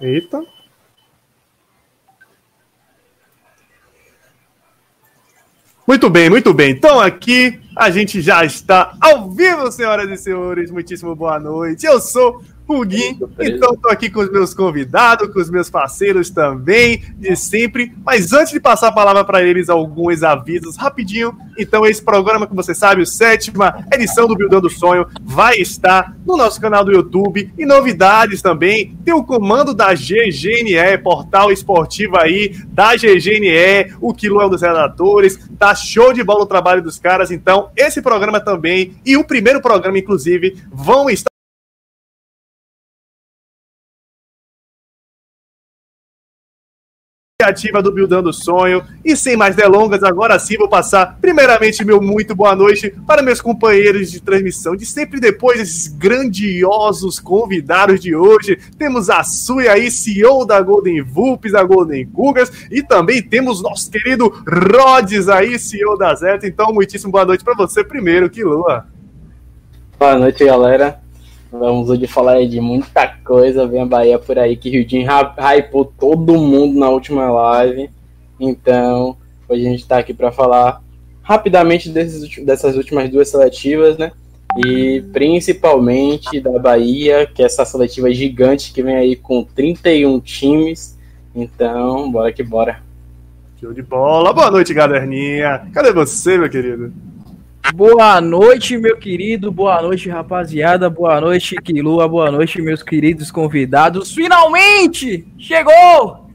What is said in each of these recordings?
Eita. Muito bem, muito bem. Então aqui a gente já está ao vivo, senhoras e senhores. Muitíssimo boa noite. Eu sou Huguin. Então, estou aqui com os meus convidados, com os meus parceiros também, de sempre. Mas antes de passar a palavra para eles, alguns avisos rapidinho. Então, esse programa, que você sabe, o sétima edição do Buildando do Sonho, vai estar no nosso canal do YouTube. E novidades também. Tem o comando da GGNE, portal esportivo aí da GGNE, o Quilo é um dos redatores. Tá show de bola o trabalho dos caras. Então, esse programa também e o primeiro programa, inclusive, vão estar criativa do Buildando Sonho. E sem mais delongas, agora sim vou passar, primeiramente, meu muito boa noite para meus companheiros de transmissão de sempre depois desses grandiosos convidados de hoje. Temos a Sui aí, CEO da Golden Vulpes, da Golden Cougars, e também temos nosso querido Rhodes aí, CEO da Zeta. Então, muitíssimo boa noite para você primeiro, que lua. Boa noite, galera. Vamos hoje falar de muita coisa. Vem a Bahia por aí, que de hypou todo mundo na última live. Então, hoje a gente está aqui para falar rapidamente desses, dessas últimas duas seletivas, né? E principalmente da Bahia, que é essa seletiva gigante que vem aí com 31 times. Então, bora que bora. Show de bola. Boa noite, galerninha. Cadê você, meu querido? Boa noite, meu querido. Boa noite, rapaziada. Boa noite, Quilua. Boa noite, meus queridos convidados. Finalmente chegou!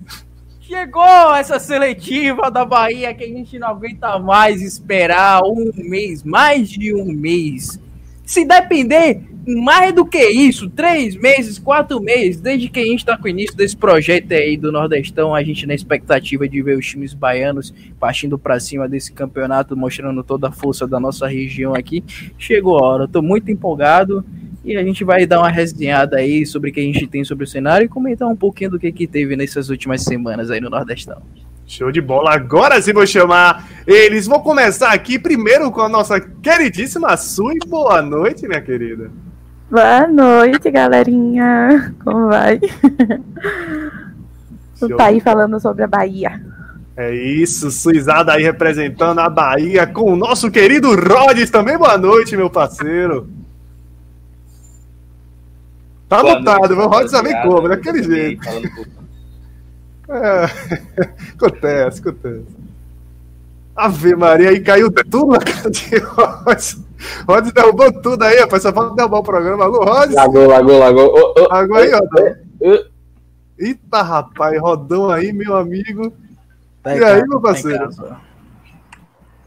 Chegou essa seletiva da Bahia que a gente não aguenta mais esperar um mês, mais de um mês. Se depender, mais do que isso, três meses, quatro meses, desde que a gente está com o início desse projeto aí do Nordestão, a gente na expectativa de ver os times baianos partindo para cima desse campeonato, mostrando toda a força da nossa região aqui. Chegou a hora, estou muito empolgado e a gente vai dar uma resenhada aí sobre o que a gente tem sobre o cenário e comentar um pouquinho do que, que teve nessas últimas semanas aí no Nordestão. Show de bola. Agora sim vou chamar eles. Vou começar aqui primeiro com a nossa queridíssima Sui. Boa noite, minha querida. Boa noite, galerinha. Como vai? Show tá aí falando sobre a Bahia. É isso, Suizada aí representando a Bahia com o nosso querido Rhodes também. Boa noite, meu parceiro. Tá Boa lutado, o Rhodes também como, daquele jeito. É, acontece, acontece. Ave Maria, aí caiu tudo na cara de Rhodes. Rhodes derrubou tudo aí, rapaz. Só falta derrubar o programa. Alô, Rhodes? Lagou, lagou, lagou. Oh, oh, lagou aí, Rodão. Eita, rapaz. Rodão aí, meu amigo. Tá e aí, meu parceiro?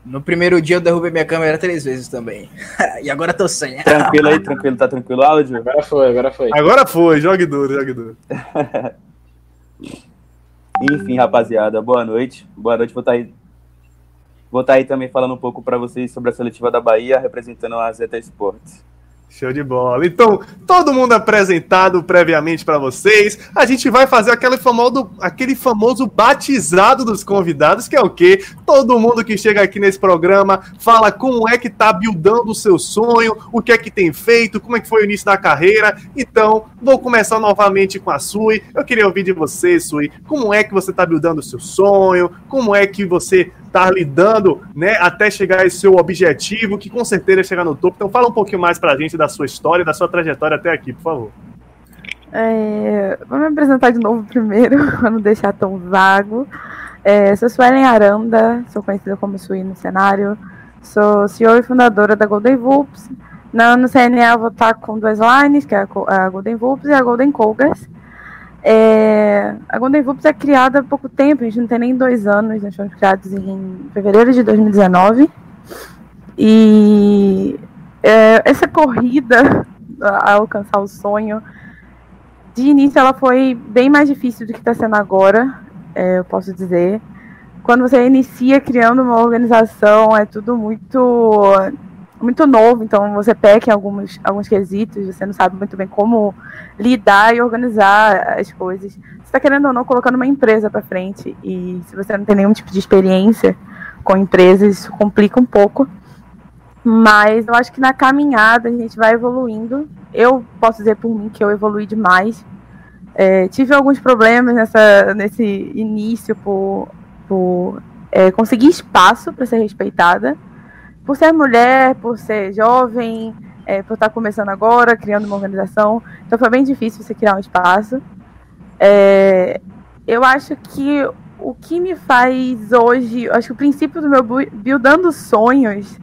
No primeiro dia eu derrubei minha câmera três vezes também. e agora tô sem. Tranquilo aí, tranquilo. Tá tranquilo áudio? Agora foi, agora foi. Agora foi. Jogue duro, jogue duro. Enfim, rapaziada, boa noite. Boa noite, vou estar tá aí Vou estar aí também falando um pouco para vocês sobre a seletiva da Bahia, representando a Zeta Sports. Show de bola. Então, todo mundo apresentado previamente para vocês. A gente vai fazer aquele famoso, aquele famoso batizado dos convidados, que é o quê? Todo mundo que chega aqui nesse programa fala como é que tá buildando o seu sonho, o que é que tem feito, como é que foi o início da carreira. Então, vou começar novamente com a Sui. Eu queria ouvir de você, Sui, como é que você tá buildando o seu sonho, como é que você tá lidando, né, até chegar a esse seu objetivo, que com certeza é chegar no topo. Então fala um pouquinho mais pra gente da sua história, da sua trajetória até aqui, por favor. É, vou me apresentar de novo primeiro, para não deixar tão vago. É, sou Suelen Aranda, sou conhecida como Sui no cenário. Sou CEO e fundadora da Golden Vulps. No CNA vou estar com duas lines, que é a, a Golden Vulps e a Golden Cougars. É, a Golden Vulps é criada há pouco tempo, a gente não tem nem dois anos, nós fomos criados em fevereiro de 2019. E é, essa corrida a alcançar o sonho, de início ela foi bem mais difícil do que está sendo agora, é, eu posso dizer. Quando você inicia criando uma organização, é tudo muito muito novo, então você peca em alguns, alguns quesitos, você não sabe muito bem como lidar e organizar as coisas. Você está querendo ou não colocando uma empresa para frente, e se você não tem nenhum tipo de experiência com empresas, isso complica um pouco. Mas eu acho que na caminhada a gente vai evoluindo. Eu posso dizer por mim que eu evolui demais. É, tive alguns problemas nessa, nesse início por, por é, conseguir espaço para ser respeitada, por ser mulher, por ser jovem, é, por estar começando agora, criando uma organização. Então foi bem difícil você criar um espaço. É, eu acho que o que me faz hoje, acho que o princípio do meu buildando sonhos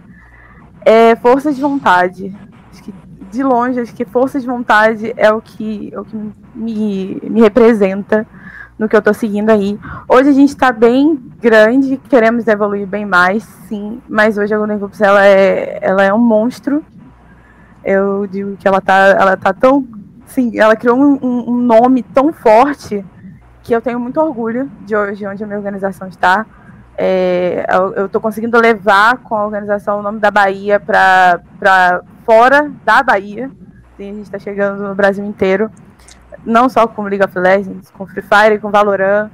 é força de vontade. Acho que de longe, acho que força de vontade é o que, é o que me, me representa no que eu tô seguindo aí. Hoje a gente está bem grande, queremos evoluir bem mais, sim, mas hoje a Golden Hoops ela é, ela é um monstro. Eu digo que ela tá, ela tá tão, sim, ela criou um, um nome tão forte que eu tenho muito orgulho de hoje onde a minha organização está. É, eu estou conseguindo levar com a organização o nome da Bahia para fora da Bahia. A gente está chegando no Brasil inteiro, não só com League of Legends, com Free Fire, com Valorant.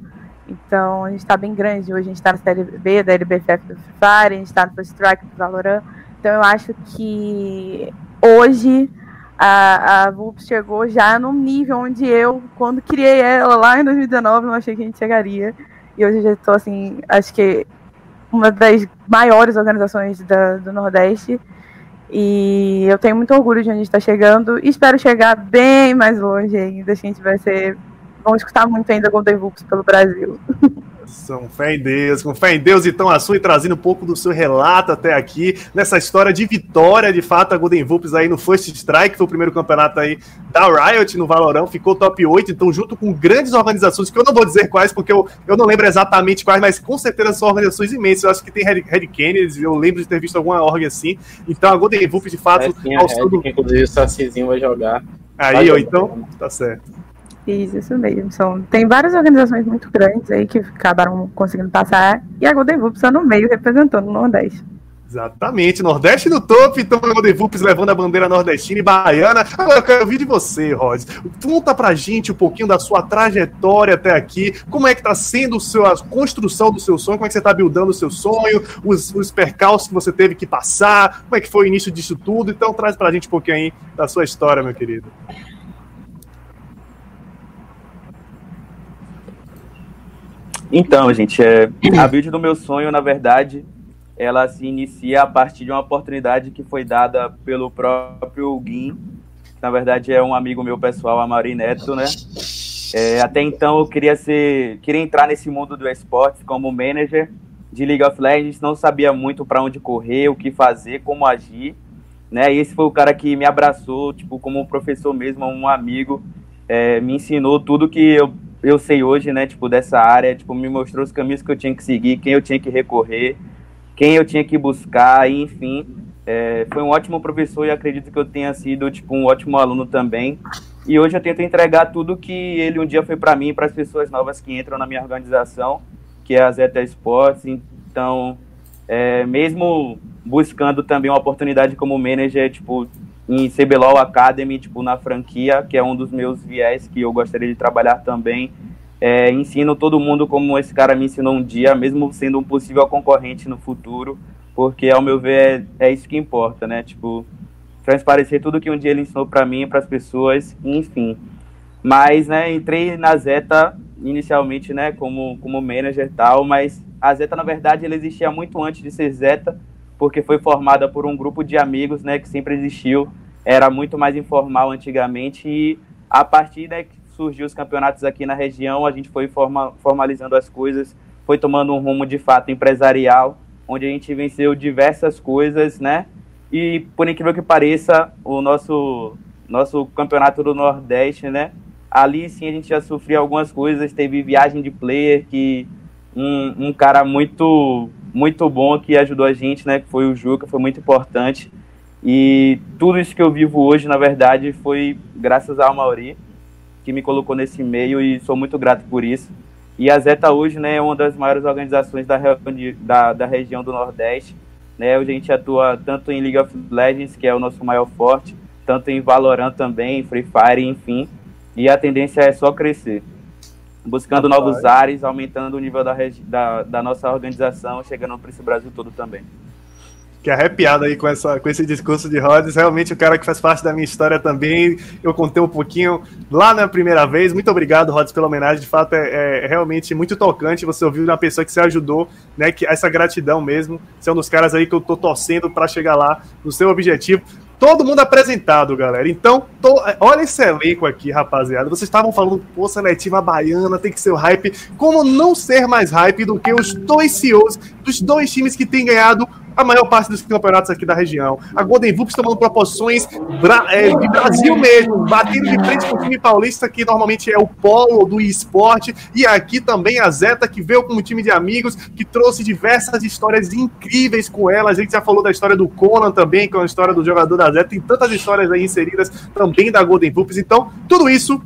Então a gente está bem grande. Hoje a gente está na série B da LBFF do Free Fire, a gente está no First Strike do Valorant. Então eu acho que hoje a, a chegou já num nível onde eu, quando criei ela lá em 2019, não achei que a gente chegaria. E hoje eu já estou, assim, acho que uma das maiores organizações da, do Nordeste. E eu tenho muito orgulho de onde está chegando. E espero chegar bem mais longe ainda. A gente vai ser. Vamos escutar muito ainda Golden Vulps pelo Brasil. São fé em Deus, com fé em Deus, então a sua e trazendo um pouco do seu relato até aqui, nessa história de vitória, de fato, a Golden Vulpes aí no First Strike, foi o primeiro campeonato aí da Riot no Valorão, ficou top 8, então junto com grandes organizações, que eu não vou dizer quais, porque eu, eu não lembro exatamente quais, mas com certeza são organizações imensas, eu acho que tem Red, Red Kennedy, eu lembro de ter visto alguma org assim, então a Golden Vulpes, de fato... É, sim, a Red, que inclusive o Sacizinho vai jogar. Aí, ó, então, tá certo. Isso, isso mesmo. São, tem várias organizações muito grandes aí que acabaram conseguindo passar e a Golden Vulps está no meio representando o Nordeste. Exatamente, Nordeste no topo, então o Golden Vulps levando a bandeira nordestina e baiana. Agora eu quero ouvir de você, Rod. Conta pra gente um pouquinho da sua trajetória até aqui, como é que tá sendo seu, a construção do seu sonho, como é que você tá buildando o seu sonho, os, os percalços que você teve que passar, como é que foi o início disso tudo. Então traz pra gente um pouquinho aí da sua história, meu querido. Então, gente, é, a build do meu sonho, na verdade, ela se inicia a partir de uma oportunidade que foi dada pelo próprio Guim. Na verdade, é um amigo meu pessoal, a Mauri Neto, né? É, até então eu queria ser, queria entrar nesse mundo do esportes como manager de League of Legends, não sabia muito para onde correr, o que fazer, como agir, né? E esse foi o cara que me abraçou, tipo, como um professor mesmo, um amigo, é, me ensinou tudo que eu eu sei hoje, né, tipo, dessa área, tipo, me mostrou os caminhos que eu tinha que seguir, quem eu tinha que recorrer, quem eu tinha que buscar, enfim, é, foi um ótimo professor e acredito que eu tenha sido, tipo, um ótimo aluno também. E hoje eu tento entregar tudo que ele um dia foi para mim e para as pessoas novas que entram na minha organização, que é a Zeta Sports. Então, é, mesmo buscando também uma oportunidade como manager, tipo, em CBLOL Academy, tipo, na franquia, que é um dos meus viés que eu gostaria de trabalhar também. É, ensino todo mundo como esse cara me ensinou um dia, mesmo sendo um possível concorrente no futuro, porque, ao meu ver, é, é isso que importa, né? Tipo, transparecer tudo que um dia ele ensinou para mim, para as pessoas, enfim. Mas, né, entrei na Zeta inicialmente, né, como, como manager e tal, mas a Zeta, na verdade, ela existia muito antes de ser Zeta, porque foi formada por um grupo de amigos, né, que sempre existiu, era muito mais informal antigamente e a partir daí que surgiu os campeonatos aqui na região, a gente foi forma, formalizando as coisas, foi tomando um rumo de fato empresarial, onde a gente venceu diversas coisas, né? E por incrível que pareça, o nosso nosso campeonato do Nordeste, né? Ali sim a gente já sofreu algumas coisas, teve viagem de player que um, um cara muito muito bom que ajudou a gente, né? Que foi o Juca, foi muito importante. E tudo isso que eu vivo hoje, na verdade, foi graças ao Mauri, que me colocou nesse meio e sou muito grato por isso. E a Zeta hoje né, é uma das maiores organizações da, da, da região do Nordeste. Né? A gente atua tanto em League of Legends, que é o nosso maior forte, tanto em Valorant também, Free Fire, enfim. E a tendência é só crescer buscando novos ares, aumentando o nível da, da, da, nossa organização, chegando para esse Brasil todo também. Que arrepiado aí com, essa, com esse discurso de Rhodes. Realmente o cara que faz parte da minha história também. Eu contei um pouquinho lá na primeira vez. Muito obrigado, Rhodes, pela homenagem. De fato, é, é realmente muito tocante você ouvir uma pessoa que se ajudou, né? Que essa gratidão mesmo. Você é um dos caras aí que eu tô torcendo para chegar lá no seu objetivo todo mundo apresentado, galera. Então, tô... olha esse elenco aqui, rapaziada. Vocês estavam falando, pô, seletiva baiana, tem que ser o hype. Como não ser mais hype do que os dois CEOs dos dois times que têm ganhado a maior parte dos campeonatos aqui da região. A Golden Vups tomando proporções é, de Brasil mesmo, batendo de frente com o time paulista, que normalmente é o polo do esporte, e aqui também a Zeta, que veio como time de amigos, que trouxe diversas histórias incríveis com ela. A gente já falou da história do Conan também, que é a história do jogador da Zeta, tem tantas histórias aí inseridas também da Golden Vups. Então, tudo isso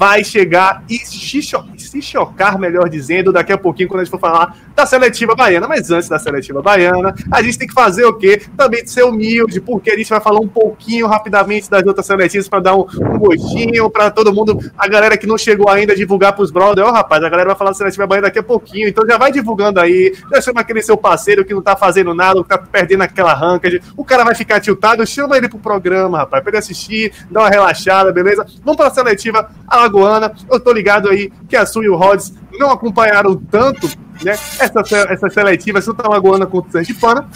vai chegar e se chocar, melhor dizendo, daqui a pouquinho, quando a gente for falar da seletiva baiana. Mas antes da seletiva baiana, a gente tem que fazer o quê? Também ser humilde, porque a gente vai falar um pouquinho rapidamente das outras seletivas para dar um, um gostinho para todo mundo, a galera que não chegou ainda, divulgar para os brothers. Ó, oh, rapaz, a galera vai falar da seletiva baiana daqui a pouquinho, então já vai divulgando aí, já chama aquele seu parceiro que não tá fazendo nada, que tá perdendo aquela ranked, o cara vai ficar tiltado, chama ele pro programa, rapaz, para ele assistir, dar uma relaxada, beleza? Vamos para a seletiva, Alagoana. Eu tô ligado aí que a Su e o Rods não acompanharam tanto né, essa, essa seletiva, tanto a Alagoana quanto o Sergipana.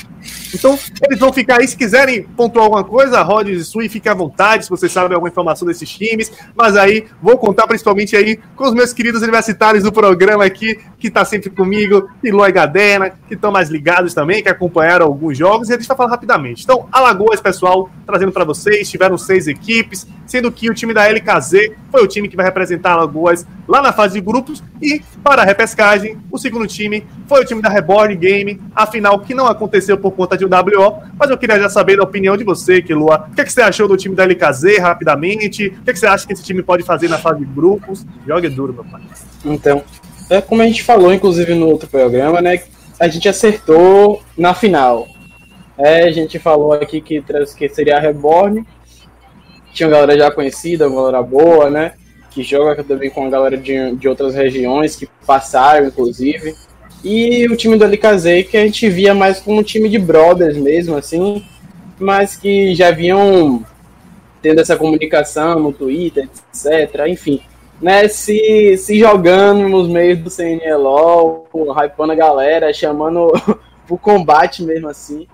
Então, eles vão ficar aí. Se quiserem pontuar alguma coisa, Rods e Sui, fique à vontade, se vocês sabem alguma informação desses times. Mas aí, vou contar principalmente aí com os meus queridos universitários do programa aqui, que está sempre comigo, e Gadena, que estão mais ligados também, que acompanharam alguns jogos. E a gente vai falar rapidamente. Então, Alagoas, pessoal, trazendo para vocês. Tiveram seis equipes, sendo que o time da LKZ foi o time que vai representar Alagoas lá na fase de grupos. E, para a repescagem, o segundo time foi o time da Reborn Game, afinal, que não aconteceu por conta de um WO, mas eu queria já saber da opinião de você, Kilua. O que, é que você achou do time da LKZ rapidamente? O que, é que você acha que esse time pode fazer na fase de grupos? Jogue duro, meu pai. Então, é como a gente falou, inclusive, no outro programa, né? A gente acertou na final. É, a gente falou aqui que, que seria a Reborn. Tinha uma galera já conhecida, uma galera boa, né? Que joga também com a galera de, de outras regiões, que passaram, inclusive. E o time do LKZ, que a gente via mais como um time de brothers mesmo, assim, mas que já vinham tendo essa comunicação no Twitter, etc. Enfim, né, se, se jogando nos meios do CNLO, hypando a galera, chamando o combate mesmo assim.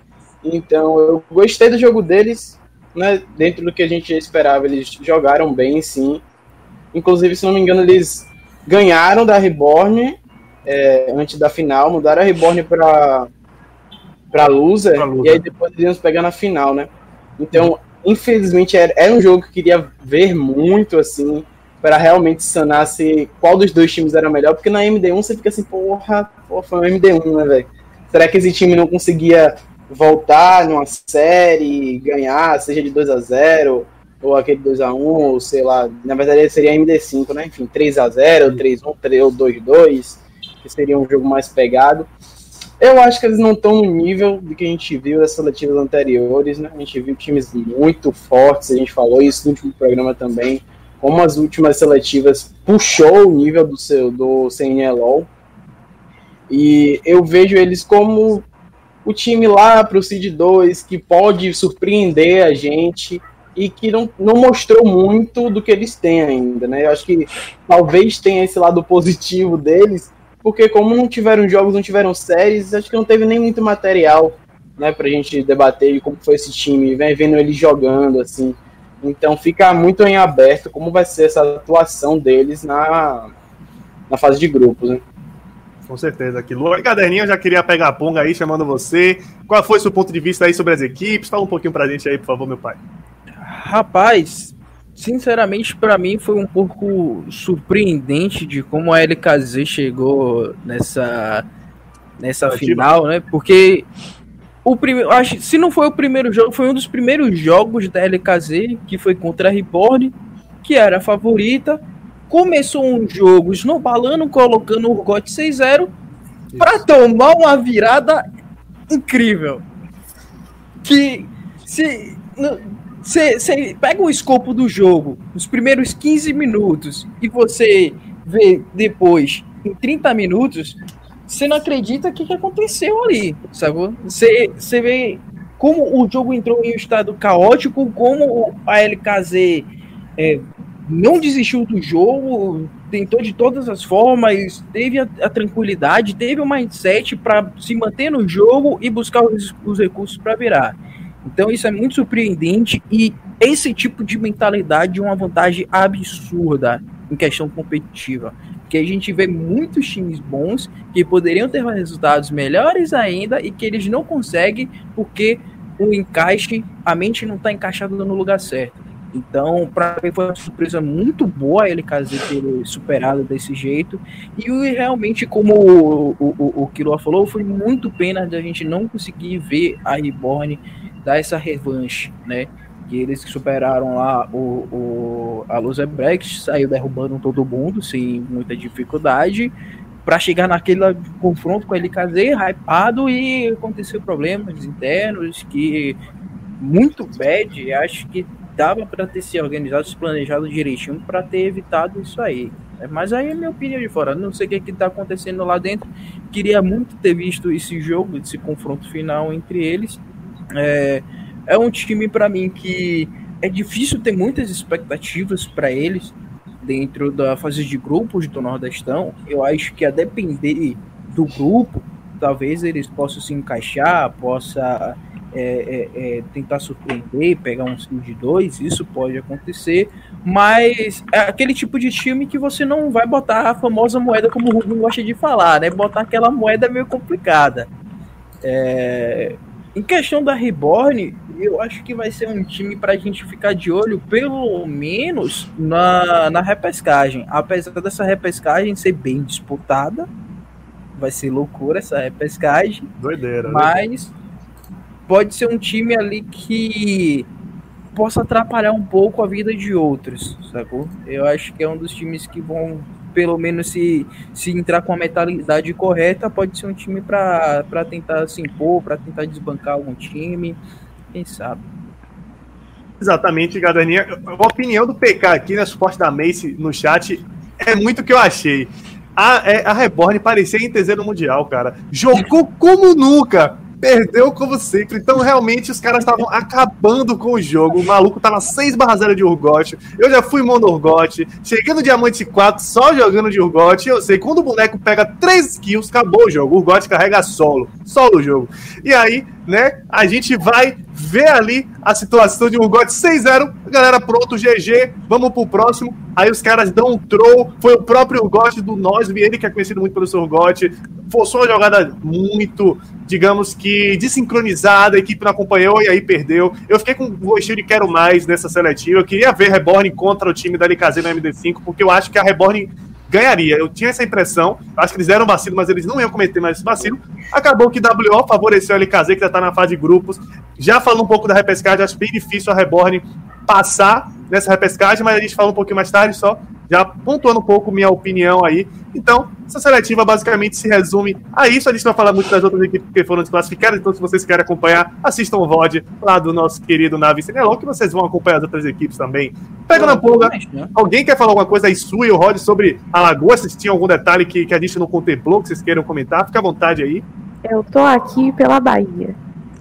Então, eu gostei do jogo deles, né, dentro do que a gente esperava, eles jogaram bem, sim. Inclusive, se não me engano, eles ganharam da Reborn é, antes da final, mudaram a Reborn para para loser, e aí depois eles iam pegar na final, né? Então, infelizmente, era, era um jogo que eu queria ver muito, assim, para realmente sanar se qual dos dois times era melhor, porque na MD1 você fica assim, porra, porra foi um MD1, né, velho? Será que esse time não conseguia voltar numa série, ganhar, seja de 2 a 0 ou aquele 2 a 1 ou sei lá, na verdade seria MD5, né? Enfim, 3 a 0 3 1 3 ou 2 2 que seria um jogo mais pegado. Eu acho que eles não estão no nível do que a gente viu das seletivas anteriores, né? A gente viu times muito fortes, a gente falou isso no último programa também, como as últimas seletivas puxou o nível do seu do CNLOL. E eu vejo eles como o time lá para o Seed 2 que pode surpreender a gente e que não, não mostrou muito do que eles têm ainda, né? Eu acho que talvez tenha esse lado positivo deles, porque como não tiveram jogos, não tiveram séries, acho que não teve nem muito material, né, pra gente debater como foi esse time, vem vendo eles jogando, assim. Então fica muito em aberto como vai ser essa atuação deles na, na fase de grupos, né? Com certeza. Aqui. Lua Caderninho, eu já queria pegar a ponga aí, chamando você. Qual foi o seu ponto de vista aí sobre as equipes? Fala um pouquinho pra gente aí, por favor, meu pai. Rapaz, sinceramente, para mim foi um pouco surpreendente de como a LKZ chegou nessa, nessa final, né? Porque o primeiro, acho, se não foi o primeiro jogo, foi um dos primeiros jogos da LKZ, que foi contra a Reborn, que era a favorita. Começou um jogo snowballando, colocando o GOT 6-0 para tomar uma virada incrível. Que se você pega o escopo do jogo, os primeiros 15 minutos, e você vê depois, em 30 minutos, você não acredita o que, que aconteceu ali, sabe? Você vê como o jogo entrou em um estado caótico, como a LKZ é, não desistiu do jogo, tentou de todas as formas, teve a, a tranquilidade, teve o mindset para se manter no jogo e buscar os, os recursos para virar. Então isso é muito surpreendente e esse tipo de mentalidade é uma vantagem absurda em questão competitiva. Porque a gente vê muitos times bons que poderiam ter resultados melhores ainda e que eles não conseguem porque o encaixe, a mente não está encaixada no lugar certo. Então, para mim foi uma surpresa muito boa ele ter superado desse jeito. E realmente, como o, o, o, o Kilo falou, foi muito pena da gente não conseguir ver a Reborn dar essa revanche, né? Que eles superaram lá o, o, a Luz Brecht, saiu derrubando todo mundo sem muita dificuldade para chegar naquele confronto com ele LKZ, hypado e aconteceu problemas internos que muito bad, acho que dava para ter se organizado, se planejado direitinho para ter evitado isso aí. Mas aí é minha opinião de fora. Não sei o que é está acontecendo lá dentro. Queria muito ter visto esse jogo, esse confronto final entre eles. É, é um time para mim que é difícil ter muitas expectativas para eles dentro da fase de grupos do Nordestão. Eu acho que a depender do grupo, talvez eles possam se encaixar, possa é, é, é, tentar surpreender, pegar um skill de dois, isso pode acontecer, mas é aquele tipo de time que você não vai botar a famosa moeda como o Rubem gosta de falar, né? Botar aquela moeda meio complicada. É... Em questão da Reborn, eu acho que vai ser um time para a gente ficar de olho, pelo menos na, na repescagem. Apesar dessa repescagem ser bem disputada, vai ser loucura essa repescagem. Doideira. Né? Mas pode ser um time ali que possa atrapalhar um pouco a vida de outros, sacou? Eu acho que é um dos times que vão, pelo menos, se, se entrar com a mentalidade correta, pode ser um time para tentar se impor, para tentar desbancar algum time, quem sabe. Exatamente, Gadaninha. A opinião do PK aqui na suporte da Mace no chat é muito o que eu achei. A, é, a Reborn parecia em terceiro mundial, cara. Jogou como nunca Perdeu como sempre. Então, realmente, os caras estavam acabando com o jogo. O maluco tava 6 barra 0 de Urgot. Eu já fui mono Urgot. Cheguei no Diamante 4 só jogando de Urgot. Eu sei, quando o boneco pega 3 kills, acabou o jogo. O Urgot carrega solo. Solo o jogo. E aí, né, a gente vai ver ali a situação de Urgot 6-0. Galera, pronto, GG. Vamos pro próximo. Aí os caras dão um troll. Foi o próprio Urgot do Nós, ele que é conhecido muito pelo seu Urgot. Forçou uma jogada muito, digamos que, desincronizada. A equipe não acompanhou e aí perdeu. Eu fiquei com o gostinho de quero mais nessa seletiva. Eu queria ver Reborn contra o time da LKZ no MD5, porque eu acho que a Reborn ganharia. Eu tinha essa impressão. Acho que eles deram vacilo, mas eles não iam cometer mais esse vacilo. Acabou que WO favoreceu a LKZ, que já está na fase de grupos. Já falando um pouco da repescagem, acho bem difícil a Reborn passar nessa repescagem, mas a gente fala um pouquinho mais tarde só já pontuando um pouco minha opinião aí. Então, essa seletiva basicamente se resume a isso. A gente vai falar muito das outras equipes que foram desclassificadas, então se vocês querem acompanhar, assistam o VOD lá do nosso querido Navi Cinelon, que vocês vão acompanhar as outras equipes também. Pega na pulga. Né? Alguém quer falar alguma coisa aí sua e o Rod sobre Alagoas? Se tinha algum detalhe que, que a gente não contemplou, que vocês queiram comentar, fica à vontade aí. Eu tô aqui pela Bahia.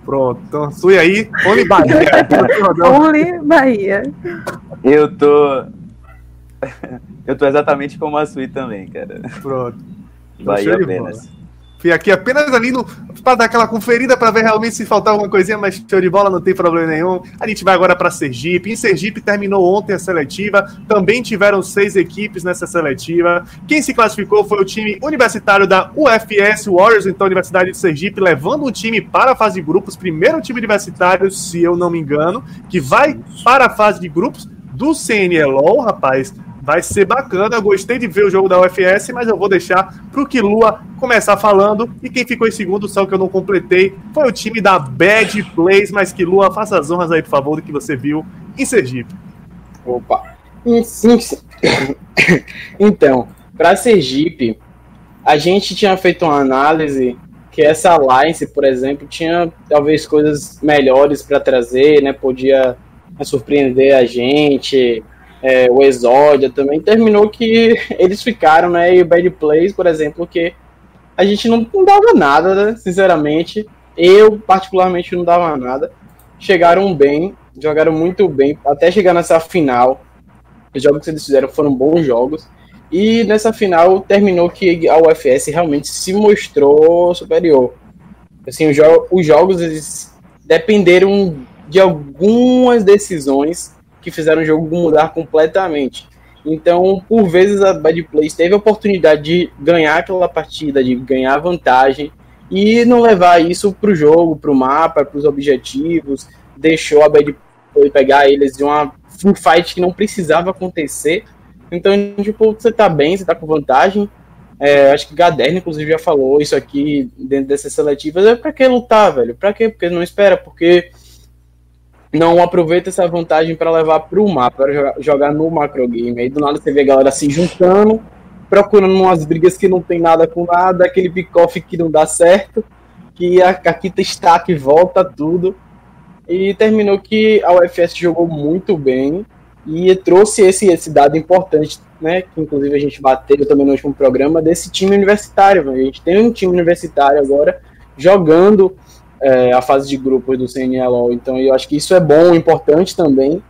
Pronto, então Sui aí, Only Bahia. Only Bahia. Eu tô eu tô exatamente como a Sui também, cara. Pronto. Bahia apenas. Fui aqui apenas ali no, para dar aquela conferida para ver realmente se faltava alguma coisinha, mas show de bola, não tem problema nenhum. A gente vai agora para Sergipe. Em Sergipe terminou ontem a seletiva. Também tiveram seis equipes nessa seletiva. Quem se classificou foi o time universitário da UFS Warriors, então Universidade de Sergipe, levando o time para a fase de grupos. Primeiro time universitário, se eu não me engano, que vai para a fase de grupos do CNLOL, rapaz. Vai ser bacana. Eu gostei de ver o jogo da UFS, mas eu vou deixar para o Kilua começar falando. E quem ficou em segundo, só que eu não completei, foi o time da Bad Plays. Mas Kilua, faça as honras aí, por favor, do que você viu em Sergipe. Opa. Então, para Sergipe, a gente tinha feito uma análise que essa Alliance, por exemplo, tinha talvez coisas melhores para trazer, né? Podia surpreender a gente é, o Exódia também, terminou que eles ficaram, né? E o Bad Plays, por exemplo, que a gente não, não dava nada, né, sinceramente. Eu, particularmente, não dava nada. Chegaram bem, jogaram muito bem, até chegar nessa final. Os jogos que eles fizeram foram bons jogos. E nessa final terminou que a UFS realmente se mostrou superior. Assim, os, jo os jogos eles dependeram de algumas decisões que fizeram o jogo mudar completamente. Então, por vezes, a Bad Place teve a oportunidade de ganhar aquela partida, de ganhar vantagem e não levar isso para o jogo, para o mapa, para os objetivos. Deixou a Bad Play pegar eles de uma um fight que não precisava acontecer. Então, tipo, você tá bem, você tá com vantagem. É, acho que Gaderno, inclusive, já falou isso aqui dentro dessas seletivas. É pra que lutar, velho? Pra quê? Porque não espera, porque não aproveita essa vantagem para levar para o mapa, para jogar, no macro game. Aí do nada você vê a galera se juntando, procurando umas brigas que não tem nada com nada, aquele pick-off que não dá certo, que a, aqui está que volta tudo. E terminou que a UFS jogou muito bem e trouxe esse, esse dado importante, né? Que inclusive a gente bateu também no último programa, desse time universitário. A gente tem um time universitário agora jogando é, a fase de grupos do CNLO. Então eu acho que isso é bom, importante também,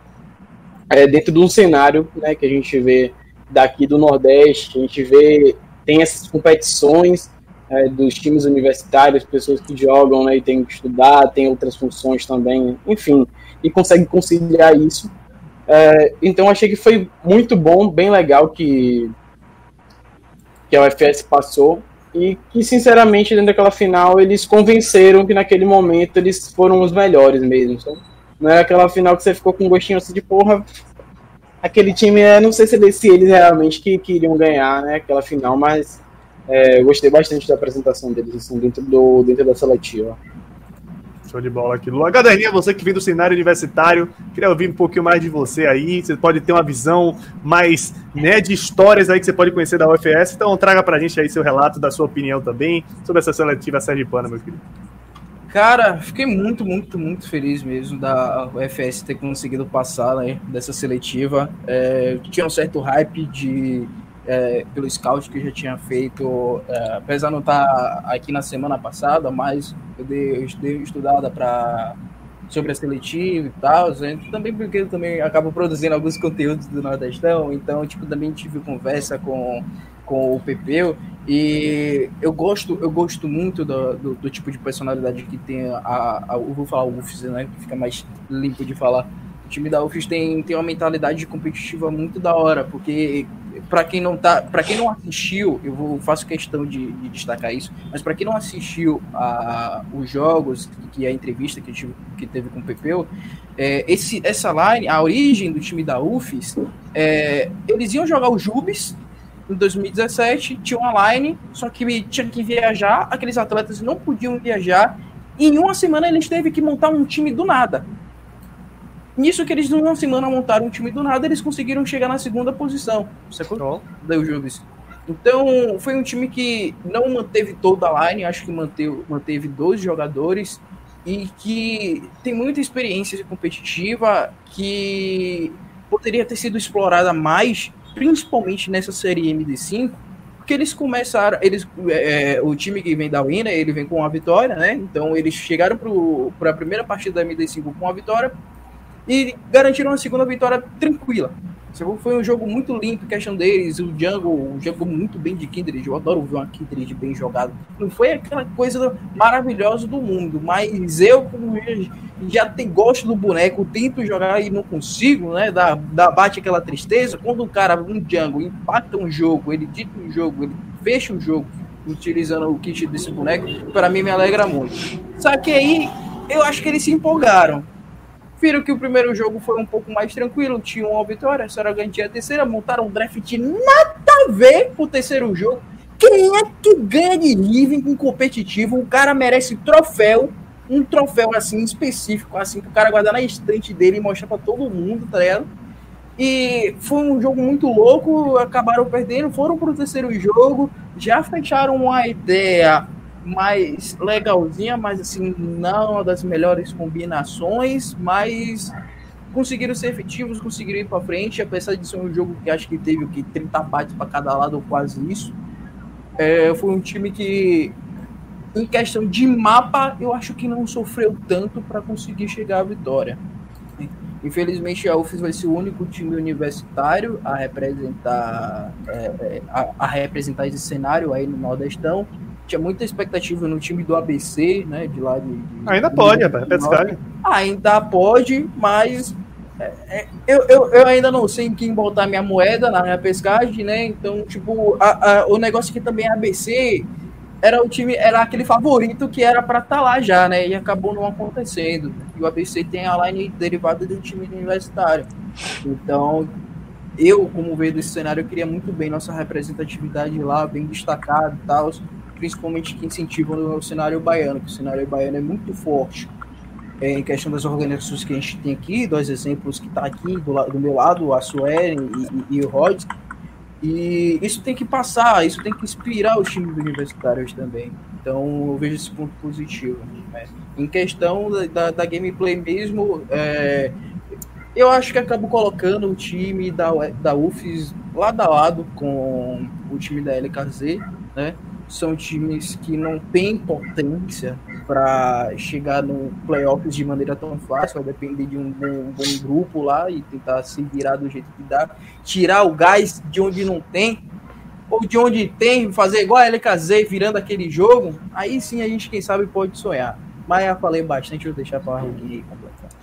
é, dentro de um cenário né, que a gente vê daqui do Nordeste, a gente vê, tem essas competições é, dos times universitários, pessoas que jogam né, e têm que estudar, tem outras funções também, enfim, e consegue conciliar isso. É, então achei que foi muito bom, bem legal que, que a UFS passou e que, sinceramente, dentro daquela final, eles convenceram que naquele momento eles foram os melhores mesmo. Não é aquela final que você ficou com um gostinho assim de porra. Aquele time, é, não sei se, se eles realmente que queriam ganhar, né? Aquela final, mas é, gostei bastante da apresentação deles, assim, dentro, do, dentro da seletiva. Show de bola aqui. Lua Gaderninha, você que vem do cenário universitário, queria ouvir um pouquinho mais de você aí. Você pode ter uma visão mais né, de histórias aí que você pode conhecer da UFS. Então traga pra gente aí seu relato, da sua opinião também sobre essa seletiva sergipana, meu querido. Cara, fiquei muito, muito, muito feliz mesmo da UFS ter conseguido passar né, dessa seletiva. É, tinha um certo hype de é, pelo scout que eu já tinha feito, é, apesar de não estar aqui na semana passada, mas eu dei, eu dei estudada para sobre a seletiva e tal, também porque eu também acabo produzindo alguns conteúdos do Nordestão, então tipo também tive conversa com, com o Pepeu e eu gosto eu gosto muito do, do, do tipo de personalidade que tem a, a, eu vou falar o UFS, né, que fica mais limpo de falar. Time da UFS tem, tem uma mentalidade competitiva muito da hora, porque para quem não tá, para quem não assistiu, eu vou, faço questão de, de destacar isso, mas para quem não assistiu a, os jogos, que a entrevista que, tive, que teve com o Pepeu, é, esse, essa line, a origem do time da UFES, é, eles iam jogar o Jubes em 2017, tinha uma line, só que tinha que viajar, aqueles atletas não podiam viajar, e em uma semana eles teve que montar um time do nada. Nisso que eles, numa semana, montaram um time do nada, eles conseguiram chegar na segunda posição. Sacou? O Jubes. Então, foi um time que não manteve toda a line, acho que manteve, manteve 12 jogadores e que tem muita experiência competitiva que poderia ter sido explorada mais, principalmente nessa série MD5, porque eles começaram, eles, é, é o time que vem da Winner, ele vem com uma vitória, né? Então eles chegaram para a primeira partida da MD5 com uma vitória, e garantiram uma segunda vitória tranquila. Foi um jogo muito limpo, questão deles. O Django jogou muito bem de Kindred. Eu adoro ver uma Kindred bem jogado. Não foi aquela coisa maravilhosa do mundo, mas eu, como já tem, gosto do boneco, tento jogar e não consigo, né? Dá, dá, bate aquela tristeza. Quando um cara, um Django, impacta um jogo, ele dita um jogo, ele fecha um jogo utilizando o kit desse boneco, para mim me alegra muito. Só que aí eu acho que eles se empolgaram Viram que o primeiro jogo foi um pouco mais tranquilo, tinha uma vitória, só era garantia a terceira, montaram um draft nada a ver pro terceiro jogo. Quem é que ganha de living com competitivo? O cara merece troféu, um troféu assim específico, assim, que o cara guardar na estante dele e mostrar pra todo mundo, tá ligado? E foi um jogo muito louco, acabaram perdendo, foram pro terceiro jogo, já fecharam uma ideia mais legalzinha, mas assim, não das melhores combinações, mas conseguiram ser efetivos, conseguiram ir para frente, apesar de ser um jogo que acho que teve o que 30 bytes para cada lado ou quase isso. É, foi um time que em questão de mapa, eu acho que não sofreu tanto para conseguir chegar à vitória. Infelizmente, a UFES vai ser o único time universitário a representar, é, é, a, a, representar esse cenário aí no Nordestão. Tinha muita expectativa no time do ABC, né? De lá de. de ainda de, pode, rapaz, Ainda pode, mas é, é, eu, eu, eu, ainda não sei em quem botar minha moeda na minha pescagem, né? Então, tipo, a, a, o negócio que também é ABC era o time, era aquele favorito que era para estar tá lá já, né? E acabou não acontecendo. E o ABC tem a line derivada do time universitário. Então, eu, como veio desse cenário, eu queria muito bem nossa representatividade lá, bem destacada e tal, principalmente que incentiva no cenário baiano, que o cenário baiano é muito forte. É, em questão das organizações que a gente tem aqui, dois exemplos que tá aqui do, do meu lado, a Suelen e, e, e o Rhodes, e isso tem que passar, isso tem que inspirar os times universitários também. Então eu vejo esse ponto positivo. Né? Em questão da, da, da gameplay mesmo, é, eu acho que acabo colocando o time da, da UFES lado a lado com o time da LKZ, né? São times que não têm potência para chegar no playoffs de maneira tão fácil, vai depender de um bom, um bom, grupo lá e tentar se virar do jeito que dá, tirar o gás de onde não tem, ou de onde tem, fazer igual a LKZ virando aquele jogo, aí sim a gente, quem sabe, pode sonhar. Mas já falei bastante, vou deixar para o completar.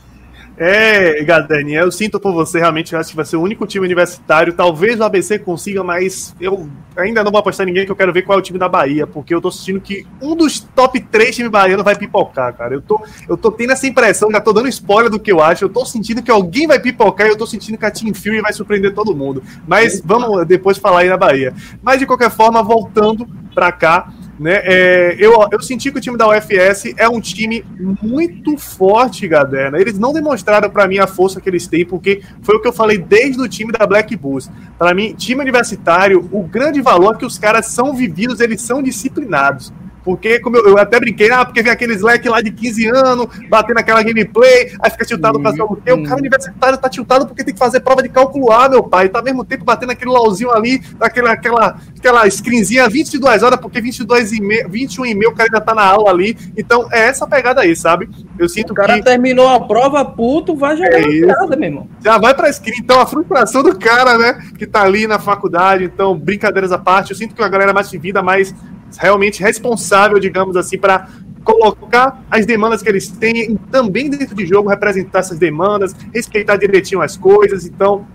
É, Gadani, eu sinto por você, realmente eu acho que vai ser o único time universitário. Talvez o ABC consiga, mas eu ainda não vou apostar ninguém que eu quero ver qual é o time da Bahia, porque eu tô sentindo que um dos top 3 times baianos vai pipocar, cara. Eu tô, eu tô tendo essa impressão, já tô dando spoiler do que eu acho. Eu tô sentindo que alguém vai pipocar e eu tô sentindo que a Team Fury vai surpreender todo mundo. Mas vamos depois falar aí na Bahia. Mas de qualquer forma, voltando pra cá. Né? É, eu, eu senti que o time da UFS é um time muito forte, galera. Eles não demonstraram para mim a força que eles têm, porque foi o que eu falei desde o time da Black Bulls. Para mim, time universitário, o grande valor é que os caras são vividos, eles são disciplinados. Porque, como eu, eu, até brinquei, ah, porque vem aquele Slack lá de 15 anos, batendo aquela gameplay, aí fica tiltado pra o quê? O cara universitário tá tiltado porque tem que fazer prova de cálculo A, meu pai. Tá ao mesmo tempo batendo aquele LOLzinho ali, aquela, aquela, aquela screenzinha 22 horas, porque 22 e meio, 21 e meio o cara ainda tá na aula ali. Então, é essa pegada aí, sabe? Eu sinto o cara que... terminou a prova, puto, vai jogar é casa, meu irmão. Já vai pra screen. Então, a frustração do cara, né, que tá ali na faculdade. Então, brincadeiras à parte, eu sinto que a galera é mais de vida, mais realmente responsável, digamos assim, para colocar as demandas que eles têm também dentro de jogo, representar essas demandas, respeitar direitinho as coisas. Então,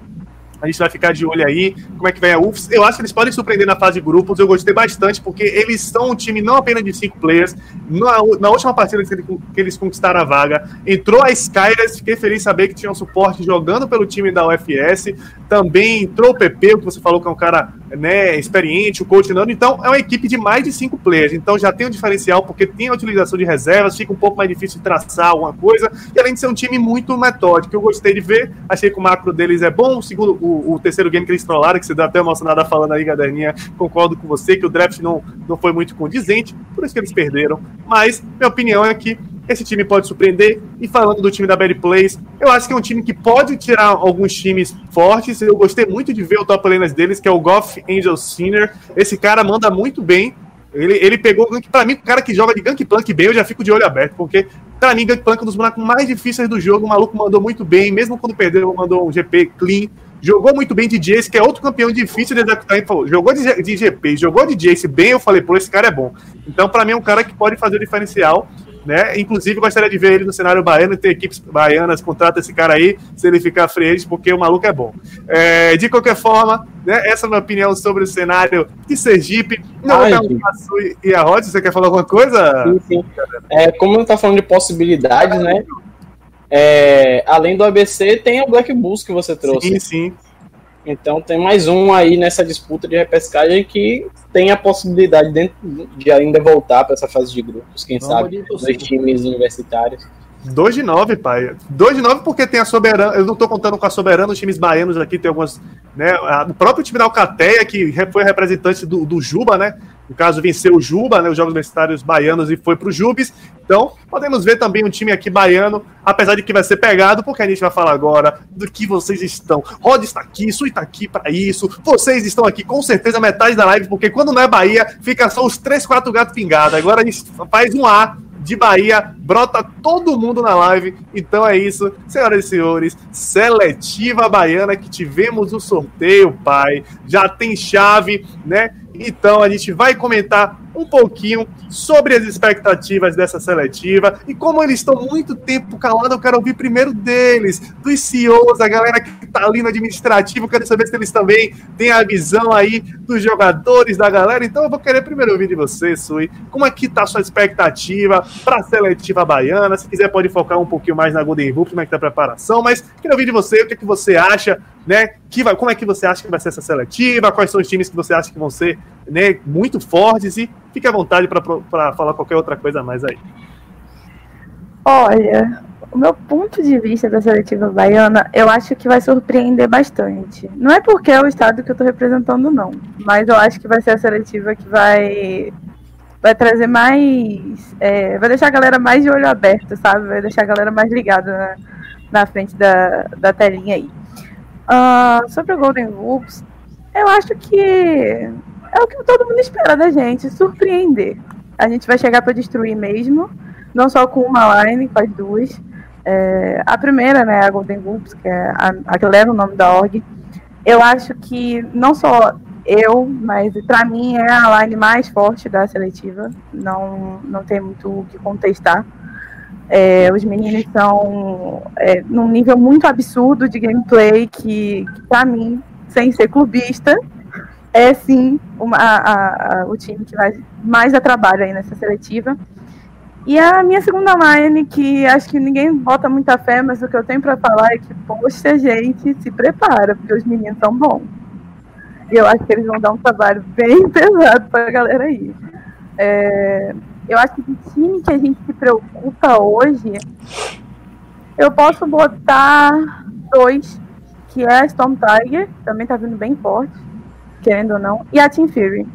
a gente vai ficar de olho aí, como é que vai a UFS. Eu acho que eles podem surpreender na fase de grupos. Eu gostei bastante, porque eles são um time não apenas de cinco players. Na, na última partida que, eles conquistaram a vaga, entrou a Skyras. Fiquei feliz saber que tinha um suporte jogando pelo time da UFS. Também entrou o PP, que você falou que é um cara né, experiente, o coach Nando. Então, é uma equipe de mais de cinco players. Então, já tem um diferencial, porque tem a utilização de reservas, fica um pouco mais difícil de traçar alguma coisa. E além de ser um time muito metódico, eu gostei de ver. Achei que o macro deles é bom. O segundo, o o, terceiro game que eles trollaram, que você deu até emocionada falando aí, Gaderninha. Concordo com você que o draft não, não foi muito condizente, por isso que eles perderam. Mas minha opinião é que esse time pode surpreender. E falando do time da Bad Plays, eu acho que é um time que pode tirar alguns times fortes. Eu gostei muito de ver o top laners deles, que é o Goff Angel Senior. Esse cara manda muito bem. Ele, ele pegou pra mim, o cara que joga de Gangplank bem, eu já fico de olho aberto, porque pra mim, Gangplank é um dos bonecos mais difíceis do jogo. O maluco mandou muito bem, mesmo quando perdeu, mandou um GP clean. Jogou muito bem de Jace, que é outro campeão difícil de executar. E falou, jogou de, de GP, jogou de Jace bem. Eu falei, pô, esse cara é bom. Então, para mim, é um cara que pode fazer o diferencial. Né? Inclusive, gostaria de ver ele no cenário baiano, ter equipes baianas, contrata esse cara aí, se ele ficar frente, porque o maluco é bom. É, de qualquer forma, né, essa é a minha opinião sobre o cenário de Sergipe. Não Ai, um passo e a Rod, você quer falar alguma coisa? Sim, sim. É, como não tá falando de possibilidades, né? É, além do ABC, tem o Black Bulls que você trouxe. Sim, sim. Então tem mais um aí nessa disputa de repescagem que tem a possibilidade dentro de ainda voltar para essa fase de grupos, quem Vamos sabe, dois times universitários. 2 de 9, pai. 2 de 9 porque tem a Soberana. Eu não tô contando com a Soberana, os times baianos aqui tem algumas. Né, o próprio time da Alcateia, que foi representante do, do Juba, né? No caso, venceu o Juba, né, os Jogos Universitários Baianos, e foi para o Jubes. Então, podemos ver também um time aqui baiano, apesar de que vai ser pegado, porque a gente vai falar agora do que vocês estão. Rod está aqui, Sui está aqui para isso. Vocês estão aqui com certeza metade da live, porque quando não é Bahia, fica só os três, quatro gatos pingados. Agora a gente faz um A de Bahia, brota todo mundo na live. Então é isso, senhoras e senhores. Seletiva baiana que tivemos o sorteio, pai. Já tem chave, né? Então a gente vai comentar um pouquinho sobre as expectativas dessa seletiva e como eles estão muito tempo calados, eu quero ouvir primeiro deles, dos CEOs, a galera que está ali no administrativo, quero saber se eles também têm a visão aí dos jogadores, da galera. Então eu vou querer primeiro ouvir de você, Sui, como é que tá a sua expectativa para a seletiva baiana? Se quiser pode focar um pouquinho mais na Golden Boot, como é que tá a preparação, mas quero ouvir de você o que, é que você acha, né? Que vai, como é que você acha que vai ser essa seletiva? Quais são os times que você acha que vão ser né, muito fortes e fique à vontade para falar qualquer outra coisa mais aí. Olha, o meu ponto de vista da seletiva baiana, eu acho que vai surpreender bastante. Não é porque é o estado que eu estou representando, não. Mas eu acho que vai ser a seletiva que vai vai trazer mais. É, vai deixar a galera mais de olho aberto, sabe? Vai deixar a galera mais ligada na, na frente da, da telinha aí. Uh, sobre o Golden Wolves, eu acho que é o que todo mundo espera da gente, surpreender. A gente vai chegar para destruir mesmo, não só com uma line, com as duas. É, a primeira, né, a Golden Groups, que é a, a que leva o nome da org, eu acho que não só eu, mas para mim é a line mais forte da seletiva. Não, não tem muito o que contestar. É, os meninos estão é, num nível muito absurdo de gameplay que, que para mim, sem ser clubista, é sim uma, a, a, o time que mais, mais dá trabalho aí nessa seletiva. E a minha segunda line, que acho que ninguém bota muita fé, mas o que eu tenho para falar é que, poxa, gente, se prepara, porque os meninos são bons. E eu acho que eles vão dar um trabalho bem pesado para a galera aí. É, eu acho que o time que a gente se preocupa hoje, eu posso botar dois, que é a Storm Tiger, também tá vindo bem forte querendo ou não, e a Team Fury.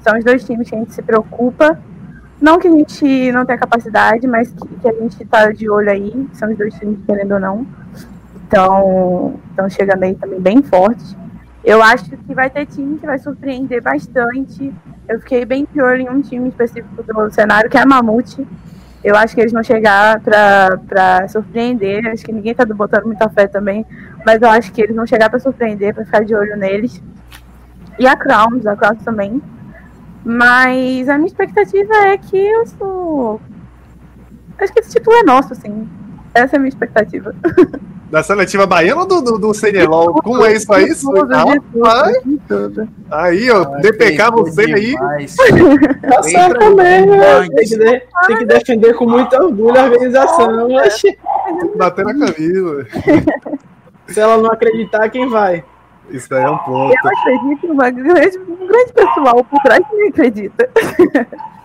São os dois times que a gente se preocupa. Não que a gente não tenha capacidade, mas que, que a gente está de olho aí. São os dois times, querendo ou não. Então, então chegando aí também bem forte. Eu acho que vai ter time que vai surpreender bastante. Eu fiquei bem olho em um time específico do cenário, que é a Mamute. Eu acho que eles vão chegar para surpreender. Acho que ninguém está botando muita fé também. Mas eu acho que eles vão chegar para surpreender, para ficar de olho neles. E a Crowns, a Crowns também. Mas a minha expectativa é que eu sou. Acho que esse título é nosso, assim. Essa é a minha expectativa. Da seletiva baiana ou do, do, do CNLOL? Como é isso aí? Tudo, de tudo, Aí, ó, ah, DPK, você aí. Tá certo também, né? Tem que, de, tem que defender com muito orgulho a organização. Bater na camisa. Se ela não acreditar, quem vai? Isso aí é um ponto. Eu acredito numa grande, um grande pessoal por trás que me acredita.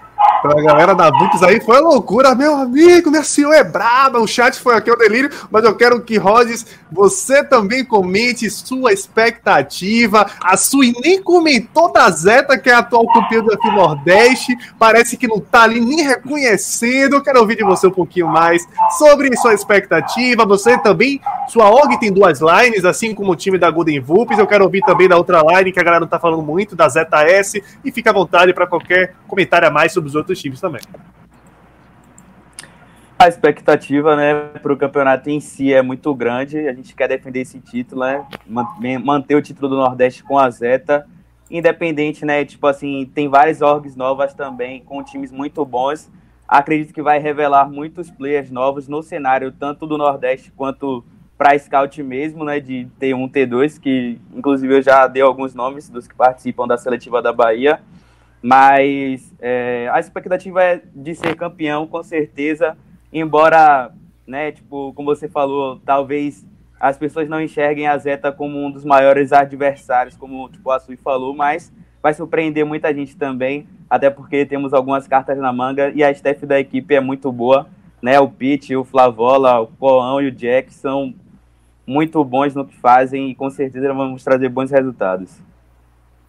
Pra galera da Vulpes aí foi loucura, meu amigo, minha senhora é braba, o chat foi aqui o delírio, mas eu quero que, Rhodes, você também comente sua expectativa. A Sui nem comentou da Zeta, que é a atual campeã do F Nordeste, parece que não tá ali nem reconhecendo. Eu quero ouvir de você um pouquinho mais sobre sua expectativa. Você também, sua org tem duas lines, assim como o time da Golden Vulpes. Eu quero ouvir também da outra line, que a galera não tá falando muito, da Zeta S, e fica à vontade para qualquer comentário a mais sobre os outros times também. A expectativa, né, para o campeonato em si é muito grande. A gente quer defender esse título, né, manter o título do Nordeste com a Zeta, independente, né, tipo assim, tem várias orgs novas também com times muito bons. Acredito que vai revelar muitos players novos no cenário tanto do Nordeste quanto para Scout mesmo, né, de T1, T2, que inclusive eu já dei alguns nomes dos que participam da seletiva da Bahia. Mas é, a expectativa é de ser campeão, com certeza. Embora, né, tipo, como você falou, talvez as pessoas não enxerguem a Zeta como um dos maiores adversários, como tipo, a Sui falou, mas vai surpreender muita gente também, até porque temos algumas cartas na manga e a staff da equipe é muito boa, né? O Pete, o Flavola, o Coão e o Jack são muito bons no que fazem e com certeza vamos trazer bons resultados.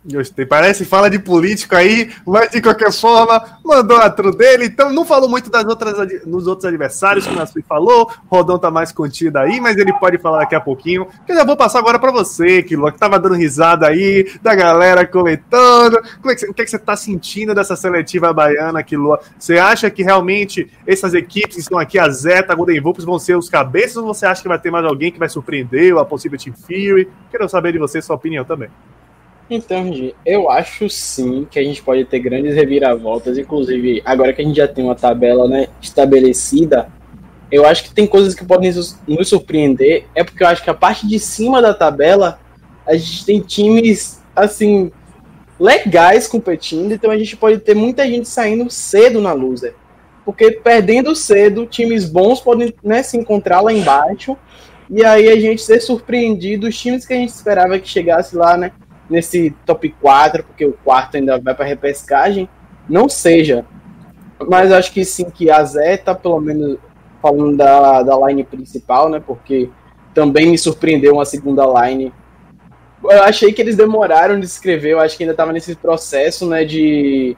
Gostei. Parece fala de político aí, mas de qualquer forma, mandou a tru dele. Então não falou muito das outras nos outros adversários, como a Sui falou. Rodão tá mais contido aí, mas ele pode falar daqui a pouquinho. Que eu já vou passar agora para você, Kilo, que tava dando risada aí, da galera comentando. Como é que, o que, é que você tá sentindo dessa seletiva baiana, Kilo? Você acha que realmente essas equipes que estão aqui, a Zeta, a Golden Vulpes, vão ser os cabeças ou você acha que vai ter mais alguém que vai surpreender, ou a possível Team Fury? Quero saber de você, sua opinião também. Então, eu acho sim que a gente pode ter grandes reviravoltas, inclusive agora que a gente já tem uma tabela né, estabelecida, eu acho que tem coisas que podem nos surpreender, é porque eu acho que a parte de cima da tabela a gente tem times assim legais competindo, então a gente pode ter muita gente saindo cedo na loser. Porque perdendo cedo, times bons podem né, se encontrar lá embaixo e aí a gente ser surpreendido, os times que a gente esperava que chegasse lá, né? Nesse top 4, porque o quarto ainda vai para repescagem, não seja. Mas acho que sim, que a Zeta, pelo menos falando da, da line principal, né? Porque também me surpreendeu uma segunda line. Eu achei que eles demoraram de escrever, eu acho que ainda estava nesse processo, né? De,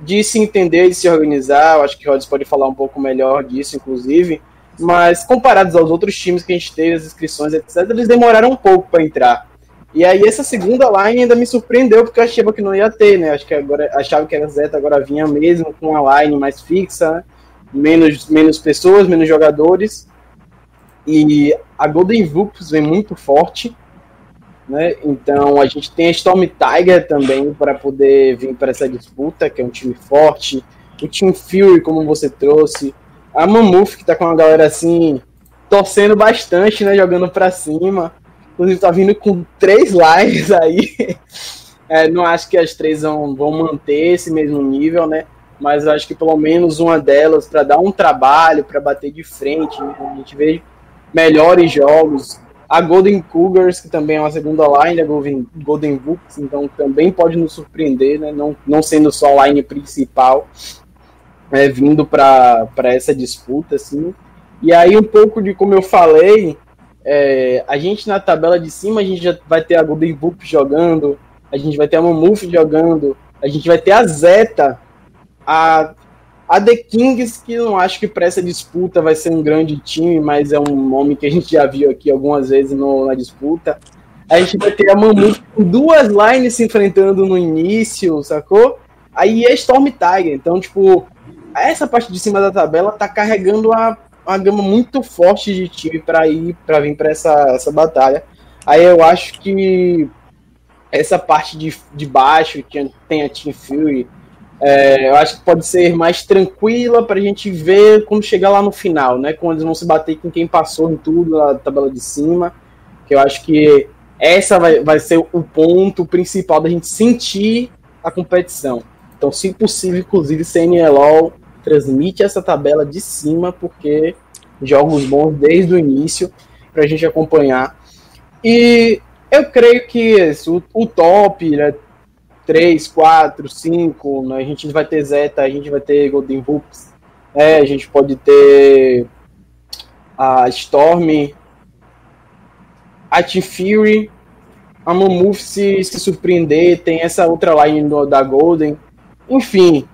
de se entender, de se organizar. Eu acho que o pode falar um pouco melhor disso, inclusive. Mas comparados aos outros times que a gente teve, as inscrições, etc., eles demoraram um pouco para entrar. E aí essa segunda line ainda me surpreendeu, porque eu achava que não ia ter, né? Acho que agora achava que a Zeta agora vinha mesmo com uma line mais fixa, né? menos, menos pessoas, menos jogadores. E a Golden Vulpes vem muito forte, né? Então a gente tem a Storm Tiger também para poder vir para essa disputa, que é um time forte. O Team Fury, como você trouxe. A Mammoth, que tá com uma galera assim, torcendo bastante, né? Jogando para cima. Inclusive, tá vindo com três lives aí. É, não acho que as três vão, vão manter esse mesmo nível, né? Mas acho que pelo menos uma delas para dar um trabalho, para bater de frente, né? a gente vê melhores jogos. A Golden Cougars, que também é uma segunda line, a Golden, Golden Books, então também pode nos surpreender, né? Não, não sendo só a line principal, é, vindo para essa disputa, assim. E aí, um pouco de como eu falei, é, a gente na tabela de cima, a gente já vai ter a Golden Book jogando, a gente vai ter a Mamuf jogando, a gente vai ter a Zeta, a, a The Kings, que não acho que para essa disputa vai ser um grande time, mas é um nome que a gente já viu aqui algumas vezes no, na disputa. A gente vai ter a Mamuf com duas lines se enfrentando no início, sacou? Aí é Storm Tiger. Então, tipo, essa parte de cima da tabela tá carregando a uma gama muito forte de time para ir para vir para essa, essa batalha. Aí eu acho que essa parte de, de baixo, que tem a Team Fury, é, eu acho que pode ser mais tranquila para a gente ver quando chegar lá no final, né? Quando eles vão se bater com quem passou em tudo na tabela de cima. Que eu acho que essa vai, vai ser o ponto principal da gente sentir a competição. Então, se possível, inclusive, CNLOL transmite essa tabela de cima, porque jogos bons desde o início para a gente acompanhar. E eu creio que o, o top, né, 3, 4, 5, né, a gente vai ter Zeta, a gente vai ter Golden Hoops, né, a gente pode ter a Storm, a T-Fury, a Mammoth se, se surpreender, tem essa outra line do, da Golden, enfim,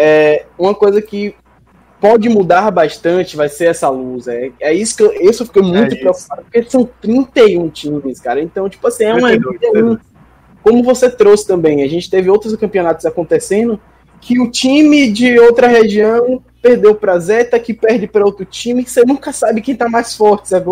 é, uma coisa que pode mudar bastante vai ser essa luz. É, é isso que eu, isso eu fiquei muito é preocupado, porque são 31 times, cara. Então, tipo assim, é uma. como você trouxe também, a gente teve outros campeonatos acontecendo que o time de outra região perdeu para Zeta, que perde para outro time, que você nunca sabe quem tá mais forte, sabe?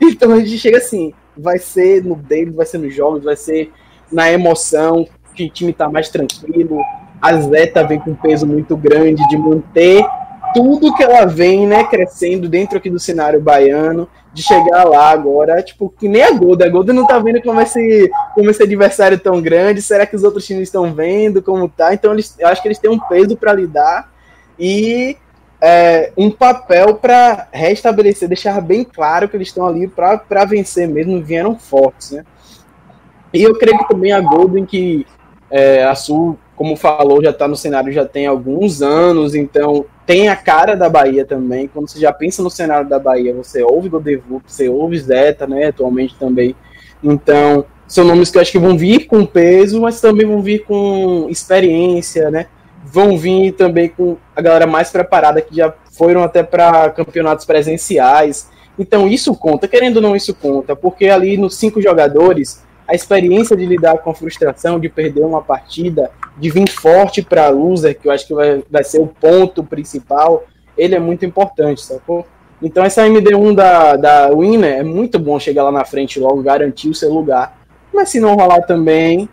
Então a gente chega assim, vai ser no dele, vai ser nos jogos, vai ser na emoção, que o time tá mais tranquilo, a Zeta vem com um peso muito grande de manter tudo que ela vem, né, crescendo dentro aqui do cenário baiano, de chegar lá agora, tipo, que nem a Golda. A Golda não tá vendo como esse, como esse adversário tão grande. Será que os outros times estão vendo como tá? Então, eles, eu acho que eles têm um peso para lidar e é, um papel para restabelecer, deixar bem claro que eles estão ali para vencer mesmo, vieram fortes, né? E eu creio que também a Golden, que é, a Sul como falou, já está no cenário já tem alguns anos, então tem a cara da Bahia também. Quando você já pensa no cenário da Bahia, você ouve Godevup, você ouve Zeta, né, atualmente também. Então, são nomes que eu acho que vão vir com peso, mas também vão vir com experiência, né? Vão vir também com a galera mais preparada que já foram até para campeonatos presenciais. Então isso conta, querendo ou não, isso conta, porque ali nos cinco jogadores, a experiência de lidar com a frustração, de perder uma partida, de vir forte para a loser, que eu acho que vai, vai ser o ponto principal, ele é muito importante, sacou? Então essa MD1 da, da Winner é muito bom chegar lá na frente logo, garantir o seu lugar. Mas se não rolar também,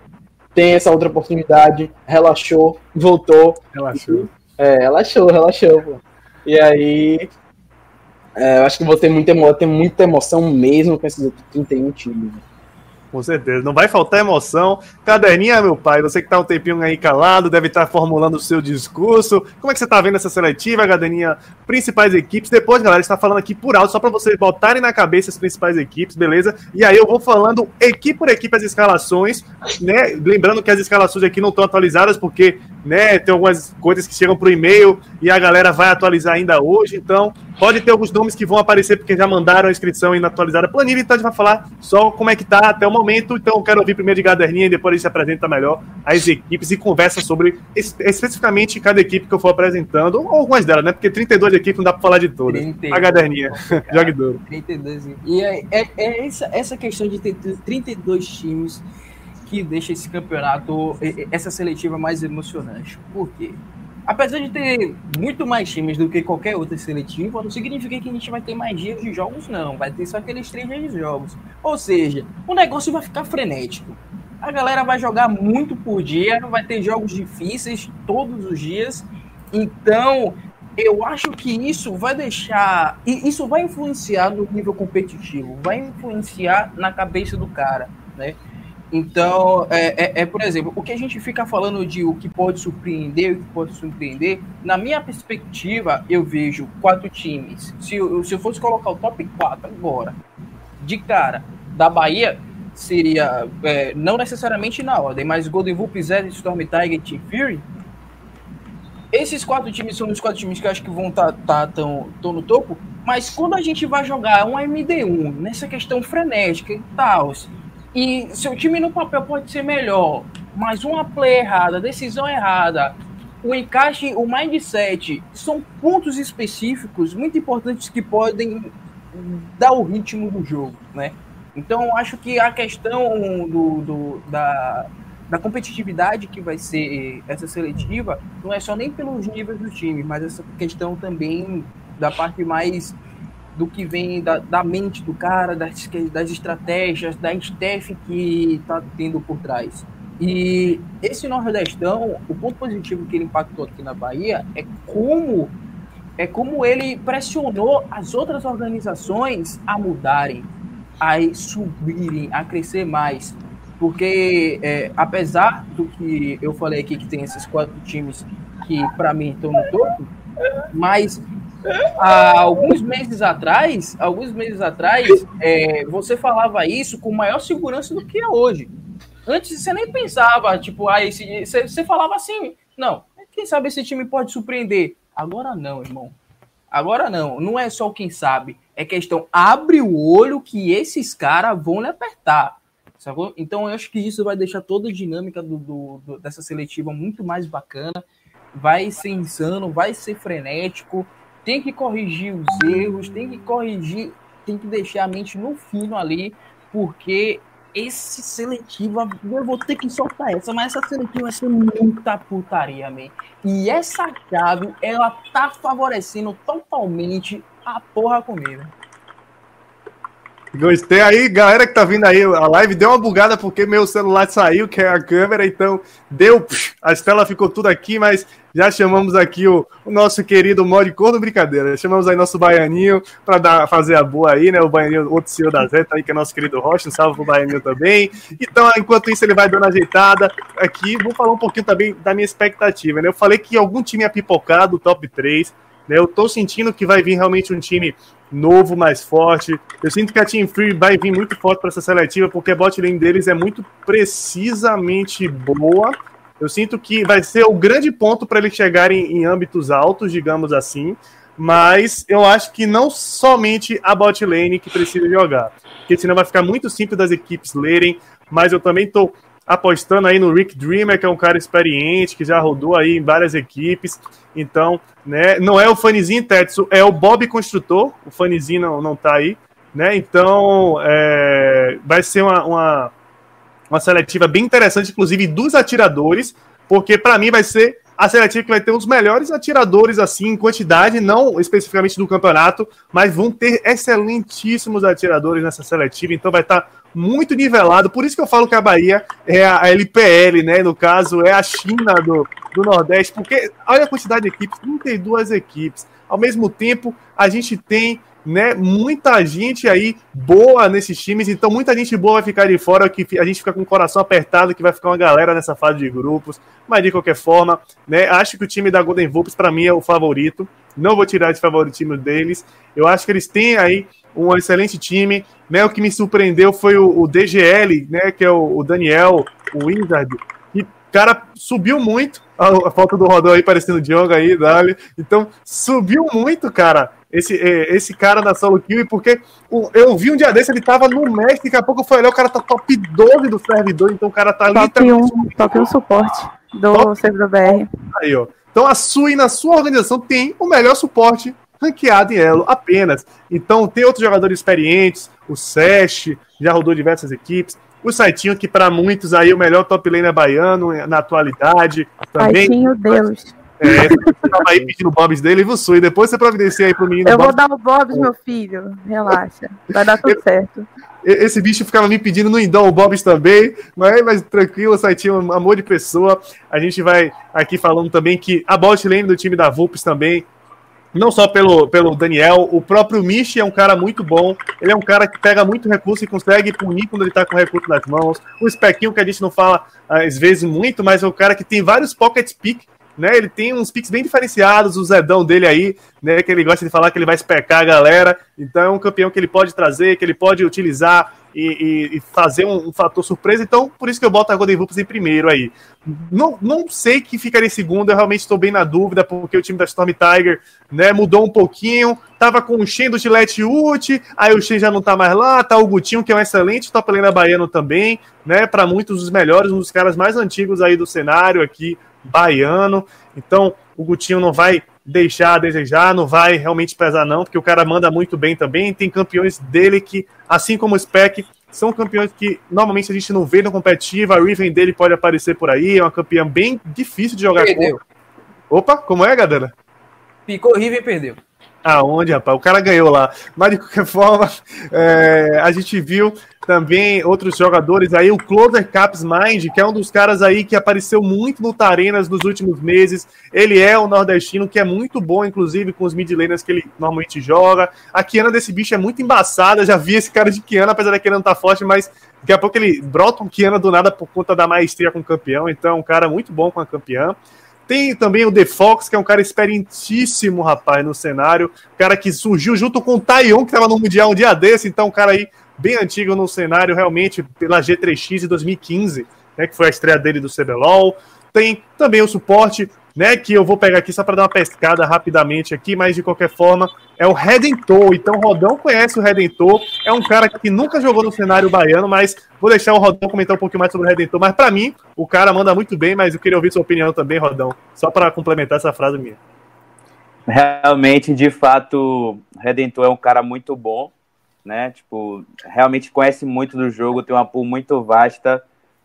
tem essa outra oportunidade, relaxou, voltou. Relaxou. É, relaxou, relaxou. Pô. E aí, é, eu acho que vou ter muita, ter muita emoção mesmo com esses 31 times. Com certeza, não vai faltar emoção. Caderninha, meu pai, você que tá um tempinho aí calado, deve estar tá formulando o seu discurso. Como é que você tá vendo essa seletiva, Caderninha? Principais equipes. Depois, galera, está falando aqui por alto, só para vocês botarem na cabeça as principais equipes, beleza? E aí eu vou falando equipe por equipe as escalações, né? Lembrando que as escalações aqui não estão atualizadas, porque né, tem algumas coisas que chegam pro e-mail e a galera vai atualizar ainda hoje, então pode ter alguns nomes que vão aparecer porque já mandaram a inscrição ainda atualizada planilha, então a gente vai falar só como é que tá até o momento. Então eu quero ouvir primeiro de Gaderninha e depois a gente apresenta melhor as equipes e conversa sobre especificamente cada equipe que eu for apresentando, ou algumas delas, né? Porque 32 equipes não dá para falar de todas. 32, a Gaderninha, jogue duro. 32. E é, é, é, essa, essa questão de ter 32 times que deixa esse campeonato, essa seletiva mais emocionante. Por quê? Apesar de ter muito mais times do que qualquer outra seletiva, não significa que a gente vai ter mais dias de jogos, não. Vai ter só aqueles três dias de jogos. Ou seja, o negócio vai ficar frenético. A galera vai jogar muito por dia, vai ter jogos difíceis todos os dias. Então, eu acho que isso vai deixar. Isso vai influenciar no nível competitivo, vai influenciar na cabeça do cara, né? Então, é, é, é, por exemplo, o que a gente fica falando de o que pode surpreender, o que pode surpreender, na minha perspectiva, eu vejo quatro times. Se eu, se eu fosse colocar o top 4 agora, de cara, da Bahia, seria, é, não necessariamente na ordem, mas Golden Vulp, Zé, Storm Tiger Team Fury. Esses quatro times são os quatro times que eu acho que vão estar tá, tá, tão, tão no topo, mas quando a gente vai jogar um MD1, nessa questão frenética e tal, e seu time no papel pode ser melhor, mas uma play errada, decisão errada, o encaixe, o mindset, são pontos específicos muito importantes que podem dar o ritmo do jogo, né? Então, acho que a questão do, do da, da competitividade que vai ser essa seletiva não é só nem pelos níveis do time, mas essa questão também da parte mais do que vem da, da mente do cara, das, das estratégias, da staff que está tendo por trás. E esse Nordestão, o ponto positivo que ele impactou aqui na Bahia é como é como ele pressionou as outras organizações a mudarem, a subirem, a crescer mais. Porque, é, apesar do que eu falei aqui, que tem esses quatro times que, para mim, estão no topo, mas há alguns meses atrás, alguns meses atrás, é, você falava isso com maior segurança do que é hoje. Antes você nem pensava, tipo, ah, esse, você, você falava assim, não, quem sabe esse time pode surpreender. Agora não, irmão. Agora não, não é só quem sabe, é questão abre o olho que esses caras vão lhe apertar. Então eu acho que isso vai deixar toda a dinâmica do, do, do, dessa seletiva muito mais bacana. Vai ser insano, vai ser frenético tem que corrigir os erros, tem que corrigir, tem que deixar a mente no fino ali, porque esse seletivo, eu vou ter que soltar essa, mas essa seletiva vai ser muita putaria, man. E essa chave, ela tá favorecendo totalmente a porra comigo. Gostei aí, galera que tá vindo aí, a live deu uma bugada porque meu celular saiu, que é a câmera, então deu, a tela ficou tudo aqui, mas já chamamos aqui o, o nosso querido Mod Corno Brincadeira, chamamos aí nosso Baianinho para fazer a boa aí, né, o Baianinho, outro senhor da Zeta aí, que é nosso querido Rocha, um salve pro Baianinho também, então enquanto isso ele vai dando ajeitada aqui, vou falar um pouquinho também da minha expectativa, né, eu falei que algum time ia pipocar do top 3, né, eu tô sentindo que vai vir realmente um time novo, mais forte. Eu sinto que a Team Free vai vir muito forte para essa seletiva, porque a bot lane deles é muito precisamente boa. Eu sinto que vai ser o grande ponto para eles chegarem em âmbitos altos, digamos assim. Mas eu acho que não somente a bot lane que precisa jogar. Porque senão vai ficar muito simples das equipes lerem. mas eu também tô apostando aí no Rick Dreamer, que é um cara experiente, que já rodou aí em várias equipes. Então, né, não é o Fanizinho Tetsu, é o Bob Construtor. O Fanizinho não, não tá aí, né? Então, é, vai ser uma, uma, uma seletiva bem interessante, inclusive dos atiradores, porque para mim vai ser a seletiva que vai ter os melhores atiradores, assim, em quantidade, não especificamente do campeonato, mas vão ter excelentíssimos atiradores nessa seletiva, então vai estar tá muito nivelado. Por isso que eu falo que a Bahia é a LPL, né? No caso, é a China do, do Nordeste, porque olha a quantidade de equipes 32 equipes. Ao mesmo tempo, a gente tem né, muita gente aí boa nesses times, então muita gente boa vai ficar de fora, que a gente fica com o coração apertado, que vai ficar uma galera nessa fase de grupos, mas de qualquer forma, né, acho que o time da Golden Vulpes para mim é o favorito, não vou tirar de favoritismo deles, eu acho que eles têm aí um excelente time, né, o que me surpreendeu foi o, o DGL, né, que é o, o Daniel, o Wizard, cara subiu muito, a, a foto do Rodão aí parecendo Diogo aí, Dali, então subiu muito, cara, esse, é, esse cara da solo kill, porque eu vi um dia desse, ele tava no México, daqui a pouco eu fui olhar, o cara tá top 12 do servidor, então o cara tá top literalmente... Um, top 1 suporte do top, servidor BR. Aí, ó. Então a sua e na sua organização tem o melhor suporte ranqueado em Elo apenas. Então tem outros jogadores experientes, o Sesh, já rodou diversas equipes, o Saitinho, que para muitos aí é o melhor top laner baiano na atualidade. Também. Saitinho, Deus. É, você tava aí pedindo bobs dele e você, e depois você providencia aí pro menino. Eu vou dar o bobs, meu filho. Relaxa. Vai dar tudo certo. Esse bicho ficava me pedindo no Indão o Bobs também, mas, mas tranquilo, Saitinho, um amor de pessoa. A gente vai aqui falando também que a bot lane do time da Vulpes também, não só pelo, pelo Daniel, o próprio Michi é um cara muito bom. Ele é um cara que pega muito recurso e consegue punir quando ele tá com recurso nas mãos. O Spequinho, que a gente não fala às vezes muito, mas é um cara que tem vários pocket pick né? Ele tem uns picks bem diferenciados, o Zedão dele aí, né? Que ele gosta de falar que ele vai especar a galera. Então é um campeão que ele pode trazer, que ele pode utilizar e, e, e fazer um, um, fator surpresa. Então, por isso que eu boto a Golden Vulpes em primeiro aí. Não, não sei que ficaria em segundo, eu realmente estou bem na dúvida, porque o time da Storm Tiger né, mudou um pouquinho. Tava com o Shen do Gillette Ult, aí o Shen já não tá mais lá, tá o Gutinho, que é um excelente top laner baiano também, né? Para muitos dos melhores, um dos caras mais antigos aí do cenário aqui baiano. Então, o Gutinho não vai deixar a desejar, não vai realmente pesar, não, porque o cara manda muito bem também. Tem campeões dele que, assim como o Spec, são campeões que normalmente a gente não vê no competitivo. A Riven dele pode aparecer por aí, é uma campeã bem difícil de jogar perdeu. com. Opa, como é, galera? Picou Riven e perdeu. Aonde, rapaz? O cara ganhou lá. Mas de qualquer forma, é, a gente viu também outros jogadores aí, o Closer Caps Mind, que é um dos caras aí que apareceu muito no Tarenas nos últimos meses. Ele é o nordestino, que é muito bom, inclusive, com os mid laners que ele normalmente joga. A Kiana desse bicho é muito embaçada, já vi esse cara de Kiana, apesar da Kiana não estar tá forte, mas daqui a pouco ele brota um Kiana do nada por conta da maestria com o campeão. Então, um cara muito bom com a campeã. Tem também o The Fox, que é um cara experientíssimo, rapaz, no cenário. Cara que surgiu junto com o Taion, que estava no Mundial um dia desse. Então, um cara aí bem antigo no cenário, realmente, pela G3X de 2015, né, que foi a estreia dele do CBLOL. Tem também o suporte né, que eu vou pegar aqui só para dar uma pescada rapidamente aqui, mas de qualquer forma é o Redentor. Então Rodão conhece o Redentor, é um cara que nunca jogou no cenário baiano, mas vou deixar o Rodão comentar um pouquinho mais sobre o Redentor. Mas para mim, o cara manda muito bem, mas eu queria ouvir sua opinião também, Rodão, só para complementar essa frase minha. Realmente, de fato, Redentor é um cara muito bom, né? Tipo, realmente conhece muito do jogo, tem uma pool muito vasta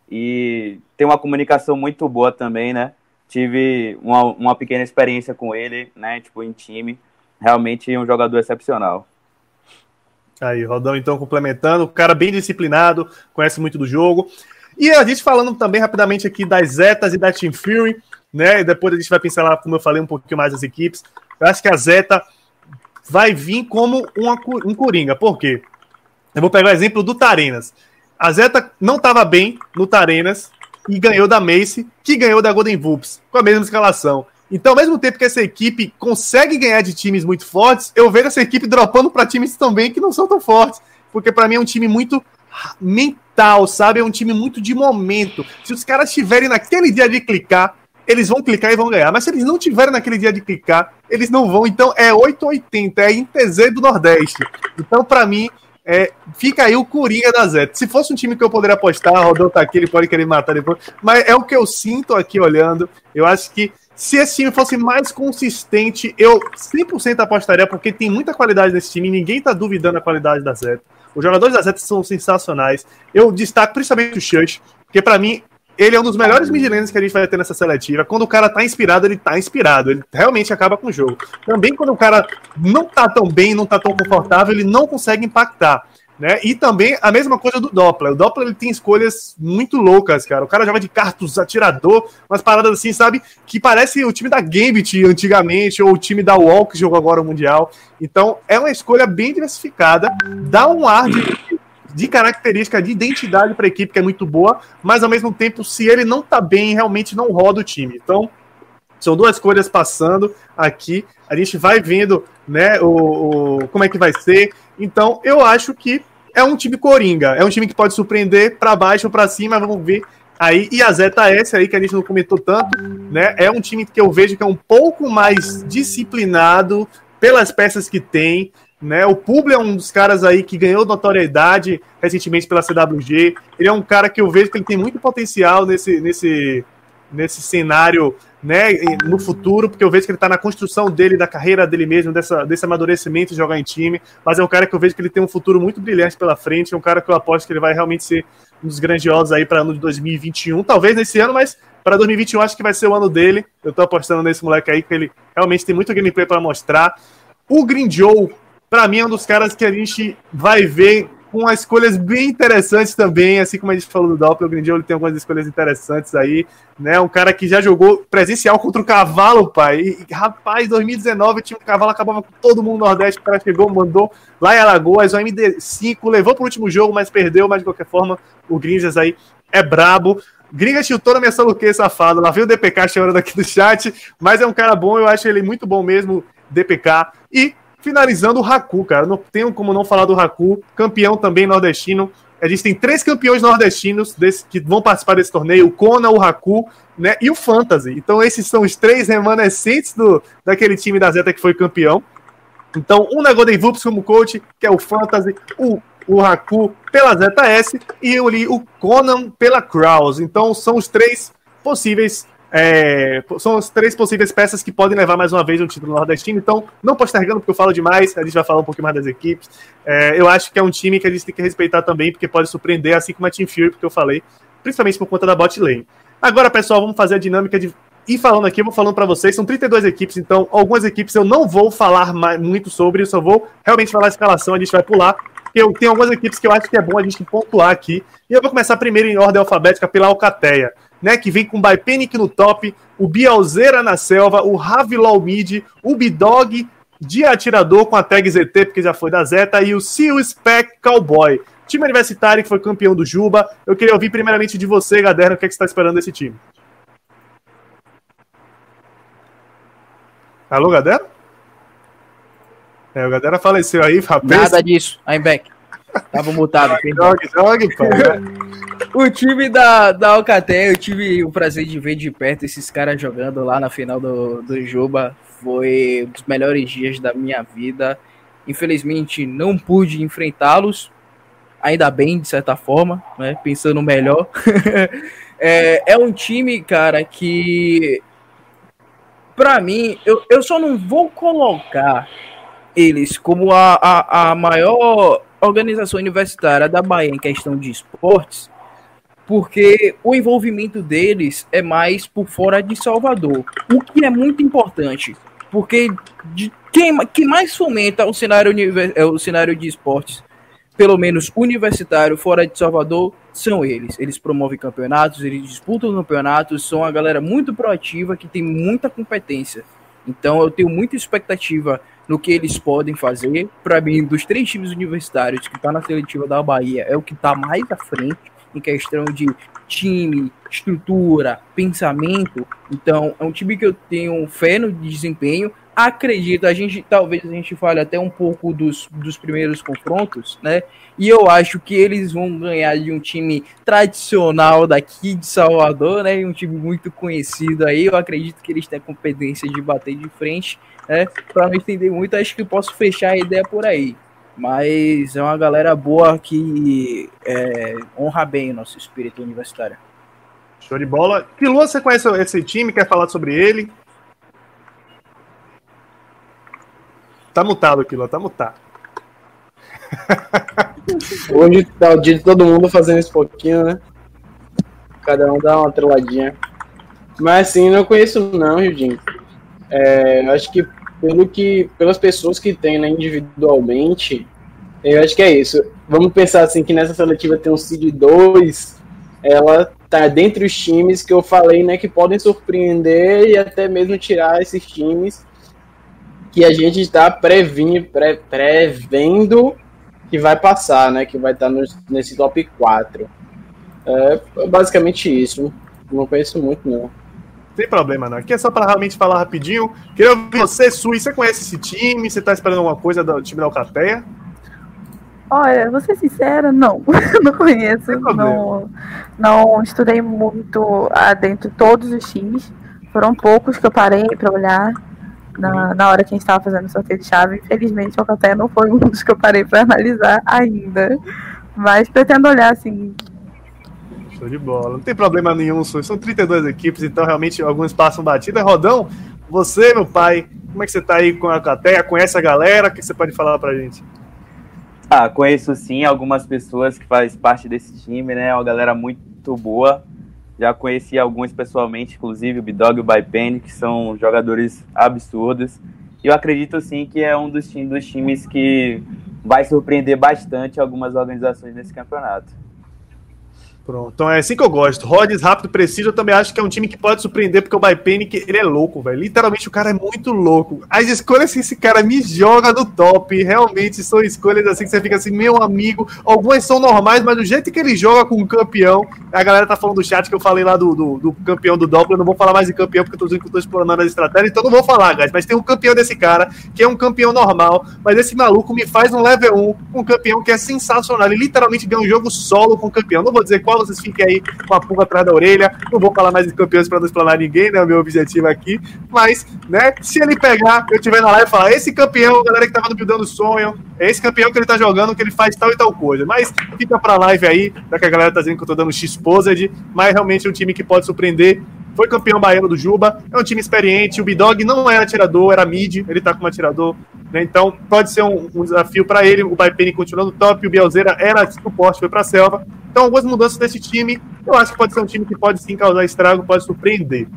e tem uma comunicação muito boa também, né? Tive uma, uma pequena experiência com ele, né? Tipo, em time. Realmente um jogador excepcional. Aí, Rodão, então, complementando, cara bem disciplinado, conhece muito do jogo. E a gente falando também rapidamente aqui das Zetas e da Team Fury, né? E depois a gente vai pincelar, como eu falei, um pouquinho mais das equipes. Eu acho que a Zeta vai vir como uma, um Coringa. Por quê? Eu vou pegar o exemplo do Tarenas. A Zeta não estava bem no Tarenas, e ganhou da Mace, que ganhou da Golden Vulps, com a mesma escalação. Então, ao mesmo tempo que essa equipe consegue ganhar de times muito fortes, eu vejo essa equipe dropando para times também que não são tão fortes. Porque para mim é um time muito mental, sabe? É um time muito de momento. Se os caras estiverem naquele dia de clicar, eles vão clicar e vão ganhar. Mas se eles não tiverem naquele dia de clicar, eles não vão. Então é 880, é INTZ do Nordeste. Então, para mim, é, fica aí o Coringa da Zé. Se fosse um time que eu poderia apostar, o Rodão tá aqui, ele pode querer matar depois. Mas é o que eu sinto aqui olhando. Eu acho que se esse time fosse mais consistente, eu 100% apostaria, porque tem muita qualidade nesse time, ninguém tá duvidando da qualidade da Zé. Os jogadores da Zé são sensacionais. Eu destaco principalmente o Church, porque para mim ele é um dos melhores midlaners que a gente vai ter nessa seletiva. Quando o cara tá inspirado, ele tá inspirado. Ele realmente acaba com o jogo. Também quando o cara não tá tão bem, não tá tão confortável, ele não consegue impactar. Né? E também a mesma coisa do Doppler. O Doppler ele tem escolhas muito loucas, cara. O cara joga de cartos, atirador, umas paradas assim, sabe? Que parece o time da Gambit antigamente, ou o time da Wall que jogou agora o Mundial. Então é uma escolha bem diversificada, dá um ar de de característica, de identidade para a equipe que é muito boa, mas ao mesmo tempo, se ele não tá bem, realmente não roda o time. Então, são duas coisas passando aqui. A gente vai vendo, né, o, o como é que vai ser. Então, eu acho que é um time coringa, é um time que pode surpreender para baixo ou para cima, vamos ver aí. E a Zeta S aí que a gente não comentou tanto, né? É um time que eu vejo que é um pouco mais disciplinado pelas peças que tem, né? O Publi é um dos caras aí que ganhou notoriedade recentemente pela CWG. Ele é um cara que eu vejo que ele tem muito potencial nesse, nesse, nesse cenário né, no futuro, porque eu vejo que ele está na construção dele, da carreira dele mesmo, dessa, desse amadurecimento de jogar em time. Mas é um cara que eu vejo que ele tem um futuro muito brilhante pela frente. É um cara que eu aposto que ele vai realmente ser um dos grandiosos aí para ano de 2021. Talvez nesse ano, mas para 2021 acho que vai ser o ano dele. Eu estou apostando nesse moleque aí, que ele realmente tem muito gameplay para mostrar. O Green Joe para mim é um dos caras que a gente vai ver com escolhas bem interessantes também, assim como a gente falou do Doppel, o Grindel ele tem algumas escolhas interessantes aí, né? Um cara que já jogou presencial contra o Cavalo, pai. E, rapaz, 2019 o time do Cavalo acabava com todo mundo no Nordeste, o cara chegou, mandou lá em Alagoas, o MD5 levou pro último jogo, mas perdeu, mas de qualquer forma, o Gringas aí é brabo. Gringa chutou na minha saluque, safado. Lá veio o DPK chorando aqui do chat, mas é um cara bom, eu acho ele muito bom mesmo, DPK. E Finalizando o Haku, cara. Não tenho como não falar do Haku, campeão também nordestino. A gente tem três campeões nordestinos desse, que vão participar desse torneio: o Kona, o Haku né, e o Fantasy. Então, esses são os três remanescentes do, daquele time da Zeta que foi campeão. Então, um na Golden Vups como coach, que é o Fantasy, o, o Haku pela ZS e o, o Conan pela Kraus. Então, são os três possíveis é, são as três possíveis peças que podem levar mais uma vez o título nordestino. Então, não postergando, porque eu falo demais, a gente vai falar um pouquinho mais das equipes. É, eu acho que é um time que a gente tem que respeitar também, porque pode surpreender, assim como a Team Fury, porque eu falei, principalmente por conta da bot lane. Agora, pessoal, vamos fazer a dinâmica de ir falando aqui, eu vou falando para vocês. São 32 equipes, então algumas equipes eu não vou falar mais, muito sobre, eu só vou realmente falar a escalação, a gente vai pular. Eu tenho algumas equipes que eu acho que é bom a gente pontuar aqui. E eu vou começar primeiro em ordem alfabética pela Alcateia né, que vem com Bipenic no top, o Bialzeira na selva, o Ravilol mid, o Bidog de atirador com a tag ZT, porque já foi da Zeta, e o Seal Spec Cowboy. Time universitário que foi campeão do Juba. Eu queria ouvir primeiramente de você, Gaderno, o que, é que você está esperando desse time? Alô, Gaderno? É, o Gaderno faleceu aí, rapaz. Nada disso, I'm back. Tava mutado. jogue, jogue, pô. O time da, da Alcatel, eu tive o prazer de ver de perto esses caras jogando lá na final do, do Juba. Foi um dos melhores dias da minha vida. Infelizmente, não pude enfrentá-los. Ainda bem, de certa forma, né? Pensando melhor. é, é um time, cara, que. Pra mim, eu, eu só não vou colocar eles como a, a, a maior organização universitária da Bahia em questão de esportes, porque o envolvimento deles é mais por fora de Salvador, o que é muito importante, porque de quem que mais fomenta o cenário, é o cenário de esportes, pelo menos universitário, fora de Salvador, são eles. Eles promovem campeonatos, eles disputam campeonatos, são uma galera muito proativa que tem muita competência. Então eu tenho muita expectativa no que eles podem fazer. Para mim, dos três times universitários que está na seletiva da Bahia, é o que está mais à frente em questão de time, estrutura, pensamento. Então, é um time que eu tenho fé no desempenho. Acredito, a gente talvez a gente fale até um pouco dos, dos primeiros confrontos, né? E eu acho que eles vão ganhar de um time tradicional daqui de Salvador, né? Um time muito conhecido aí. Eu acredito que eles têm competência de bater de frente, né? Para não entender muito, acho que posso fechar a ideia por aí. Mas é uma galera boa que é, honra bem o nosso espírito universitário. Show de bola. Que Lua, você conhece esse time? Quer falar sobre ele? Tá mutado aqui, Lua, tá mutado. Hoje tá o dia de todo mundo fazendo isso pouquinho, né? Cada um dá uma treladinha. Mas assim, não conheço não, Rildinho. É, acho que pelo que pelas pessoas que tem né, individualmente, eu acho que é isso. Vamos pensar assim que nessa seletiva tem um seed 2, ela tá dentre os times que eu falei, né, que podem surpreender e até mesmo tirar esses times que a gente está prevendo, pre, que vai passar, né, que vai estar tá nesse top 4. É basicamente isso. Não conheço muito, não. Tem problema, não. Aqui é só para realmente falar rapidinho. Queria ouvir você, Sui. Você conhece esse time? Você está esperando alguma coisa do time da Alcateia? Olha, vou ser sincera, não. não conheço. Não, não estudei muito dentro de todos os times. Foram poucos que eu parei para olhar na, na hora que a gente estava fazendo o sorteio de chave. Infelizmente, o Alcateia não foi um dos que eu parei para analisar ainda. Mas pretendo olhar, assim, Show de bola. Não tem problema nenhum, são 32 equipes, então realmente alguns passam batida. Rodão, você, meu pai, como é que você tá aí com a Cateia? Conhece a galera? O que você pode falar pra gente? Ah, conheço sim algumas pessoas que fazem parte desse time, né? É uma galera muito boa. Já conheci alguns pessoalmente, inclusive o Bidog e o Bypen, que são jogadores absurdos. E eu acredito sim que é um dos times que vai surpreender bastante algumas organizações nesse campeonato. Pronto. Então é assim que eu gosto. Rods, rápido, preciso. Eu também acho que é um time que pode surpreender, porque o Bypanic, ele é louco, velho. Literalmente o cara é muito louco. As escolhas que esse cara me joga no top, realmente são escolhas assim que você fica assim, meu amigo. Algumas são normais, mas do jeito que ele joga com o campeão. A galera tá falando do chat que eu falei lá do, do, do campeão do Doppler. Eu não vou falar mais de campeão, porque eu tô dizendo que eu tô explorando as estratégias, então não vou falar, guys. Mas tem um campeão desse cara, que é um campeão normal. Mas esse maluco me faz um level 1 com um campeão que é sensacional. Ele literalmente ganha um jogo solo com o campeão. Não vou dizer qual vocês fiquem aí com a pulga atrás da orelha. Não vou falar mais de campeões para não explanar ninguém, né? O meu objetivo aqui. Mas, né, se ele pegar, eu tiver na live e falar, esse campeão, galera que tava no Buildando Sonho, é esse campeão que ele tá jogando, que ele faz tal e tal coisa. Mas fica pra live aí, já que a galera tá dizendo que eu tô dando X-Posed, mas realmente é um time que pode surpreender foi campeão baiano do Juba, é um time experiente. O Bidog não era atirador, era mid, ele tá como atirador, né? Então pode ser um, um desafio para ele. O Baipeni continuando top, o Bielzeira era suporte, foi pra selva. Então, algumas mudanças desse time, eu acho que pode ser um time que pode sim causar estrago, pode surpreender.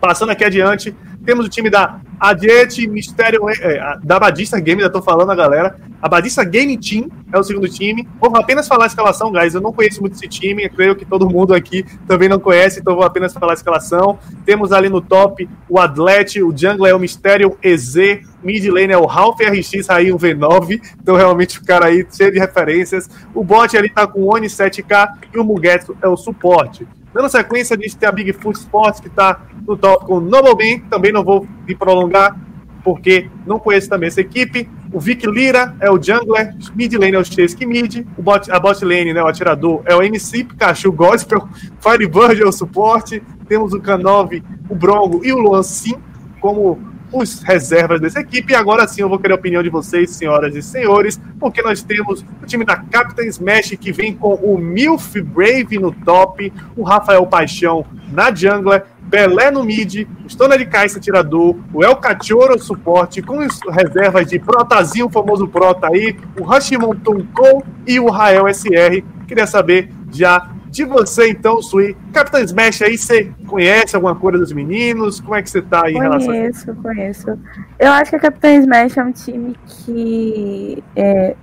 Passando aqui adiante, temos o time da Adiete Mistério, é, da Badista Game, já tô falando a galera. A Badista Game Team é o segundo time. Vou apenas falar a escalação, guys. Eu não conheço muito esse time, eu creio que todo mundo aqui também não conhece, então vou apenas falar a escalação. Temos ali no top o Atlete, o Jungle é o Mistério EZ, mid lane é o Ralph RX Rainho V9, então realmente o cara aí cheio de referências. O bot ali tá com o Oni 7K e o Mugetsu é o suporte. Dando sequência, a gente tem a Bigfoot Sports, que está no top com o também não vou me prolongar, porque não conheço também essa equipe. O Vic Lira é o jungler, mid lane é o Chase mid, o bot, a bot lane, né, o atirador, é o MC Pikachu Gospel, Firebird é o suporte, temos o K9, o Brongo e o Luan Sim como os reservas dessa equipe. E agora sim eu vou querer a opinião de vocês, senhoras e senhores, porque nós temos o time da Captain Smash que vem com o Milf Brave no top, o Rafael Paixão na jungler, Belé no mid, o Stona de Caixa tirador, o El Cachorro suporte, com as reservas de Protazinho, o famoso Prota aí, o Hashimon Tonkou e o Rael SR. Queria saber já de você, então, Sui. Capitã Smash aí, você conhece alguma coisa dos meninos? Como é que você tá aí em relação Conheço, conheço. Eu acho que a Capitã Smash é um time que. É,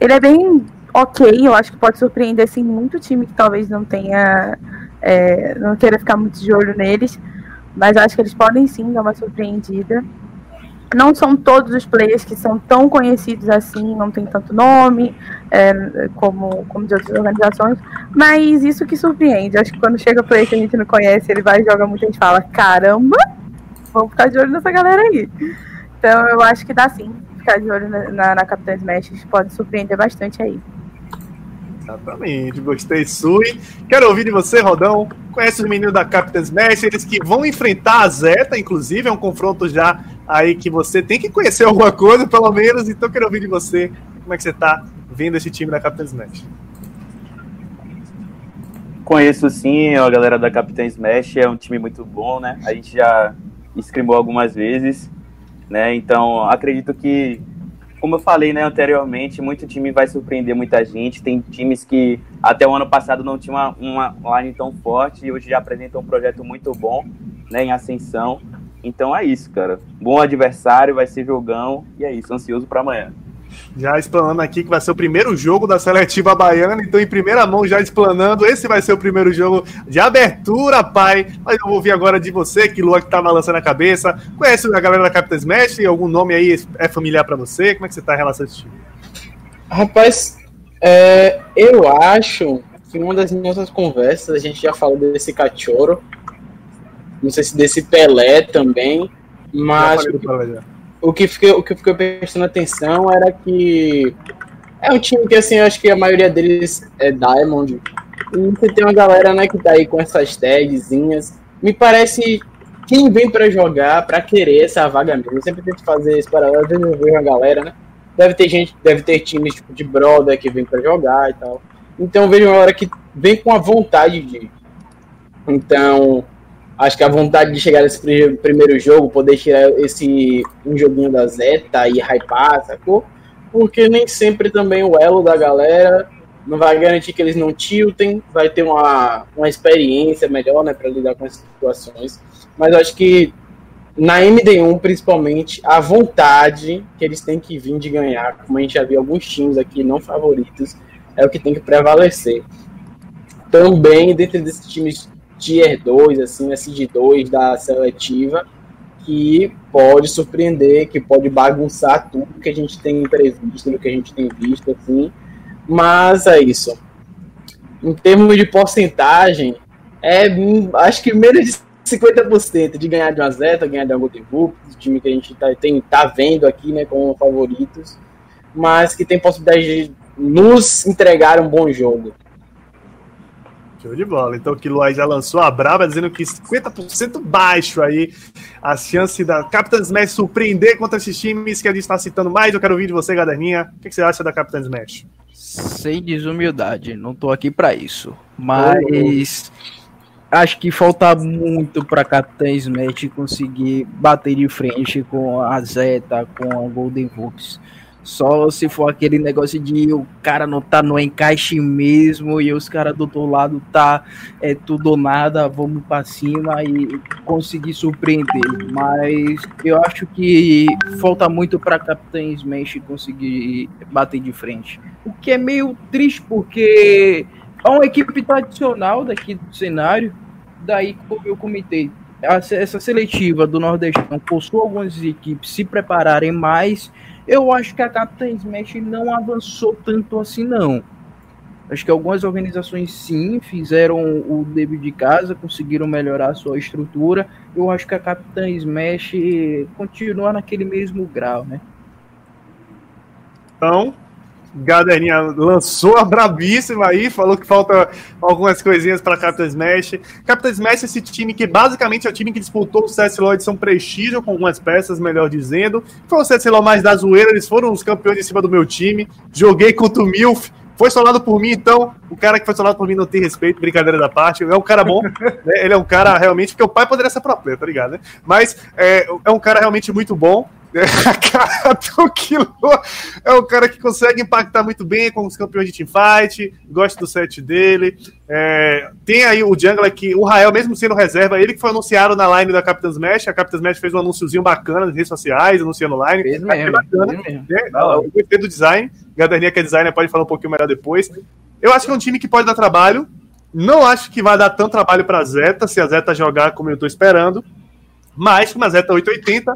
ele é bem ok, eu acho que pode surpreender assim, muito time que talvez não tenha. É, não queira ficar muito de olho neles. Mas acho que eles podem sim dar uma surpreendida não são todos os players que são tão conhecidos assim, não tem tanto nome é, como, como de outras organizações, mas isso que surpreende. Acho que quando chega player que a gente não conhece, ele vai e joga muito, a gente fala, caramba, vamos ficar de olho nessa galera aí. Então eu acho que dá sim, ficar de olho na, na, na Capitã Smash, pode surpreender bastante aí. Exatamente, gostei, Sui. Quero ouvir de você, Rodão. Conhece os meninos da Captain Smash, eles que vão enfrentar a Zeta, inclusive, é um confronto já aí que você tem que conhecer alguma coisa, pelo menos. Então, quero ouvir de você Como é que você tá vendo esse time da Capitã Smash? Conheço sim a galera da Capitã Smash, é um time muito bom, né? A gente já escrimou algumas vezes, né? Então acredito que, como eu falei né, anteriormente, muito time vai surpreender muita gente. Tem times que até o ano passado não tinham uma, uma line tão forte e hoje já apresentam um projeto muito bom, né? Em ascensão. Então é isso, cara. Bom adversário, vai ser jogão e é isso. Ansioso para amanhã. Já explanando aqui que vai ser o primeiro jogo da seletiva baiana, então em primeira mão já explanando, esse vai ser o primeiro jogo de abertura, pai. Mas eu vou ouvir agora de você, que Lua que tá balançando a cabeça. Conhece a galera da Capitã Smash? Algum nome aí é familiar para você? Como é que você tá em relação a esse time? Rapaz, é, eu acho que uma das nossas conversas a gente já falou desse cachorro, não sei se desse Pelé também, mas o que fiquei, o que fiquei prestando atenção era que é um time que, assim, eu acho que a maioria deles é Diamond. E você tem uma galera, né, que tá aí com essas tagzinhas. Me parece quem vem para jogar, para querer essa vaga mesmo. Eu sempre tento fazer esse paralelo, às vezes eu vejo uma galera, né? Deve ter gente, deve ter times tipo de brother que vem para jogar e tal. Então vejo uma hora que vem com a vontade de. Então, Acho que a vontade de chegar nesse primeiro jogo, poder tirar esse um joguinho da Zeta e hypar, sacou? Porque nem sempre também o elo da galera não vai garantir que eles não tiltem, vai ter uma, uma experiência melhor, né, para lidar com essas situações. Mas acho que na MD1, principalmente, a vontade que eles têm que vir de ganhar, como a gente já viu alguns times aqui não favoritos, é o que tem que prevalecer. Também, dentro desses times tier 2, assim, a seed 2 da seletiva, que pode surpreender, que pode bagunçar tudo que a gente tem previsto, do que a gente tem visto, assim. Mas é isso. Em termos de porcentagem, é acho que menos de 50% de ganhar de uma Zeta, ganhar de um Book, time que a gente tá, tem, tá vendo aqui, né, como favoritos, mas que tem possibilidade de nos entregar um bom jogo. Show de bola. Então, que Luai já lançou a braba, dizendo que 50% baixo aí a chance da Capitã Smash surpreender contra esses times que a gente está citando mais. Eu quero ouvir de você, Gaderninha. O que você acha da Capitã Smash? Sem desumildade, não tô aqui para isso. Mas acho que falta muito para Capitã Smash conseguir bater de frente com a Zeta, com a Golden Hoops. Só se for aquele negócio de o cara não tá no encaixe mesmo e os caras do outro lado tá é tudo ou nada, vamos para cima e conseguir surpreender. Mas eu acho que falta muito para Capitã Smash conseguir bater de frente. O que é meio triste porque é uma equipe tradicional daqui do cenário. Daí, como eu comentei, essa seletiva do Nordestão possui algumas equipes se prepararem mais eu acho que a Capitã Smash não avançou tanto assim, não. Acho que algumas organizações sim fizeram o dever de casa, conseguiram melhorar a sua estrutura. Eu acho que a Capitã Smash continua naquele mesmo grau, né? Então, Gaderinha lançou a brabíssima aí, falou que falta algumas coisinhas para Capitão Smash. Capitão Smash é esse time que basicamente é o time que disputou o CSLO edição prestígio com algumas peças, melhor dizendo. Foi o CSLO mais da zoeira, eles foram os campeões em cima do meu time. Joguei contra o Milf, foi solado por mim, então o cara que foi solado por mim não tem respeito, brincadeira da parte. É um cara bom, né? ele é um cara realmente, porque o pai poderia ser próprio, tá ligado? Né? Mas é, é um cara realmente muito bom. A cara do Kilo é um cara que consegue impactar muito bem com os campeões de teamfight, gosto do set dele. É, tem aí o Jungler que, o Rael, mesmo sendo reserva, ele que foi anunciado na line da Capitã Smash. A Capitã Smash fez um anúnciozinho bacana nas redes sociais, anunciando line. Fez mesmo, bacana. Mesmo. Né? Eu gostei do design. Gaderninha, que é designer, pode falar um pouquinho melhor depois. Eu acho que é um time que pode dar trabalho. Não acho que vai dar tanto trabalho para a Zeta, se a Zeta jogar como eu estou esperando. Mas com uma Zeta 880,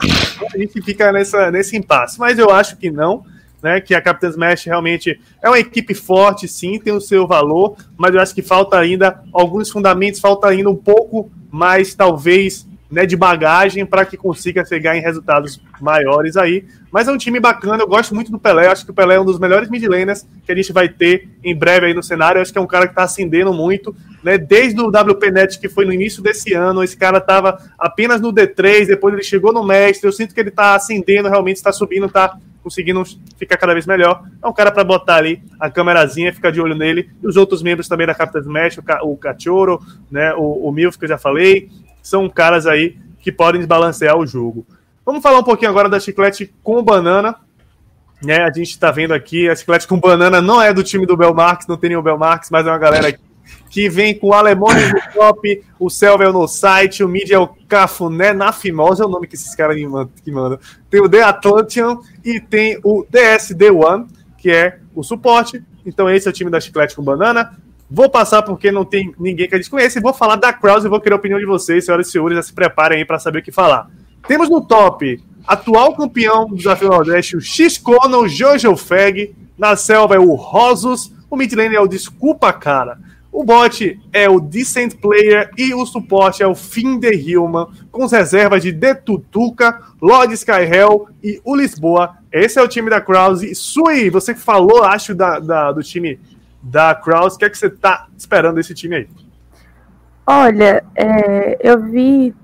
a gente fica nessa, nesse impasse. Mas eu acho que não, né? Que a Captain Smash realmente é uma equipe forte, sim, tem o seu valor, mas eu acho que falta ainda alguns fundamentos, falta ainda um pouco mais, talvez, né, de bagagem para que consiga chegar em resultados maiores aí. Mas é um time bacana, eu gosto muito do Pelé, acho que o Pelé é um dos melhores mid laners que a gente vai ter em breve aí no cenário. Eu acho que é um cara que está ascendendo muito, né? Desde o WPNet, que foi no início desse ano, esse cara estava apenas no D3, depois ele chegou no Mestre. Eu sinto que ele está ascendendo, realmente está subindo, está conseguindo ficar cada vez melhor. É um cara para botar ali a câmerazinha, ficar de olho nele. E os outros membros também da Capital Smash, o, Cachorro, né, o, o Milf, que eu já falei, são caras aí que podem desbalancear o jogo. Vamos falar um pouquinho agora da Chiclete com banana. Né, a gente está vendo aqui, a Chiclete com banana não é do time do Belmarx, não tem nenhum Belmarx, mas é uma galera aqui que vem com o Alemônio no top, o Selvel no site, o Mid é o Cafuné na Fimosa, é o nome que esses caras que mandam. Tem o The Atlantean e tem o DSD One, que é o suporte. Então esse é o time da Chiclete com Banana. Vou passar porque não tem ninguém que a gente conhece. Vou falar da Kraus e vou querer a opinião de vocês, senhoras e senhores. Já se preparem aí para saber o que falar. Temos no top atual campeão do Desafio Nordeste, o X-Cono, o Jojo Feg. Na selva é o Rosos. O mid lane é o Desculpa Cara. O bot é o Decent Player e o suporte é o Finn de Hillman, com as reservas de Detutuca, Lord Skyhell e o Lisboa. Esse é o time da Krause. Sui, você falou, acho, da, da, do time da Krause. O que é que você está esperando desse time aí? Olha, é, eu vi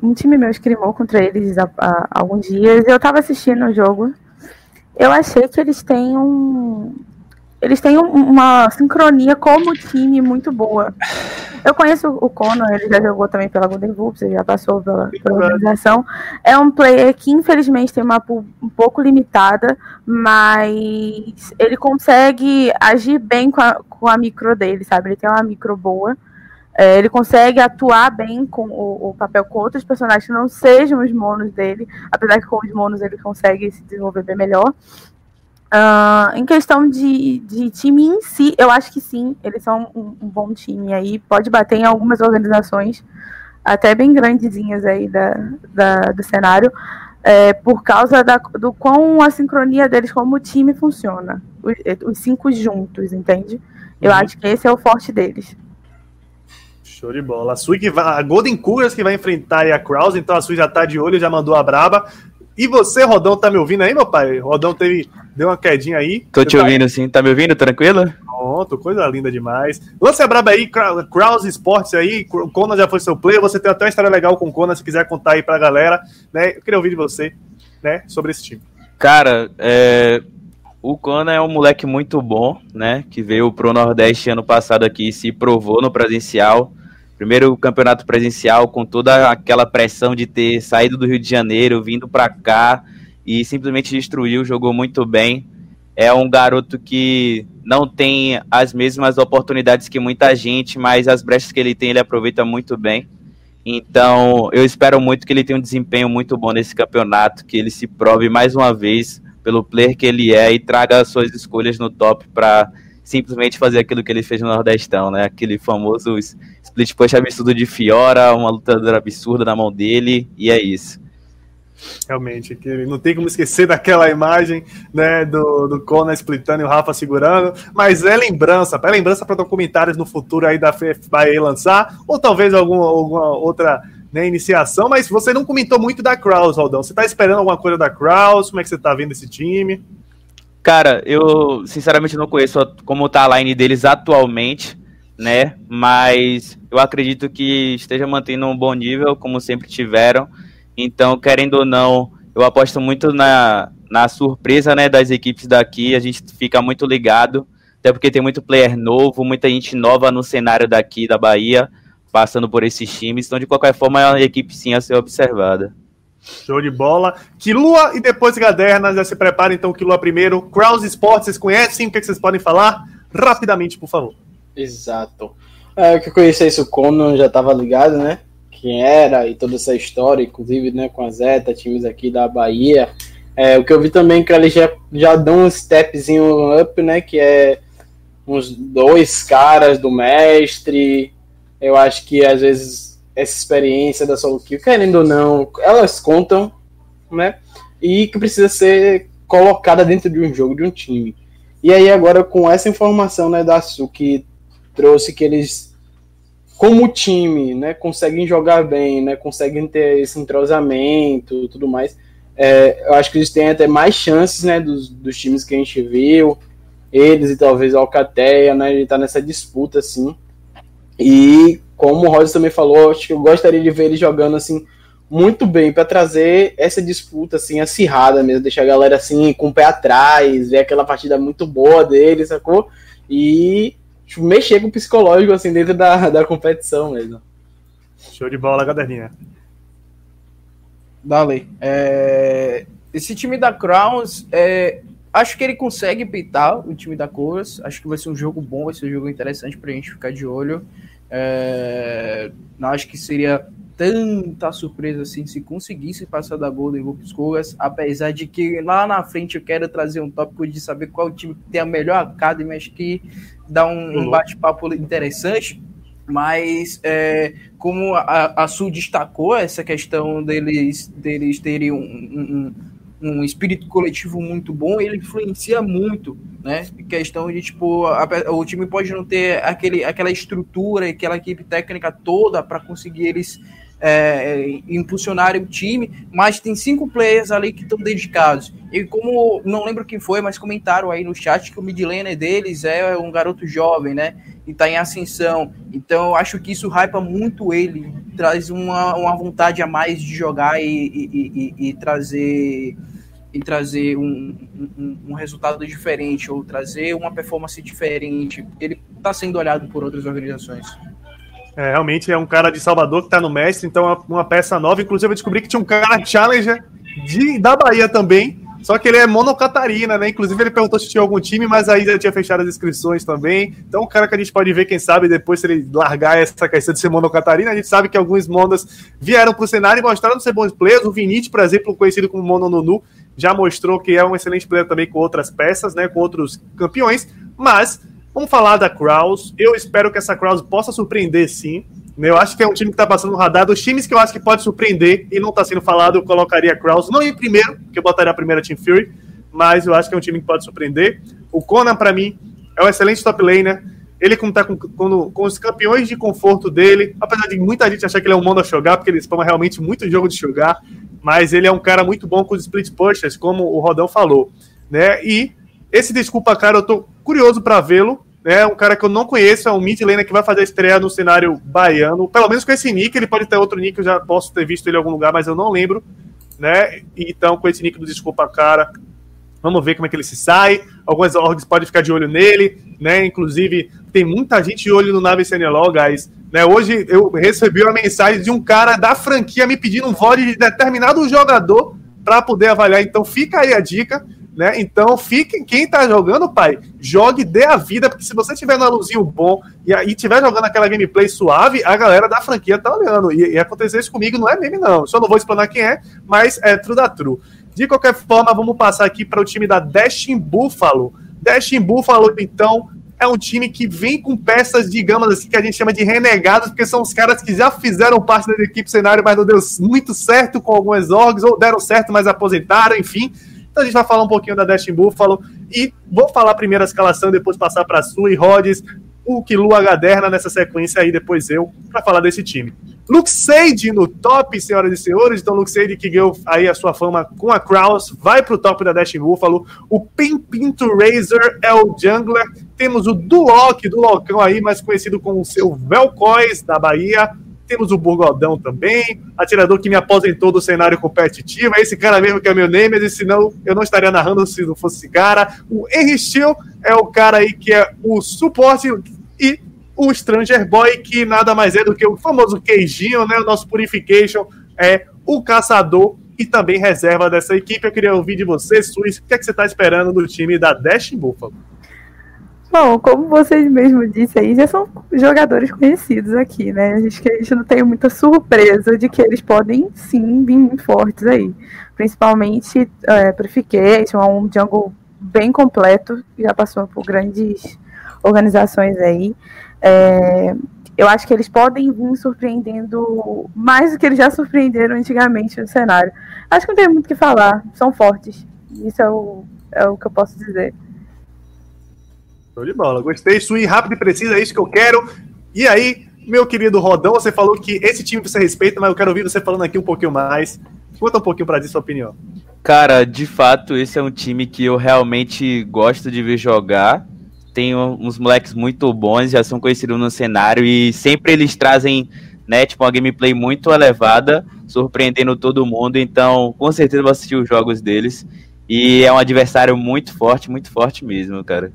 um time meu escrimou contra eles há, há alguns dias. Eu estava assistindo o jogo. Eu achei que eles têm um, eles têm uma sincronia como time muito boa. Eu conheço o Conor, ele já jogou também pela Golden Wolves, ele já passou pela, pela organização. É um player que infelizmente tem uma pool um pouco limitada, mas ele consegue agir bem com a, com a micro dele, sabe? Ele tem uma micro boa. É, ele consegue atuar bem com o, o, papel com outros personagens que não sejam os monos dele, apesar que com os monos ele consegue se desenvolver bem melhor. Uh, em questão de, de time em si, eu acho que sim, eles são um, um, bom time aí. Pode bater em algumas organizações, até bem grandezinhas aí da, da do cenário, é, por causa da, do quão a sincronia deles como time funciona. Os, os cinco juntos, entende? Eu uhum. acho que esse é o forte deles. Show de bola. A Sui que vai, a Golden Cougars que vai enfrentar a Kraus, então a Sui já tá de olho, já mandou a braba. E você, Rodão, tá me ouvindo aí, meu pai? Rodão teve, deu uma quedinha aí. Tô te tá ouvindo sim, tá me ouvindo? Tranquilo? Pronto, coisa linda demais. Lance a braba aí, Kraus Sports aí, o Conan já foi seu player, você tem até uma história legal com o Conan, se quiser contar aí pra galera, né? Eu queria ouvir de você, né, sobre esse time. Cara, é, o Conan é um moleque muito bom, né, que veio pro Nordeste ano passado aqui e se provou no presencial, primeiro campeonato presencial com toda aquela pressão de ter saído do Rio de Janeiro, vindo para cá e simplesmente destruiu, jogou muito bem. É um garoto que não tem as mesmas oportunidades que muita gente, mas as brechas que ele tem ele aproveita muito bem. Então, eu espero muito que ele tenha um desempenho muito bom nesse campeonato, que ele se prove mais uma vez pelo player que ele é e traga suas escolhas no top para simplesmente fazer aquilo que ele fez no Nordestão, né? Aquele famoso split push absurdo de Fiora, uma lutadora absurda na mão dele, e é isso. Realmente, que não tem como esquecer daquela imagem né, do, do Conan splitando e o Rafa segurando, mas é lembrança, é lembrança para documentários no futuro aí da vai lançar, ou talvez alguma, alguma outra né, iniciação, mas você não comentou muito da Kraus, Rodão. Você está esperando alguma coisa da Kraus? Como é que você está vendo esse time? Cara, eu sinceramente não conheço como tá a line deles atualmente, né? Mas eu acredito que esteja mantendo um bom nível, como sempre tiveram. Então, querendo ou não, eu aposto muito na, na surpresa né, das equipes daqui. A gente fica muito ligado, até porque tem muito player novo, muita gente nova no cenário daqui da Bahia, passando por esses times. Então, de qualquer forma, é uma equipe sim a ser observada. Show de bola. Quilua e depois Gaderna. Já se prepara então, Quilua primeiro. Kraus Sports, vocês conhecem? O que, vocês podem falar? Rapidamente, por favor. Exato. É, que eu conhecesse o Conan, já estava ligado, né? Quem era e toda essa história, inclusive né, com a Zeta, times aqui da Bahia. É, o que eu vi também é que eles já, já dão um stepzinho up, né? Que é uns dois caras do mestre. Eu acho que às vezes essa experiência da solo kill, querendo ou não, elas contam, né? E que precisa ser colocada dentro de um jogo, de um time. E aí agora com essa informação, né, da Su que trouxe que eles como time, né, conseguem jogar bem, né, conseguem ter esse entrosamento, tudo mais. É, eu acho que eles têm até mais chances, né, dos, dos times que a gente viu, eles e talvez a Alcateia, né, ele tá nessa disputa assim. E como o Rosa também falou, acho que eu gostaria de ver ele jogando assim muito bem para trazer essa disputa assim acirrada mesmo, deixar a galera assim com o pé atrás, ver aquela partida muito boa dele, sacou? E tipo, mexer com o psicológico assim dentro da, da competição mesmo. Show de bola, galerinha. Dale. É... Esse time da Crowns, é... acho que ele consegue peitar o time da Coras. Acho que vai ser um jogo bom, vai ser um jogo interessante pra gente ficar de olho. É... Não acho que seria tanta surpresa assim se conseguisse passar da Golden Roupas Coras, apesar de que lá na frente eu quero trazer um tópico de saber qual time tem a melhor academy, acho que dá um, um bate-papo interessante. Mas é, como a, a Sul destacou essa questão deles, deles terem um, um, um espírito coletivo muito bom, ele influencia muito, né? Questão de, tipo, a, o time pode não ter aquele, aquela estrutura, aquela equipe técnica toda para conseguir eles é, impulsionarem o time, mas tem cinco players ali que estão dedicados. E como, não lembro quem foi, mas comentaram aí no chat que o mid laner deles é um garoto jovem, né? E tá em ascensão. Então acho que isso hypa muito ele, traz uma, uma vontade a mais de jogar e, e, e, e trazer e trazer um, um, um, resultado diferente ou trazer uma performance diferente. Ele está sendo olhado por outras organizações. É, realmente é um cara de Salvador que tá no mestre, então é uma peça nova. Inclusive, eu descobri que tinha um cara Challenger de, da Bahia também, só que ele é monocatarina, né? Inclusive, ele perguntou se tinha algum time, mas aí já tinha fechado as inscrições também. Então, um cara que a gente pode ver, quem sabe, depois, se ele largar essa questão de ser monocatarina, a gente sabe que alguns monas vieram pro cenário e mostraram ser bons players. O Vinite, por exemplo, conhecido como Mono Nunu, já mostrou que é um excelente player também com outras peças, né? Com outros campeões, mas Vamos falar da Kraus. Eu espero que essa Kraus possa surpreender, sim. Eu acho que é um time que está passando no radar. Dos times que eu acho que pode surpreender e não está sendo falado, eu colocaria a Kraus. Não em primeiro, porque eu botaria a primeira Team Fury, mas eu acho que é um time que pode surpreender. O Conan, para mim, é um excelente top laner. Ele, como tá com, com, com, os campeões de conforto dele, apesar de muita gente achar que ele é um mono a jogar, porque ele spama realmente muito jogo de jogar, mas ele é um cara muito bom com os split pushers, como o Rodão falou. Né? E esse Desculpa Cara, eu tô curioso para vê-lo. É um cara que eu não conheço, é um mid laner que vai fazer estreia no cenário baiano. Pelo menos com esse nick, ele pode ter outro nick, eu já posso ter visto ele em algum lugar, mas eu não lembro. Né? Então, com esse nick do Desculpa Cara, vamos ver como é que ele se sai. Algumas orgs podem ficar de olho nele, né? Inclusive, tem muita gente de olho no Nave CNLO, guys. Né? Hoje eu recebi uma mensagem de um cara da franquia me pedindo um VOD de determinado jogador para poder avaliar. Então, fica aí a dica né? Então, fique quem tá jogando, pai, jogue, dê a vida, porque se você tiver no luzinho bom e aí tiver jogando aquela gameplay suave, a galera da franquia tá olhando. E, e acontecer isso comigo não é meme, não. Só não vou explanar quem é, mas é true da true. De qualquer forma, vamos passar aqui para o time da Dashing Buffalo. Dashing Buffalo, então, é um time que vem com peças, digamos assim, que a gente chama de renegados, porque são os caras que já fizeram parte da equipe cenário, mas não deu muito certo com algumas orgs, ou deram certo, mas aposentaram, enfim. Então a gente vai falar um pouquinho da Destiny Buffalo e vou falar primeiro a escalação, depois passar para a Sui, Rhodes, o Kilu Agaderna nessa sequência aí, depois eu, para falar desse time. Luxade no top, senhoras e senhores. Então, Luxade que ganhou aí a sua fama com a Kraus, vai pro top da Destiny Buffalo. O Pimpinto Razor é o jungler. Temos o Duloc, do Locão aí, mais conhecido como o seu Velcois, da Bahia. Temos o Burgodão também, atirador que me aposentou do cenário competitivo. É esse cara mesmo que é meu name, senão eu não estaria narrando se não fosse esse cara. O Henry Steel é o cara aí que é o suporte e o Stranger Boy, que nada mais é do que o famoso queijinho, né? O nosso Purification é o caçador e também reserva dessa equipe. Eu queria ouvir de você, Suíça, o que, é que você está esperando do time da Dash Buffalo? Bom, como vocês mesmos disseram aí, já são jogadores conhecidos aqui, né? A gente, a gente não tem muita surpresa de que eles podem sim vir muito fortes aí. Principalmente é, Purification, é um jungle bem completo, já passou por grandes organizações aí. É, eu acho que eles podem vir surpreendendo mais do que eles já surpreenderam antigamente no cenário. Acho que não tem muito o que falar, são fortes. Isso é o, é o que eu posso dizer. Show de bola. Gostei. Swing rápido e preciso, é isso que eu quero. E aí, meu querido Rodão, você falou que esse time você respeita, mas eu quero ouvir você falando aqui um pouquinho mais. Conta um pouquinho para dizer sua opinião. Cara, de fato, esse é um time que eu realmente gosto de ver jogar. Tem uns moleques muito bons, já são conhecidos no cenário e sempre eles trazem, né, tipo, uma gameplay muito elevada. surpreendendo todo mundo. Então, com certeza vou assistir os jogos deles. E é um adversário muito forte, muito forte mesmo, cara.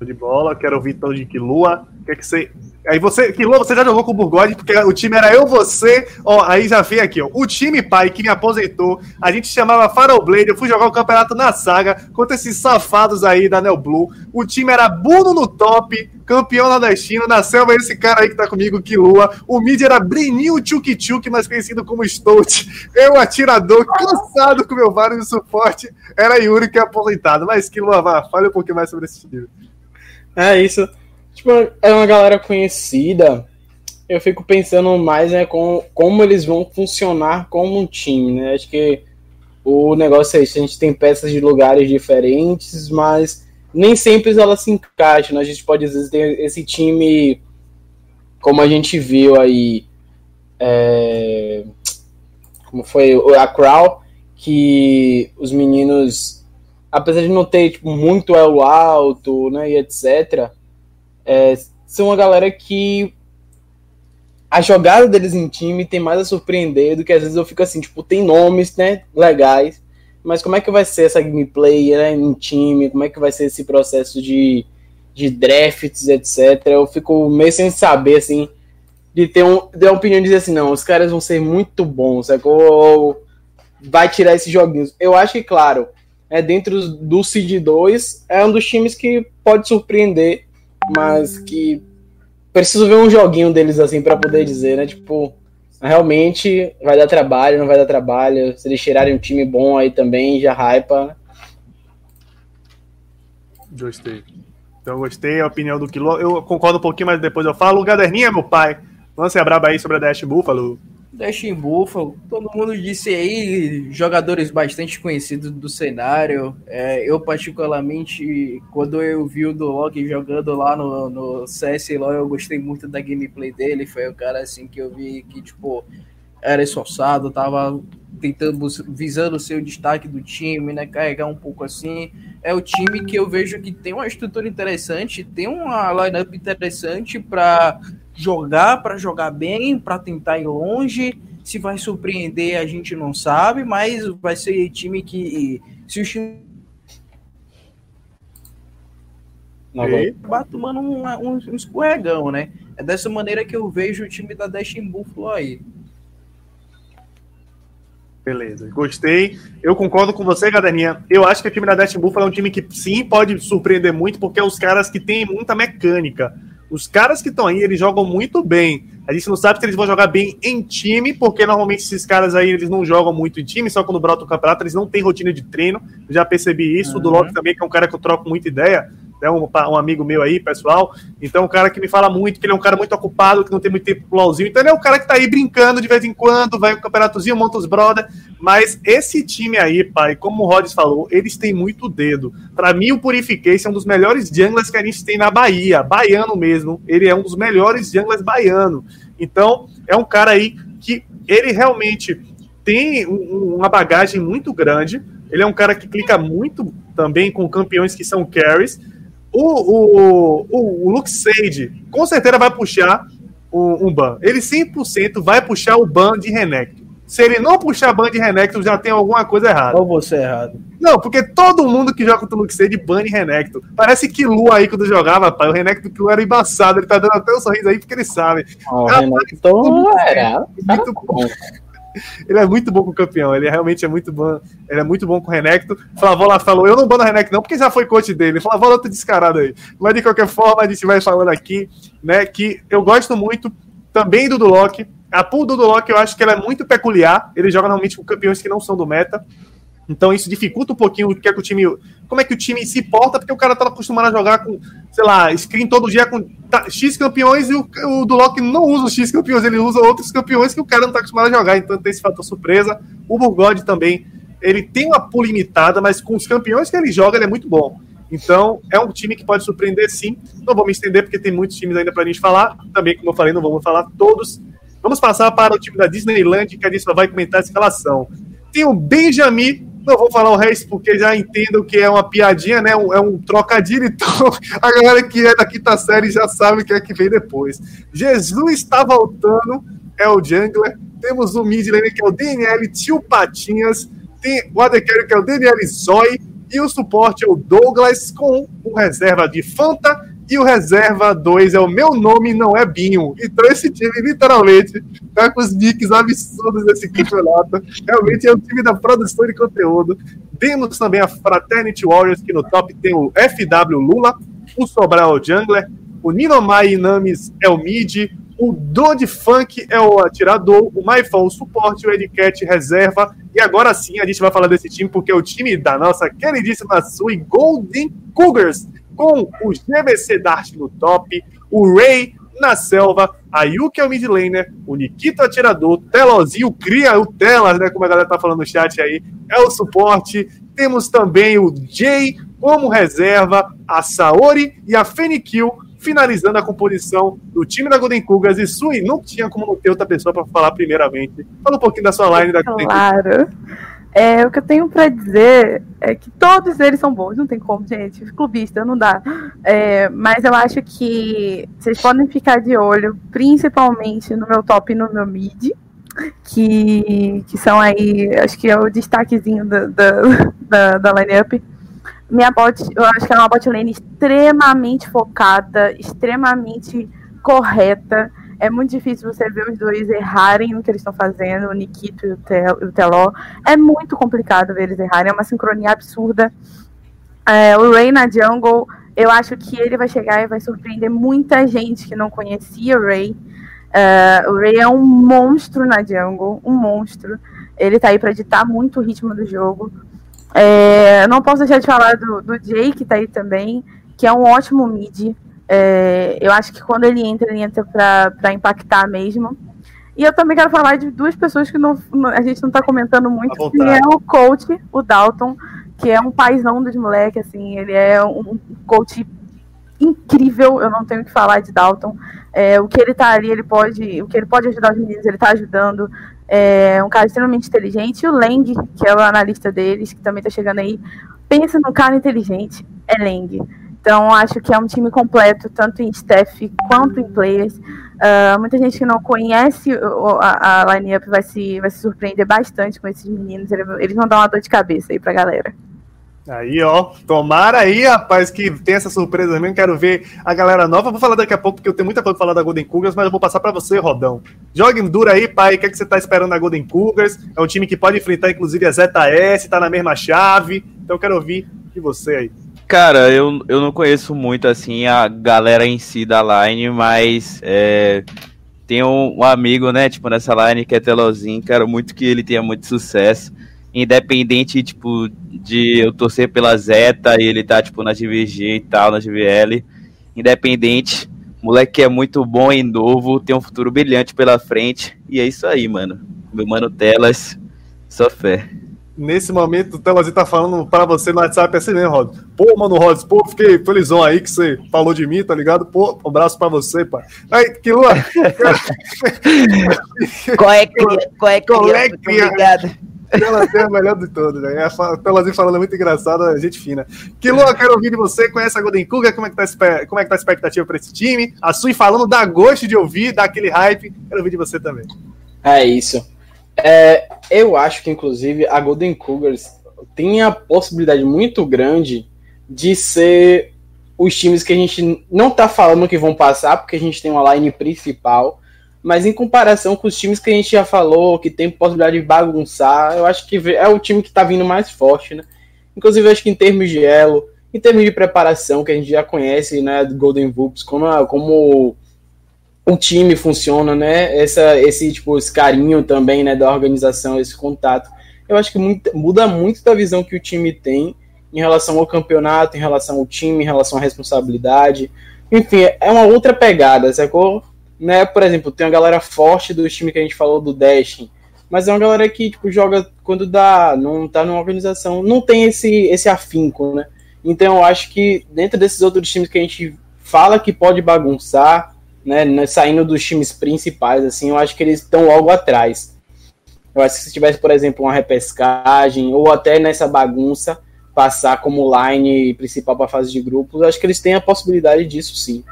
De bola, quero ouvir então de Kilua. O que, você Aí você, Quilô, você já jogou com o Burgode, porque o time era eu, você, ó, aí já veio aqui, ó. O time pai que me aposentou, a gente chamava Farol Blade, eu fui jogar o campeonato na saga contra esses safados aí da Neo Blue. O time era Bruno no top, campeão nordestino, na selva esse cara aí que tá comigo, Quilua. O mid era Breninho Tchuk Tchuk, mais conhecido como Stout. Eu, atirador, cansado com meu vário de suporte, era Yuri que é aposentado. Mas Quilua, vá, fale um pouquinho mais sobre esse time. É isso. Tipo, é uma galera conhecida. Eu fico pensando mais, né, com como eles vão funcionar como um time, né? Acho que o negócio é isso, a gente tem peças de lugares diferentes, mas nem sempre elas se encaixam. Né? A gente pode, às vezes, ter esse time, como a gente viu aí, é, como foi a Crow, que os meninos, apesar de não ter tipo, muito elo alto, né, e etc., é, são uma galera que a jogada deles em time tem mais a surpreender do que às vezes eu fico assim, tipo, tem nomes, né, legais, mas como é que vai ser essa gameplay né, em time, como é que vai ser esse processo de, de drafts, etc. Eu fico meio sem saber, assim, de ter, um, ter uma opinião de dizer assim, não, os caras vão ser muito bons, sacou? Ou vai tirar esses joguinhos. Eu acho que, claro, é dentro do Seed 2, é um dos times que pode surpreender mas que preciso ver um joguinho deles assim para poder dizer, né? Tipo, realmente vai dar trabalho, não vai dar trabalho. Se eles tirarem um time bom aí também, já hypa. Gostei. Então gostei a opinião do Quilô. Eu concordo um pouquinho, mas depois eu falo. O Gaderninha, meu pai. Lance a braba aí sobre a Dash Buffalo. Dustin Buffalo, todo mundo disse aí, jogadores bastante conhecidos do cenário. É, eu, particularmente, quando eu vi o Duloc jogando lá no, no CSLO, eu gostei muito da gameplay dele. Foi o cara assim que eu vi que, tipo, era esforçado, tava tentando, visando o seu destaque do time, né? Carregar um pouco assim. É o time que eu vejo que tem uma estrutura interessante, tem uma lineup interessante para jogar para jogar bem, para tentar ir longe. Se vai surpreender, a gente não sabe, mas vai ser time que se o time vai tomando um, um, um, escorregão, né? É dessa maneira que eu vejo o time da Destiny Buffalo aí. Beleza, gostei. Eu concordo com você, Gaderninha. Eu acho que o time da Destiny Buffalo é um time que sim pode surpreender muito, porque é os caras que têm muita mecânica. Os caras que estão aí, eles jogam muito bem. A gente não sabe se eles vão jogar bem em time, porque normalmente esses caras aí, eles não jogam muito em time, só quando brota o campeonato, eles não têm rotina de treino. Eu já percebi isso. Uhum. O do também, que é um cara que eu troco muita ideia né, um, um, amigo meu aí, pessoal. Então, um cara que me fala muito, que ele é um cara muito ocupado, que não tem muito tempo pro LOLzinho. Então, ele é um cara que tá aí brincando de vez em quando, vai no campeonatozinho, monta os brother. Mas esse time aí, pai, como o Rods falou, eles têm muito dedo. Para mim, o Purification é um dos melhores junglers que a gente tem na Bahia. Baiano mesmo. Ele é um dos melhores junglers baiano. Então, é um cara aí que ele realmente tem uma bagagem muito grande. Ele é um cara que clica muito também com campeões que são carries. O, o, o, Luke Sage com certeza vai puxar um, um ban. Ele 100% vai puxar o ban de Renekton. Se ele não puxar ban de Renekton, já tem alguma coisa errada. Ou você é errado. Não, porque todo mundo que joga contra o Luke Sage ban de Renekton. Parece que Lu aí quando jogava, pai, o Renekton que era embaçado. Ele tá dando até um sorriso aí porque ele sabe. Oh, o Renekton era. Muito bom. ele é muito bom com o campeão, ele realmente é muito bom. Ele é muito bom com o Renekton. Flavola falou: eu não bando o Renekton, não, porque já foi coach dele. Flavola tá descarado aí. Mas de qualquer forma, a gente vai falando aqui, né? Que eu gosto muito também do Duloc. A pool do Duloc eu acho que ela é muito peculiar. Ele joga normalmente com campeões que não são do meta. Então isso dificulta um pouquinho o que é que o time. Como é que o time se porta, porque o cara tá acostumado a jogar com, sei lá, screen todo dia com X campeões e o, o Duloc não usa os X campeões, ele usa outros campeões que o cara não tá acostumado a jogar. Então tem esse fator surpresa. O Burgode também, ele tem uma pool limitada, mas com os campeões que ele joga, ele é muito bom. Então, é um time que pode surpreender sim. Não vou me estender, porque tem muitos times ainda pra gente falar. Também, como eu falei, não vamos falar todos. Vamos passar para o time da Disneyland, que a gente só vai comentar a escalação. Tem o Benjamin não vou falar o resto porque já entendo que é uma piadinha, né? É um trocadilho, então a galera que é da quinta série já sabe o que é que vem depois. Jesus está voltando é o Jungler. Temos o mid lane, que é o DNL Tio Patinhas. Tem o AD que é o DNL Zoi. E o suporte é o Douglas, com o reserva de Fanta. E o reserva 2 é o meu nome, não é Binho. Então esse time, literalmente, tá com os nicks absurdos desse campeonato. Realmente é o time da produção de conteúdo. Temos também a Fraternity Warriors, que no top tem o FW Lula, o Sobral é o Jungler, o Ninomai Inamis é o mid, o Dodge Funk é o atirador, o Maifão o suporte, o Edcat reserva. E agora sim a gente vai falar desse time, porque é o time da nossa queridíssima Sui Golden Cougars, com o GBC Dart no top, o Ray na selva, a Yuki é o mid laner, o Nikito é atirador, Telozinho cria o Telas, né, como a galera tá falando no chat aí, é o suporte. Temos também o Jay como reserva, a Saori e a Fenikill finalizando a composição do time da Golden Cougars. E Sui, não tinha como não ter outra pessoa para falar primeiramente. Fala um pouquinho da sua line da Golden Claro. É, o que eu tenho para dizer é que todos eles são bons, não tem como, gente. Clubista, não dá. É, mas eu acho que vocês podem ficar de olho, principalmente no meu top e no meu mid, que, que são aí, acho que é o destaquezinho da, da, da, da line-up minha bot, eu acho que é uma bot lane extremamente focada, extremamente correta. É muito difícil você ver os dois errarem no que eles estão fazendo, o Nikito e o, Tel, o Teló. É muito complicado ver eles errarem, é uma sincronia absurda. É, o Ray na jungle, eu acho que ele vai chegar e vai surpreender muita gente que não conhecia o Ray. Uh, o Ray é um monstro na jungle, um monstro. Ele tá aí para ditar muito o ritmo do jogo. É, não posso deixar de falar do, do Jay, que tá aí também, que é um ótimo mid. É, eu acho que quando ele entra, ele entra para impactar mesmo. E eu também quero falar de duas pessoas que não, a gente não tá comentando muito, que é o coach, o Dalton, que é um paizão dos moleques, assim, ele é um coach incrível, eu não tenho o que falar de Dalton. É, o que ele tá ali, ele pode, o que ele pode ajudar os meninos, ele tá ajudando é um cara extremamente inteligente. E o Leng, que é o analista deles, que também está chegando aí, pensa num cara inteligente, é Leng. Então, acho que é um time completo, tanto em staff quanto em players. Uh, muita gente que não conhece a, a line-up vai se, vai se surpreender bastante com esses meninos. Eles vão dar uma dor de cabeça aí pra galera. Aí, ó, tomara aí, rapaz, que tem essa surpresa mesmo. Quero ver a galera nova. Vou falar daqui a pouco, porque eu tenho muita coisa pra falar da Golden Cougars, mas eu vou passar para você, Rodão. Jogue dura aí, pai. O que, é que você tá esperando da Golden Cougars? É um time que pode enfrentar, inclusive, a ZS, tá na mesma chave. Então, quero ouvir de você aí. Cara, eu, eu não conheço muito, assim, a galera em si da line, mas é, tem um, um amigo, né, tipo, nessa line que é Telozinho. Quero muito que ele tenha muito sucesso independente, tipo, de eu torcer pela Zeta e ele tá, tipo, na GVG e tal, na GVL, independente, moleque é muito bom e novo, tem um futuro brilhante pela frente, e é isso aí, mano. Meu mano Telas, só fé. Nesse momento, o Telazinho tá falando para você no WhatsApp assim, né, Rod? Pô, mano, Rod, pô, fiquei felizão aí que você falou de mim, tá ligado? Pô, um abraço pra você, pai. Aí, que lua. qual é, cria? Qual é, cria? Qual é? Obrigado. Ela é a melhor de todos, né? A Pelazinho falando muito engraçada, gente fina. Que Lua, quero ouvir de você, conhece a Golden Cougar, como é que tá, como é que tá a expectativa para esse time? A Sui falando, dá gosto de ouvir, dá aquele hype. Quero ouvir de você também. É isso. É, eu acho que, inclusive, a Golden Cougars tem a possibilidade muito grande de ser os times que a gente não tá falando que vão passar, porque a gente tem uma line principal, mas em comparação com os times que a gente já falou, que tem possibilidade de bagunçar, eu acho que é o time que está vindo mais forte, né? Inclusive, acho que em termos de elo, em termos de preparação, que a gente já conhece, né, do Golden Vulps, como, como o time funciona, né? Essa, esse, tipo, esse carinho também, né, da organização, esse contato. Eu acho que muito, muda muito da visão que o time tem em relação ao campeonato, em relação ao time, em relação à responsabilidade. Enfim, é uma outra pegada, sacou? né? Por exemplo, tem uma galera forte do time que a gente falou do Dash, mas é uma galera que tipo, joga quando dá, não tá numa organização, não tem esse, esse afinco, né? Então eu acho que dentro desses outros times que a gente fala que pode bagunçar, né, né saindo dos times principais, assim, eu acho que eles estão logo atrás. Eu acho que se tivesse, por exemplo, uma repescagem, ou até nessa bagunça, passar como line principal para fase de grupos, eu acho que eles têm a possibilidade disso sim.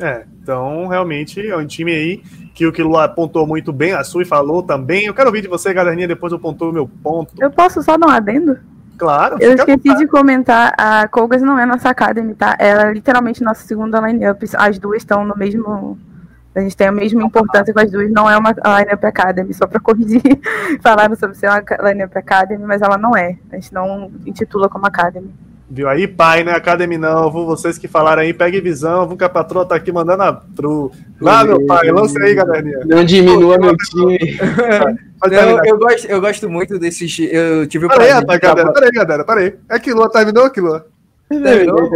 É, então realmente é um time aí que o Kilo apontou muito bem, a Sui falou também. Eu quero ouvir de você, galerinha, depois eu pontuo o meu ponto. Eu posso só dar um adendo? Claro. Eu esqueci de comentar, a Colgas não é nossa academy, tá? Ela é literalmente nossa segunda line-up. As duas estão no mesmo. A gente tem a mesma importância com as duas, não é uma line-up academy, só para corrigir. Falaram sobre ser uma line-up academy, mas ela não é. A gente não intitula como academy. Viu aí, pai, né? Academy não. Vou vocês que falaram aí, pegue visão. Vou que a patroa tá aqui mandando a tru. Lá, meu pai, lance aí, galerinha. Não diminua meu time. Não, eu, gosto, eu gosto muito desses. Eu tive o Peraí, prazer rapaz, galera, peraí, galera, peraí. É que Lua terminou, que Lua? Terminou?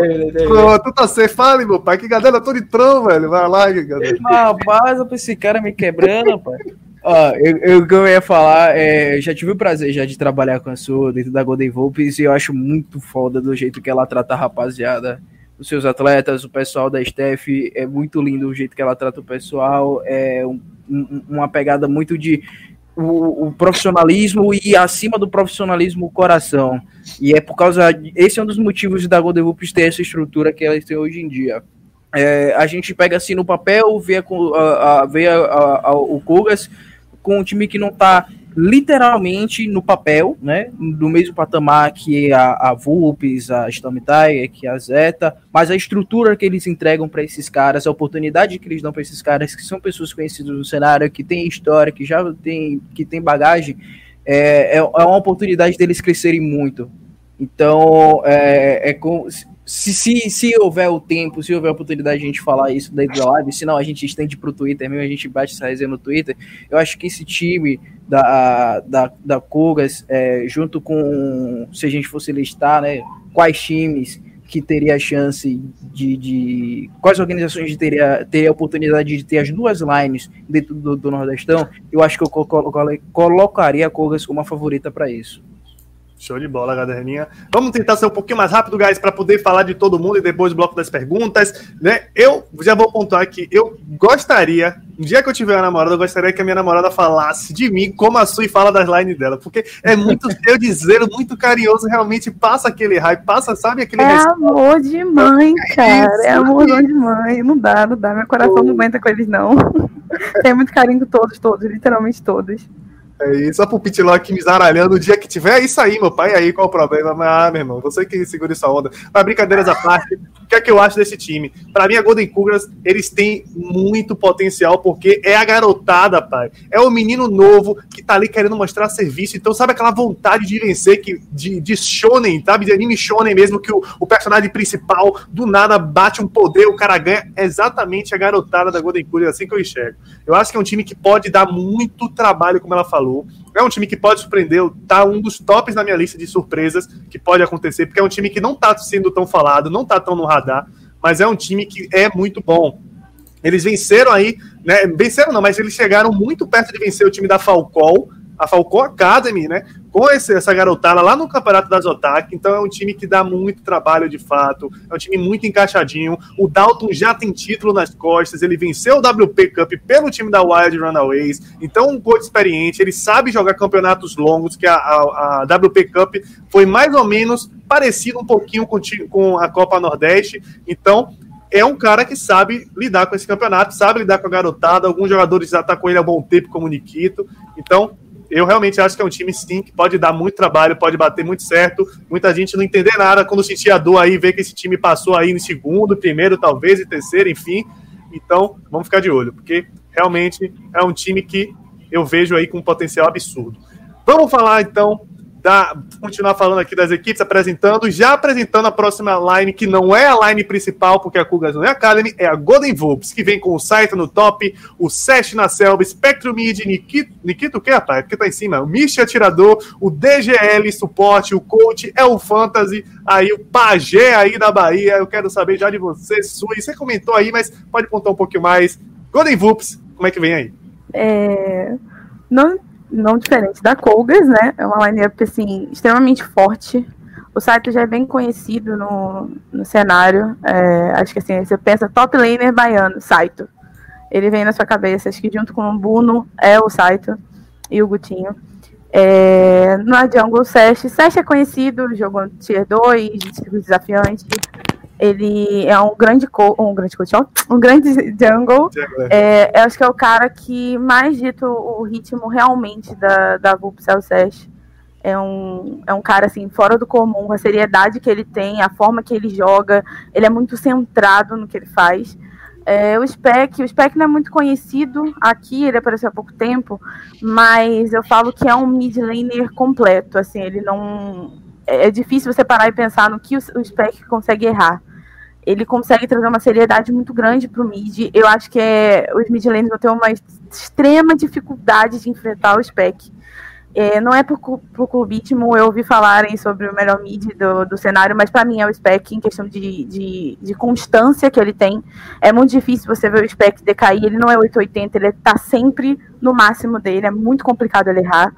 Pronto, tá certo. Fale, meu pai. Que galera, eu tô de trão, velho. Vai lá, galera. Rapaz, eu esse cara me quebrando, rapaz. Ó, eu, eu, o que eu ia falar, é, eu já tive o prazer já de trabalhar com a sua dentro da Golden Volpes e eu acho muito foda do jeito que ela trata a rapaziada, os seus atletas, o pessoal da staff, é muito lindo o jeito que ela trata o pessoal, é um- um- uma pegada muito de o, o profissionalismo e acima do profissionalismo o coração. E é por causa, esse é um dos motivos da Golden Volpes ter essa estrutura que elas têm hoje em dia. É, a gente pega assim no papel, vê, a, a, vê a- o Kogas com um time que não tá literalmente no papel, né? Do mesmo patamar que a, a Vulpes, a Tiger, que a Zeta, mas a estrutura que eles entregam para esses caras, a oportunidade que eles dão para esses caras, que são pessoas conhecidas no cenário, que tem história, que já tem, que tem bagagem, é, é, é uma oportunidade deles crescerem muito. Então, é, é com, se, se, se houver o tempo, se houver a oportunidade de a gente falar isso dentro da live, se não a gente estende pro Twitter mesmo, a gente bate essa resenha no Twitter. Eu acho que esse time da, da, da Kogas, é, junto com, se a gente fosse listar, né, quais times que teria a chance de, de quais organizações de teria, teria a oportunidade de ter as duas lines dentro do, do Nordestão, eu acho que eu colo- colo- colocaria a Kogas como a favorita para isso. Show de bola, galerinha. Vamos tentar ser um pouquinho mais rápido, guys, para poder falar de todo mundo e depois do bloco das perguntas, né? Eu já vou pontuar que eu gostaria, um dia que eu tiver uma namorada, eu gostaria que a minha namorada falasse de mim como a Sui fala das lines dela, porque é muito de zelo, muito carinhoso, realmente passa aquele hype, passa, sabe, aquele É respeito. amor de mãe, cara. Isso, É amorzão de mãe. Não dá, não dá. Meu coração não aguenta com eles, não. Tem muito carinho com todos, todos, literalmente todos. É isso, só pro Pitlock me zaralhando o dia que tiver, é isso aí, meu pai. Aí qual o problema? Ah, meu irmão, você que segura essa onda. Mas brincadeiras à parte, o que é que eu acho desse time? Pra mim, a Golden Cougars, eles têm muito potencial, porque é a garotada, pai. É o menino novo que tá ali querendo mostrar serviço. Então, sabe aquela vontade de vencer, que, de, de shonen, sabe? De anime shonen mesmo, que o, o personagem principal do nada bate um poder, o cara ganha. É exatamente a garotada da Golden Cougars, assim que eu enxergo. Eu acho que é um time que pode dar muito trabalho, como ela falou. É um time que pode surpreender, tá um dos tops na minha lista de surpresas que pode acontecer, porque é um time que não tá sendo tão falado, não tá tão no radar, mas é um time que é muito bom. Eles venceram aí, né? Venceram não, mas eles chegaram muito perto de vencer o time da Falcol, a Falcon Academy, né? Com esse, essa garotada lá no Campeonato das Otak. Então é um time que dá muito trabalho de fato. É um time muito encaixadinho. O Dalton já tem título nas costas. Ele venceu o WP Cup pelo time da Wild Runaways. Então, um coach experiente. Ele sabe jogar campeonatos longos, que a, a, a WP Cup foi mais ou menos parecido um pouquinho com, com a Copa Nordeste. Então, é um cara que sabe lidar com esse campeonato, sabe lidar com a garotada. Alguns jogadores já estão com ele há bom tempo, como o Nikito. Então, eu realmente acho que é um time, sim, que pode dar muito trabalho, pode bater muito certo. Muita gente não entender nada quando sentir a dor aí, ver que esse time passou aí no segundo, primeiro, talvez, e terceiro, enfim. Então, vamos ficar de olho, porque realmente é um time que eu vejo aí com um potencial absurdo. Vamos falar, então, continuar falando aqui das equipes, apresentando, já apresentando a próxima line, que não é a line principal, porque a Cougars não é Academy, é a Golden Volps, que vem com o Saito no top, o Sesh na selva, Spectrum Mid, Nikito, Nikito o que, rapaz? Porque tá em cima, o Mish Atirador, o DGL suporte, o Coach, é o Fantasy, aí o Pajé aí da Bahia, eu quero saber já de você, Sui, você comentou aí, mas pode contar um pouquinho mais. Golden Volps, como é que vem aí? É, não, não diferente da Colgas, né? É uma lineup assim, extremamente forte. O Saito já é bem conhecido no, no cenário. É, acho que assim, você pensa top laner baiano, Saito. Ele vem na sua cabeça, acho que junto com o Buno é o Saito e o Gutinho. É, no jungle, Sesh. Sesh é conhecido, jogou Tier 2, circuito desafiante. Ele é um grande co um grande coach, um grande jungle. É, eu acho que é o cara que mais dita o ritmo realmente da, da VUP Celsius. É um, é um cara assim, fora do comum, a seriedade que ele tem, a forma que ele joga, ele é muito centrado no que ele faz. É, o Spec, o Spec não é muito conhecido aqui, ele apareceu há pouco tempo, mas eu falo que é um mid laner completo, assim, ele não é, é difícil você parar e pensar no que o, o Spec consegue errar. Ele consegue trazer uma seriedade muito grande para o mid. Eu acho que é, os mid lanes vão ter uma extrema dificuldade de enfrentar o Spec. É, não é por, por clubismo, eu ouvi falarem sobre o melhor mid do, do cenário, mas para mim é o Spec em questão de, de, de, constância que ele tem. É muito difícil você ver o Spec decair, ele não é 880, ele tá sempre no máximo dele, é muito complicado ele errar.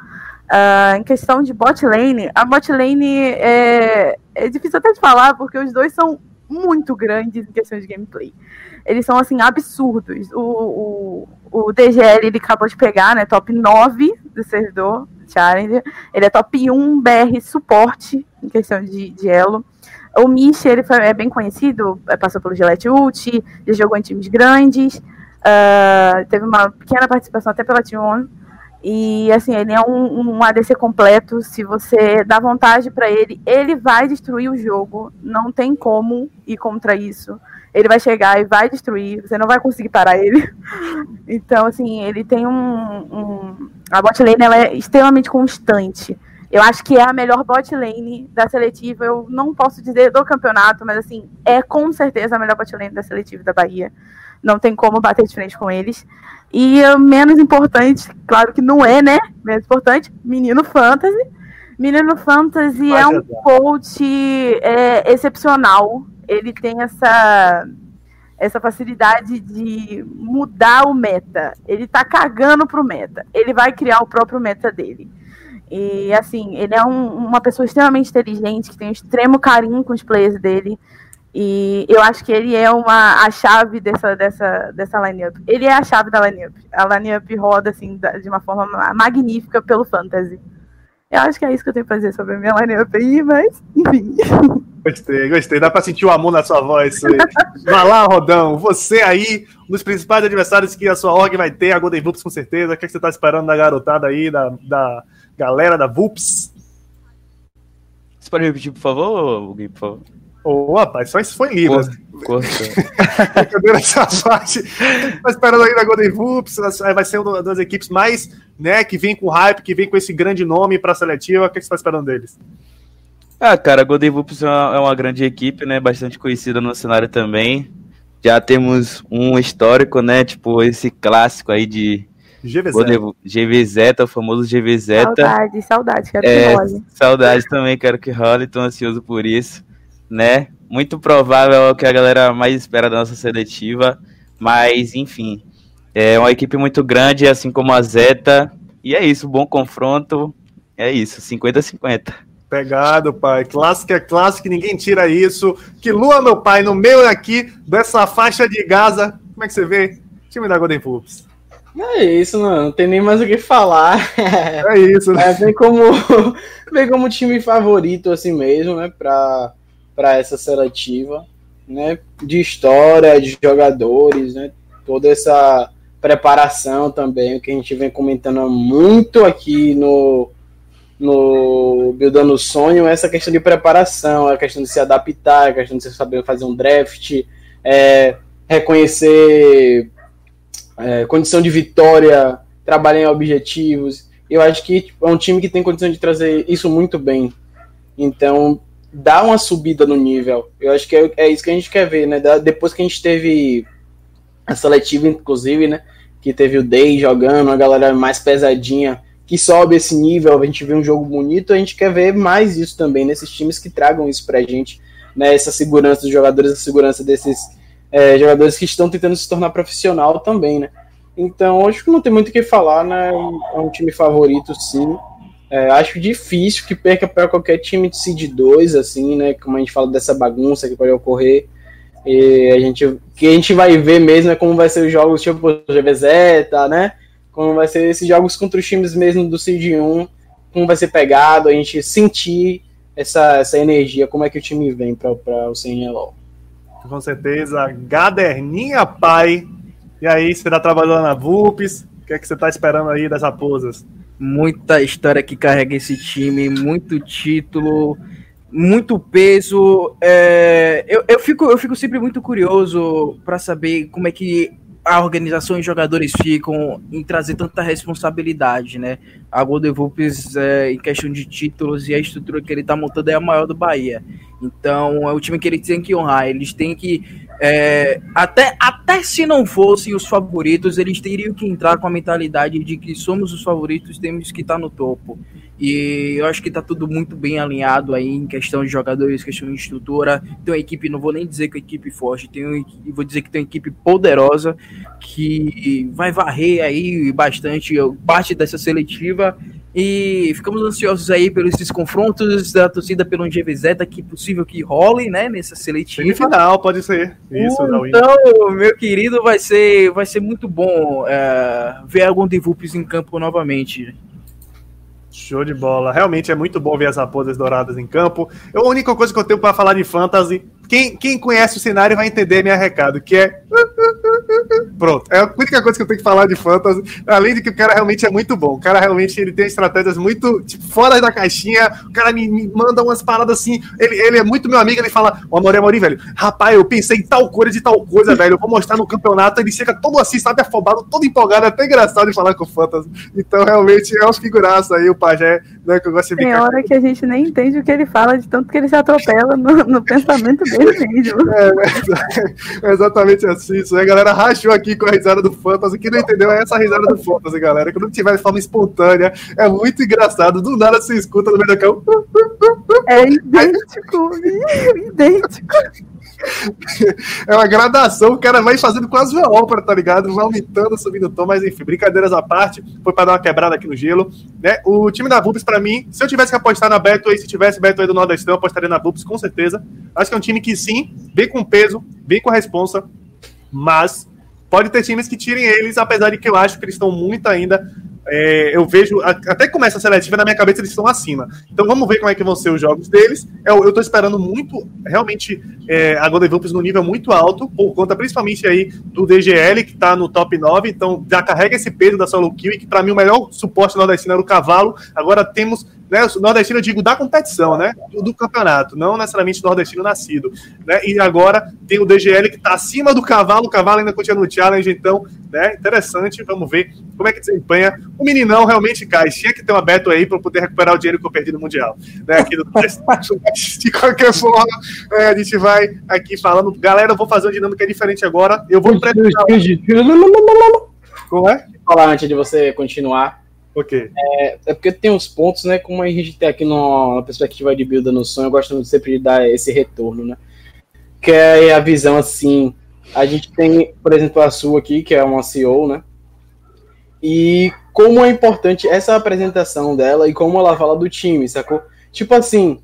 Uh, em questão de bot lane, a bot lane é, é difícil até de falar, porque os dois são muito grandes em questão de gameplay. Eles são, assim, absurdos. O, o, o DGL, ele acabou de pegar, né, top 9 do servidor, Challenger. Ele é top 1 BR suporte em questão de, de elo. O Mish, ele foi, é bem conhecido, é, passou pelo Gillette Ult, já jogou em times grandes, uh, teve uma pequena participação até pela T1. E assim, ele é um, um ADC completo. Se você dá vontade para ele, ele vai destruir o jogo. Não tem como ir contra isso. Ele vai chegar e vai destruir. Você não vai conseguir parar ele. Então, assim, ele tem um. um... A bot lane ela é extremamente constante. Eu acho que é a melhor bot lane da seletiva. Eu não posso dizer do campeonato, mas assim, é com certeza a melhor bot lane da seletiva da Bahia. Não tem como bater de frente com eles. E menos importante, claro que não é, né? Menos importante, Menino Fantasy. Menino Fantasy Vai é um coach é, excepcional. Ele tem essa essa facilidade de mudar o meta. Ele tá cagando pro meta. Ele vai criar o próprio meta dele. E assim, ele é um, uma pessoa extremamente inteligente, que tem um extremo carinho com os players dele. E eu acho que ele é uma, a chave dessa, dessa, dessa line-up. Ele é a chave da line-up. A line-up roda assim, de uma forma magnífica pelo fantasy. Eu acho que é isso que eu tenho pra dizer sobre a minha line-up aí, mas, enfim. Gostei, gostei. Dá pra sentir o amor na sua voz. vai lá, Rodão. Você aí, um dos principais adversários que a sua org vai ter, a Golden Vups com certeza. O que, é que você tá esperando da garotada aí, da, da galera da Vups? Você pode repetir, por favor, Gui, por favor? Ô, oh, rapaz, só isso foi lindo. Brincadeira essa parte. Tá esperando aí da Golden Vups, vai ser uma das equipes mais, né, que vem com hype, que vem com esse grande nome para a seletiva. O que, você tá esperando deles? Ah, cara, a Golden Vups é uma, é uma grande equipe, né, bastante conhecida no cenário também. Já temos um histórico, né, tipo esse clássico aí de GVZ. GVZ, o famoso GVZ. Saudade, saudade, quero é, que role. Saudade também, quero que role, tô ansioso por isso né? Muito provável que a galera mais espera da nossa seletiva, mas enfim, é uma equipe muito grande, assim como a Zeta, e é isso, bom confronto, é isso, 50-50. Pegado, pai. Clássico é clássico, ninguém tira isso. Que lua, meu pai, no meio aqui dessa faixa de Gaza. Como é que você vê? Time da Golden Pulps. É isso, não, não tem nem mais o que falar. É isso, né? É, vem como, vem como time favorito, assim mesmo, né? Pra, para essa seletiva, né? De história, de jogadores, né? Toda essa preparação também, que a gente vem comentando muito aqui no, no Buildando o Sonho, essa questão de preparação, a questão de se adaptar, a questão de você saber fazer um draft, é, reconhecer é, condição de vitória, trabalhar em objetivos. Eu acho que é um time que tem condição de trazer isso muito bem. Então, dá uma subida no nível. Eu acho que é, é isso que a gente quer ver, né? Da, depois que a gente teve a seletiva, inclusive, né? Que teve o Day jogando, a galera mais pesadinha, que sobe esse nível, a gente vê um jogo bonito, a gente quer ver mais isso também nesses times que tragam isso pra gente, né? Essa segurança dos jogadores, a segurança desses é, jogadores que estão tentando se tornar profissional também, né? Então, acho que não tem muito o que falar, né? É um time favorito, sim. É, acho difícil que perca para qualquer time de seed 2, assim, né? Como a gente fala dessa bagunça que pode ocorrer. E a gente, que a gente vai ver mesmo é como vai ser os jogos tipo GVZ, tá, né? Como vai ser esses jogos contra os times mesmo do seed 1, como vai ser pegado, a gente sentir essa, essa energia, como é que o time vem para o CNLO. Com certeza. Gaderninha Pai. E aí, você tá trabalhando na VUPS? O que é que você tá esperando aí das raposas? Muita história que carrega esse time, muito título, muito peso. É, eu, eu, fico, eu fico sempre muito curioso para saber como é que a organização e os jogadores ficam em trazer tanta responsabilidade, né? A Golden Vulpes, é, em questão de títulos e a estrutura que ele tá montando é a maior do Bahia. Então, é o time que eles têm que honrar. Eles têm que. É, até, até se não fossem os favoritos, eles teriam que entrar com a mentalidade de que somos os favoritos, temos que estar no topo. E eu acho que tá tudo muito bem alinhado aí em questão de jogadores, questão de estrutura. Tem uma equipe, não vou nem dizer que é uma equipe forte, tem uma, vou dizer que tem uma equipe poderosa que vai varrer aí bastante parte dessa seletiva. E ficamos ansiosos aí pelos esses confrontos da torcida pelo Zeta, que é possível que role, né, nessa seletiva. Final, pode ser. Isso, então, meu querido, vai ser, vai ser muito bom uh, ver algum Devupes em campo novamente. Show de bola. Realmente é muito bom ver as raposas douradas em campo. A única coisa que eu tenho para falar de fantasy quem, quem conhece o cenário vai entender meu recado, que é. Pronto. É a única coisa que eu tenho que falar de Fantasy. Além de que o cara realmente é muito bom. O cara realmente ele tem estratégias muito tipo, fora da caixinha. O cara me, me, manda umas paradas assim. Ele, ele é muito meu amigo. Ele fala: Ô, Amor, Amor, velho. Rapaz, eu pensei em tal coisa de tal coisa, velho. Eu vou mostrar no campeonato. Ele chega todo assim, sabe, afobado, todo empolgado. É até engraçado de falar com o Fantasy. Então, realmente, é uns figuraças aí, o Pajé, né? Que eu gosto de Tem hora que a gente nem entende o que ele fala, de tanto que ele se atropela no, no pensamento dele. É, é, exatamente assim. Isso aí, a galera rachou aqui com a risada do Fantasy. Quem não entendeu é essa risada do Fantasy, galera. Que não tiver de forma espontânea. É muito engraçado. Do nada você escuta no meio da cama. É idêntico, idêntico. É uma gradação, o cara vai fazendo quase uma ópera, tá ligado? Vai aumentando, subindo o tom, mas enfim, brincadeiras à parte, foi para dar uma quebrada aqui no gelo. Né? O time da Vulpes, para mim, se eu tivesse que apostar na Beto aí, se tivesse Beto aí do Nordestão, eu apostaria na Vulpes, com certeza. Acho que é um time que sim, vem com peso, vem com responsa, mas pode ter times que tirem eles, apesar de que eu acho que eles estão muito ainda é, eu vejo, até começa a seletiva, na minha cabeça eles estão acima. Então vamos ver como é que vão ser os jogos deles. Eu, eu tô esperando muito, realmente, é, a Golden Vulpes no nível muito alto, por conta principalmente aí do DGL, que tá no top 9, então já carrega esse peso da solo kill, e que para mim o melhor suporte nordestino era o cavalo. Agora temos né, nordestino, eu digo, da competição, né? Do, campeonato, não necessariamente nordestino nascido. Né? E agora tem o DGL que está acima do cavalo, o cavalo ainda continua no challenge, então, né? Interessante, vamos ver como é que desempenha. O meninão realmente cai, tinha que ter uma Beto aí para poder recuperar o dinheiro que eu perdi no Mundial. Né? Aqui do... De qualquer forma, é, a gente vai aqui falando. Galera, eu vou fazer uma dinâmica diferente agora. Eu vou. Como é? Falar antes de você continuar quê? É, é porque tem uns pontos, né? Como a gente tem aqui na perspectiva de builda no sonho, eu gosto sempre de dar esse retorno, né? Que é a visão assim. A gente tem, por exemplo, a sua aqui, que é uma CEO, né? E como é importante essa apresentação dela e como ela fala do time, sacou? Tipo assim,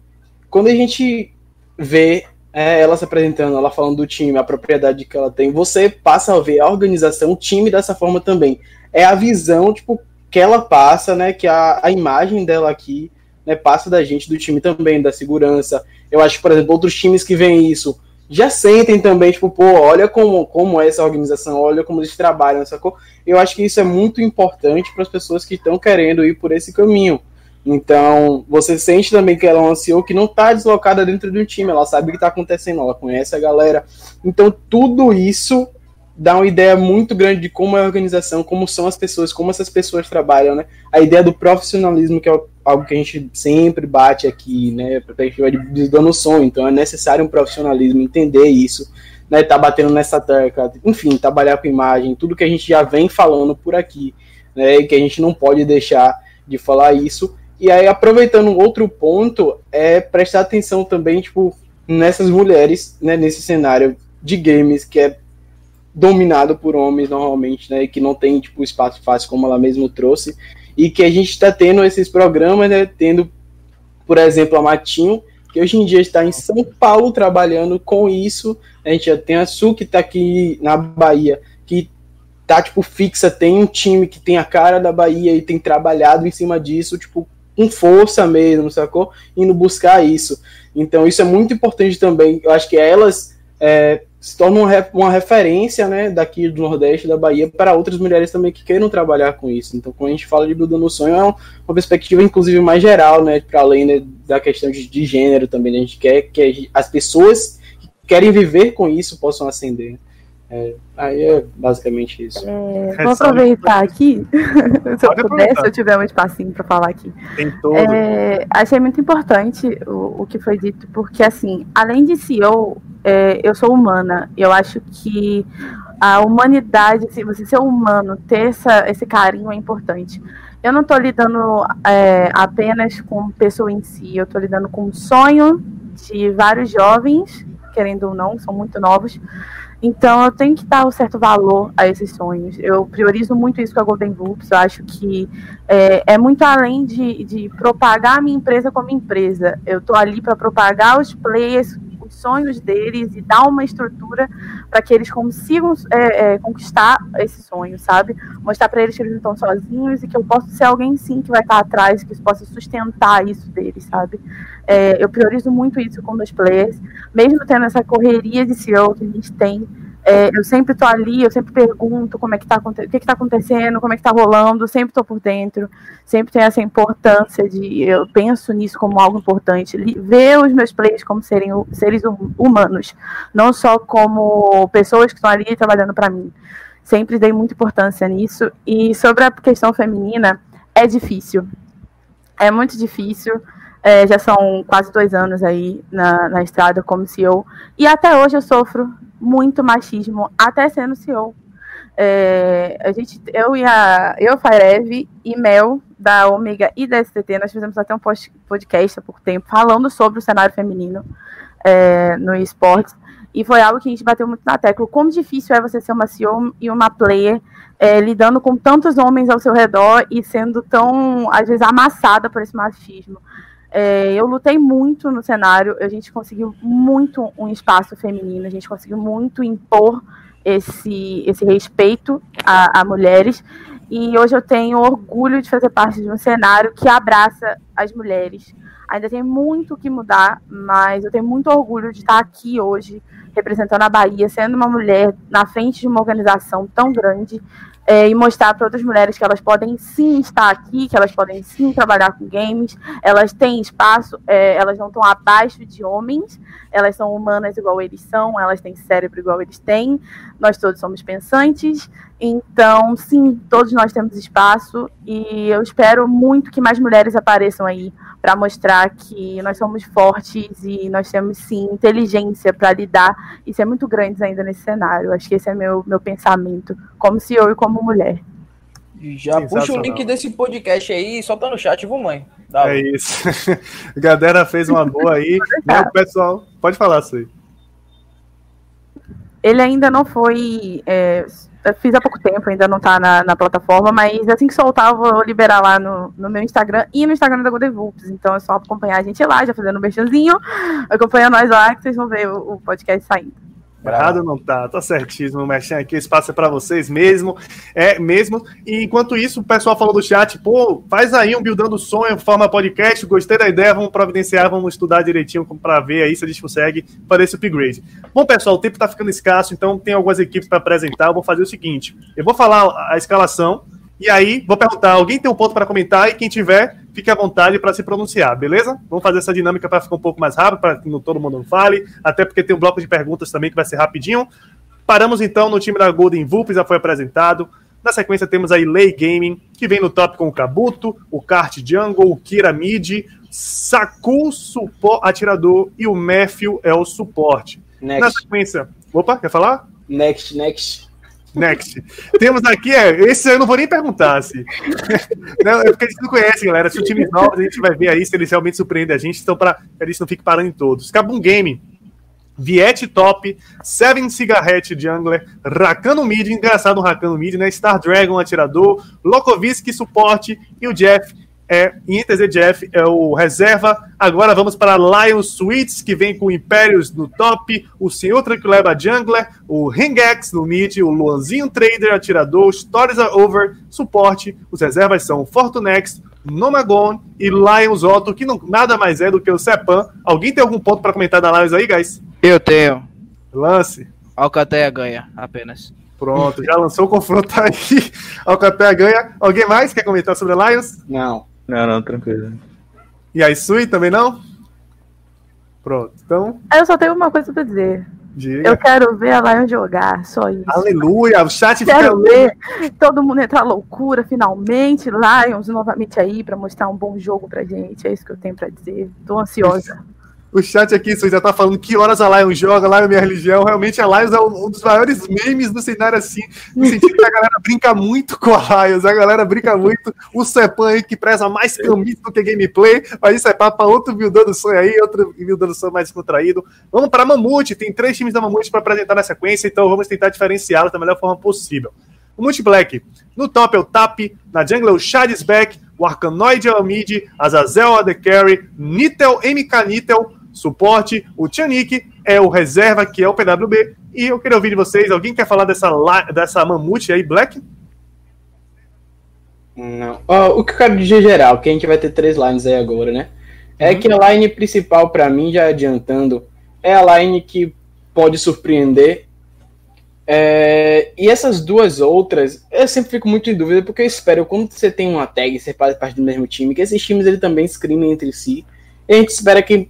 quando a gente vê é, ela se apresentando, ela falando do time, a propriedade que ela tem, você passa a ver a organização, o time dessa forma também. É a visão, tipo, que ela passa, né? Que a, a imagem dela aqui né, passa da gente, do time também, da segurança. Eu acho que, por exemplo, outros times que veem isso já sentem também, tipo, pô, olha como, como é essa organização, olha como eles trabalham, sacou? Eu acho que isso é muito importante para as pessoas que estão querendo ir por esse caminho. Então, você sente também que ela é uma CEO que não está deslocada dentro do time, ela sabe o que está acontecendo, ela conhece a galera. Então, tudo isso dá uma ideia muito grande de como é a organização, como são as pessoas, como essas pessoas trabalham, né? A ideia do profissionalismo, que é algo que a gente sempre bate aqui, né? Perspectiva de dando sonho. Então é necessário um profissionalismo, entender isso, né? Tá batendo nessa tecla, enfim, trabalhar com imagem, tudo que a gente já vem falando por aqui, né? E que a gente não pode deixar de falar isso. E aí, aproveitando um outro ponto, é prestar atenção também, tipo, nessas mulheres, né? Nesse cenário de games que é dominado por homens normalmente, né, que não tem tipo espaço fácil como ela mesmo trouxe, e que a gente está tendo esses programas, né, tendo, por exemplo, a Matinho, que hoje em dia está em São Paulo trabalhando com isso, a gente já tem a Su que está aqui na Bahia, que tá tipo fixa, tem um time que tem a cara da Bahia e tem trabalhado em cima disso, tipo com força mesmo, sacou? Indo buscar isso. Então isso é muito importante também. Eu acho que elas é, se torna uma, referência né, daqui do Nordeste, da Bahia, para outras mulheres também que queiram trabalhar com isso. Então, quando a gente fala de Buda no Sonho, é uma perspectiva, inclusive, mais geral, né, para além né, da questão de, de, gênero também. Né, a gente quer que as pessoas que querem viver com isso possam ascender. É, aí é basicamente isso. É, vou aproveitar aqui, se eu puder, se eu tiver um espacinho para falar aqui. Tem todo. É, achei muito importante o, o que foi dito, porque assim, além de CEO, é, eu sou humana. Eu acho que a humanidade, se você ser humano, ter essa, esse carinho é importante. Eu não estou lidando é, apenas com pessoa em si, eu estou lidando com o sonho de vários jovens, querendo ou não, são muito novos. Então eu tenho que dar um certo valor a esses sonhos. Eu priorizo muito isso com a Golden Vulps. Eu acho que é, é muito além de, de propagar a minha empresa como empresa. Eu estou ali para propagar os players os sonhos deles e dar uma estrutura para que eles consigam é, é, conquistar esse sonho, sabe? Mostrar para eles que eles não estão sozinhos e que eu posso ser alguém sim que vai estar atrás, que possa sustentar isso deles, sabe? É, eu priorizo muito isso com os players, mesmo tendo essa correria de CEO que a gente tem é, eu sempre estou ali, eu sempre pergunto como é que tá, o que está acontecendo, como é que está rolando, sempre estou por dentro, sempre tem essa importância de, eu penso nisso como algo importante, ver os meus players como serem, seres hum, humanos, não só como pessoas que estão ali trabalhando para mim. Sempre dei muita importância nisso. E sobre a questão feminina, é difícil. É muito difícil. É, já são quase dois anos aí na, na estrada como CEO. E até hoje eu sofro muito machismo, até sendo CEO. É, a gente, eu e a eu, Firev e Mel da Omega e da STT, nós fizemos até um podcast há pouco tempo falando sobre o cenário feminino é, no esportes. E foi algo que a gente bateu muito na tecla. Como difícil é você ser uma CEO e uma player é, lidando com tantos homens ao seu redor e sendo tão, às vezes, amassada por esse machismo. É, eu lutei muito no cenário, a gente conseguiu muito um espaço feminino, a gente conseguiu muito impor esse, esse respeito a, a mulheres. E hoje eu tenho orgulho de fazer parte de um cenário que abraça as mulheres. Ainda tem muito o que mudar, mas eu tenho muito orgulho de estar aqui hoje, representando a Bahia, sendo uma mulher na frente de uma organização tão grande, é, e mostrar para outras mulheres que elas podem sim estar aqui, que elas podem sim trabalhar com games, elas têm espaço, é, elas não estão abaixo de homens, elas são humanas igual eles são, elas têm cérebro igual eles têm, nós todos somos pensantes, então sim, todos nós temos espaço e eu espero muito que mais mulheres apareçam aí para mostrar que nós somos fortes e nós temos sim inteligência para lidar e ser muito grandes ainda nesse cenário. Acho que esse é meu, meu pensamento, como CEO e como mulher. Já puxa o link desse podcast aí, solta no chat, viu, mãe? Dá é isso. A galera fez uma boa aí. né, o pessoal, pode falar isso aí. Ele ainda não foi é, fiz há pouco tempo, ainda não tá na, na, plataforma, mas assim que soltar, eu vou liberar lá no, no meu Instagram e no Instagram da Golden Vulps. Então é só acompanhar a gente lá, já fazendo um merchanzinho. Acompanha nós lá que vocês vão ver o, o podcast saindo. Errado não tá, tá certíssimo, mexendo aqui, o espaço é para vocês mesmo, é mesmo. E enquanto isso, o pessoal falou do chat, pô, faz aí um Buildando Sonho, forma podcast, gostei da ideia, vamos providenciar, vamos estudar direitinho para ver aí se a gente consegue fazer esse upgrade. Bom, pessoal, o tempo tá ficando escasso, então tem algumas equipes para apresentar, eu vou fazer o seguinte, eu vou falar a escalação, e aí vou perguntar, alguém tem um ponto para comentar, e quem tiver, fique à vontade para se pronunciar, beleza? Vamos fazer essa dinâmica para ficar um pouco mais rápido, para que não todo mundo fale, até porque tem um bloco de perguntas também que vai ser rapidinho. Paramos então no time da Golden Vulp, já foi apresentado. Na sequência temos aí Lay Gaming, que vem no top com o Kabuto, o Kart Jungle, o Kira Mid, Saku, suporte, atirador, e o Matthew é o suporte. Next. Na sequência... Opa, quer falar? Next, next. Next. Temos aqui, é, esse eu não vou nem perguntar se. não, é porque a gente não conhece, galera. Se o time novos, a gente vai ver aí se eles realmente surpreendem a gente, então para a gente não fique parando em todos. Cabum Game. Viet Top, Seven Cigarette Jungler, Rakano Mid, engraçado o Rakano Mid, né? Star Dragon Atirador, Lokoviski Suporte e o Jeff é, em Jeff é o reserva. Agora vamos para Lion Suites, que vem com o Impérios no top, o Senhor Tranquileba Jungler, o Rengex no mid, o Luanzinho Trader Atirador, Stories Are Over, suporte. Os reservas são Fortunex, Nomagon e Lions Otto, que não, nada mais é do que o Sepan. Alguém tem algum ponto para comentar da Lions aí, guys? Eu tenho. Lance. Alcateia ganha, apenas. Pronto, já lançou o confronto aí. Alcateia ganha. Alguém mais quer comentar sobre a Lions? Não. Não, não, tranquilo. E a Isui também não? Pronto, então, Eu só tenho uma coisa pra dizer. diga. Eu quero ver a Lion jogar, só isso. Aleluia, o chat fica Quero ver todo mundo entrar loucura, finalmente. Lions novamente aí pra mostrar um bom jogo pra gente. É isso que eu tenho pra dizer. Tô ansiosa. O chat aqui, você já tá falando que horas a Lion joga, Lion é minha religião. Realmente a Lions é um dos maiores memes do cenário assim, no sentido que a galera brinca muito com a Lions, a galera brinca muito. O Sepan aí que preza mais camisa do que gameplay, mas isso é papo pra outro buildando do sonho aí, outro buildando do sonho mais contraído. Vamos pra Mamute, tem três times da Mamute pra apresentar na sequência, então vamos tentar diferenciá-los da melhor forma possível. O Multi Black, no top é o Tap, na jungle é o Shadis Back, o Arcanoid é o Mid, Azazel é o The Carry, Nitel, MK Nitel, suporte, o Tianik é o reserva, que é o PWB, e eu queria ouvir de vocês, alguém quer falar dessa, dessa mamute aí, Black? Não. Ó, o que eu quero dizer geral, que a gente vai ter três lines aí agora, né? É Uhum. que a line principal, pra mim, já adiantando, é a line que pode surpreender. É, e essas duas outras, eu sempre fico muito em dúvida, porque eu espero, quando você tem uma tag, você faz parte do mesmo time, que esses times ele também screamem entre si. E a gente espera que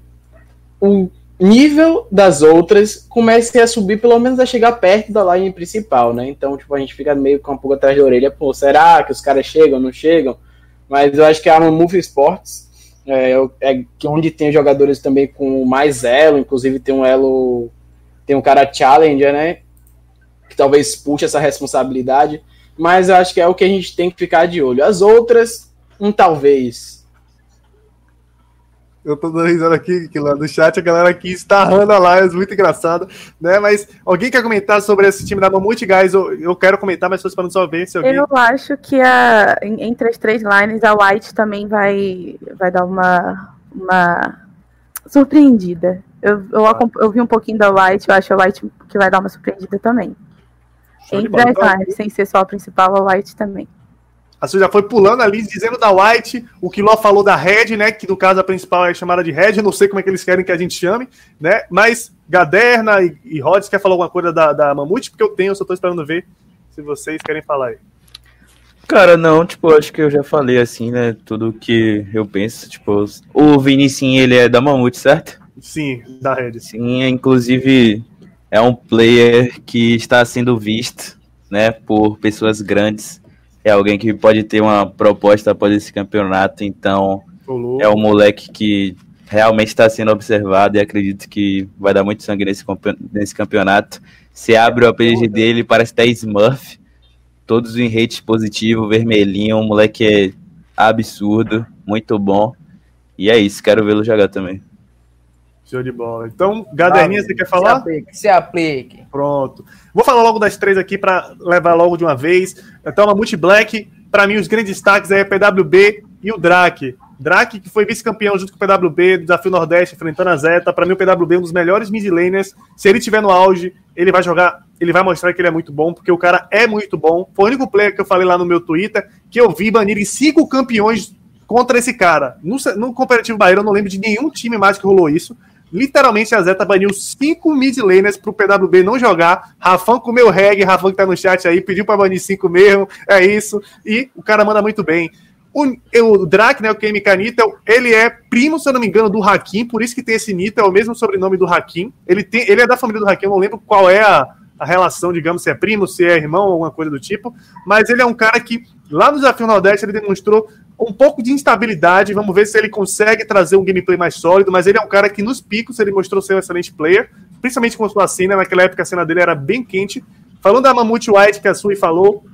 o nível das outras comece a subir, pelo menos a chegar perto da line principal, né? Então, tipo, a gente fica meio com um pouco atrás da orelha, pô, será que os caras chegam, não chegam? Mas eu acho que a Mammoth Sports é, é que onde tem jogadores também com mais elo, inclusive tem um elo, tem um cara Challenger, né? Que talvez puxe essa responsabilidade, mas eu acho que é o que a gente tem que ficar de olho. As outras, um talvez. Eu tô dando risada aqui, que lá no chat, a galera aqui está arrando a Lions, muito engraçado, né? Mas alguém quer comentar sobre esse time da Mamute, guys? Eu, eu quero comentar, mas estou esperando só ver se alguém... Eu acho que a, entre as três lines, a White também vai, vai dar uma, uma surpreendida. Eu, eu, acompa- eu vi um pouquinho da White, eu acho a White que vai dar uma surpreendida também. Show Entre as Então, lines, sem ser só a principal, a White também. A Su já foi pulando ali, dizendo da White, o que Ló falou da Red, né? Que no caso a principal é chamada de Red, não sei como é que eles querem que a gente chame, né? Mas Gaderna e, e Rhodes quer falar alguma coisa da, da Mamute, porque eu tenho, eu só tô esperando ver se vocês querem falar aí. Cara, não, tipo, acho que eu já falei assim, né? Tudo que eu penso, tipo, o Vinicinho, ele é da Mamute, certo? Sim, da Red. Sim, é, inclusive é um player que está sendo visto, né, por pessoas grandes. É alguém que pode ter uma proposta após esse campeonato, então é um moleque que realmente está sendo observado e acredito que vai dar muito sangue nesse, nesse campeonato. Se abre o apelido dele, parece até Smurf. Todos em rate positivo, vermelhinho, o moleque é absurdo, muito bom. E é isso, quero vê-lo jogar também. Show de bola. Então, Gaderninha, você quer Se falar? aplique, se aplique. Pronto. Vou falar logo das três aqui para levar logo de uma vez. Então, a Multi Black, para mim, os grandes destaques é a PWB e o Drake. Drake, que foi vice-campeão junto com o PWB, do Desafio Nordeste, enfrentando a Zeta. Para mim, o PWB é um dos melhores mid laners. Se ele tiver no auge, ele vai jogar, ele vai mostrar que ele é muito bom, porque o cara é muito bom. Foi o único player que eu falei lá no meu Twitter que eu vi banirem cinco campeões contra esse cara. No, no Comparativo Bahia, eu não lembro de nenhum time mais que rolou isso. Literalmente a Zeta baniu cinco mid laners pro PWB não jogar. Rafão comeu reggae, Rafão que tá no chat aí, pediu pra banir cinco mesmo. É isso. E o cara manda muito bem. O, o Drake, né, o KMK Nitel, ele é primo, se eu não me engano, do Hakim, por isso que tem esse Nitel, é o mesmo sobrenome do Hakim. Ele, tem, ele é da família do Hakim, eu não lembro qual é a, a relação, digamos, se é primo, se é irmão, alguma coisa do tipo. Mas ele é um cara que, lá no Desafio Nordeste, ele demonstrou um pouco de instabilidade. Vamos ver se ele consegue trazer um gameplay mais sólido. Mas ele é um cara que nos picos ele mostrou ser um excelente player, principalmente com sua cena. Naquela época a cena dele era bem quente. Falando da Mamute White, que a Sui falou,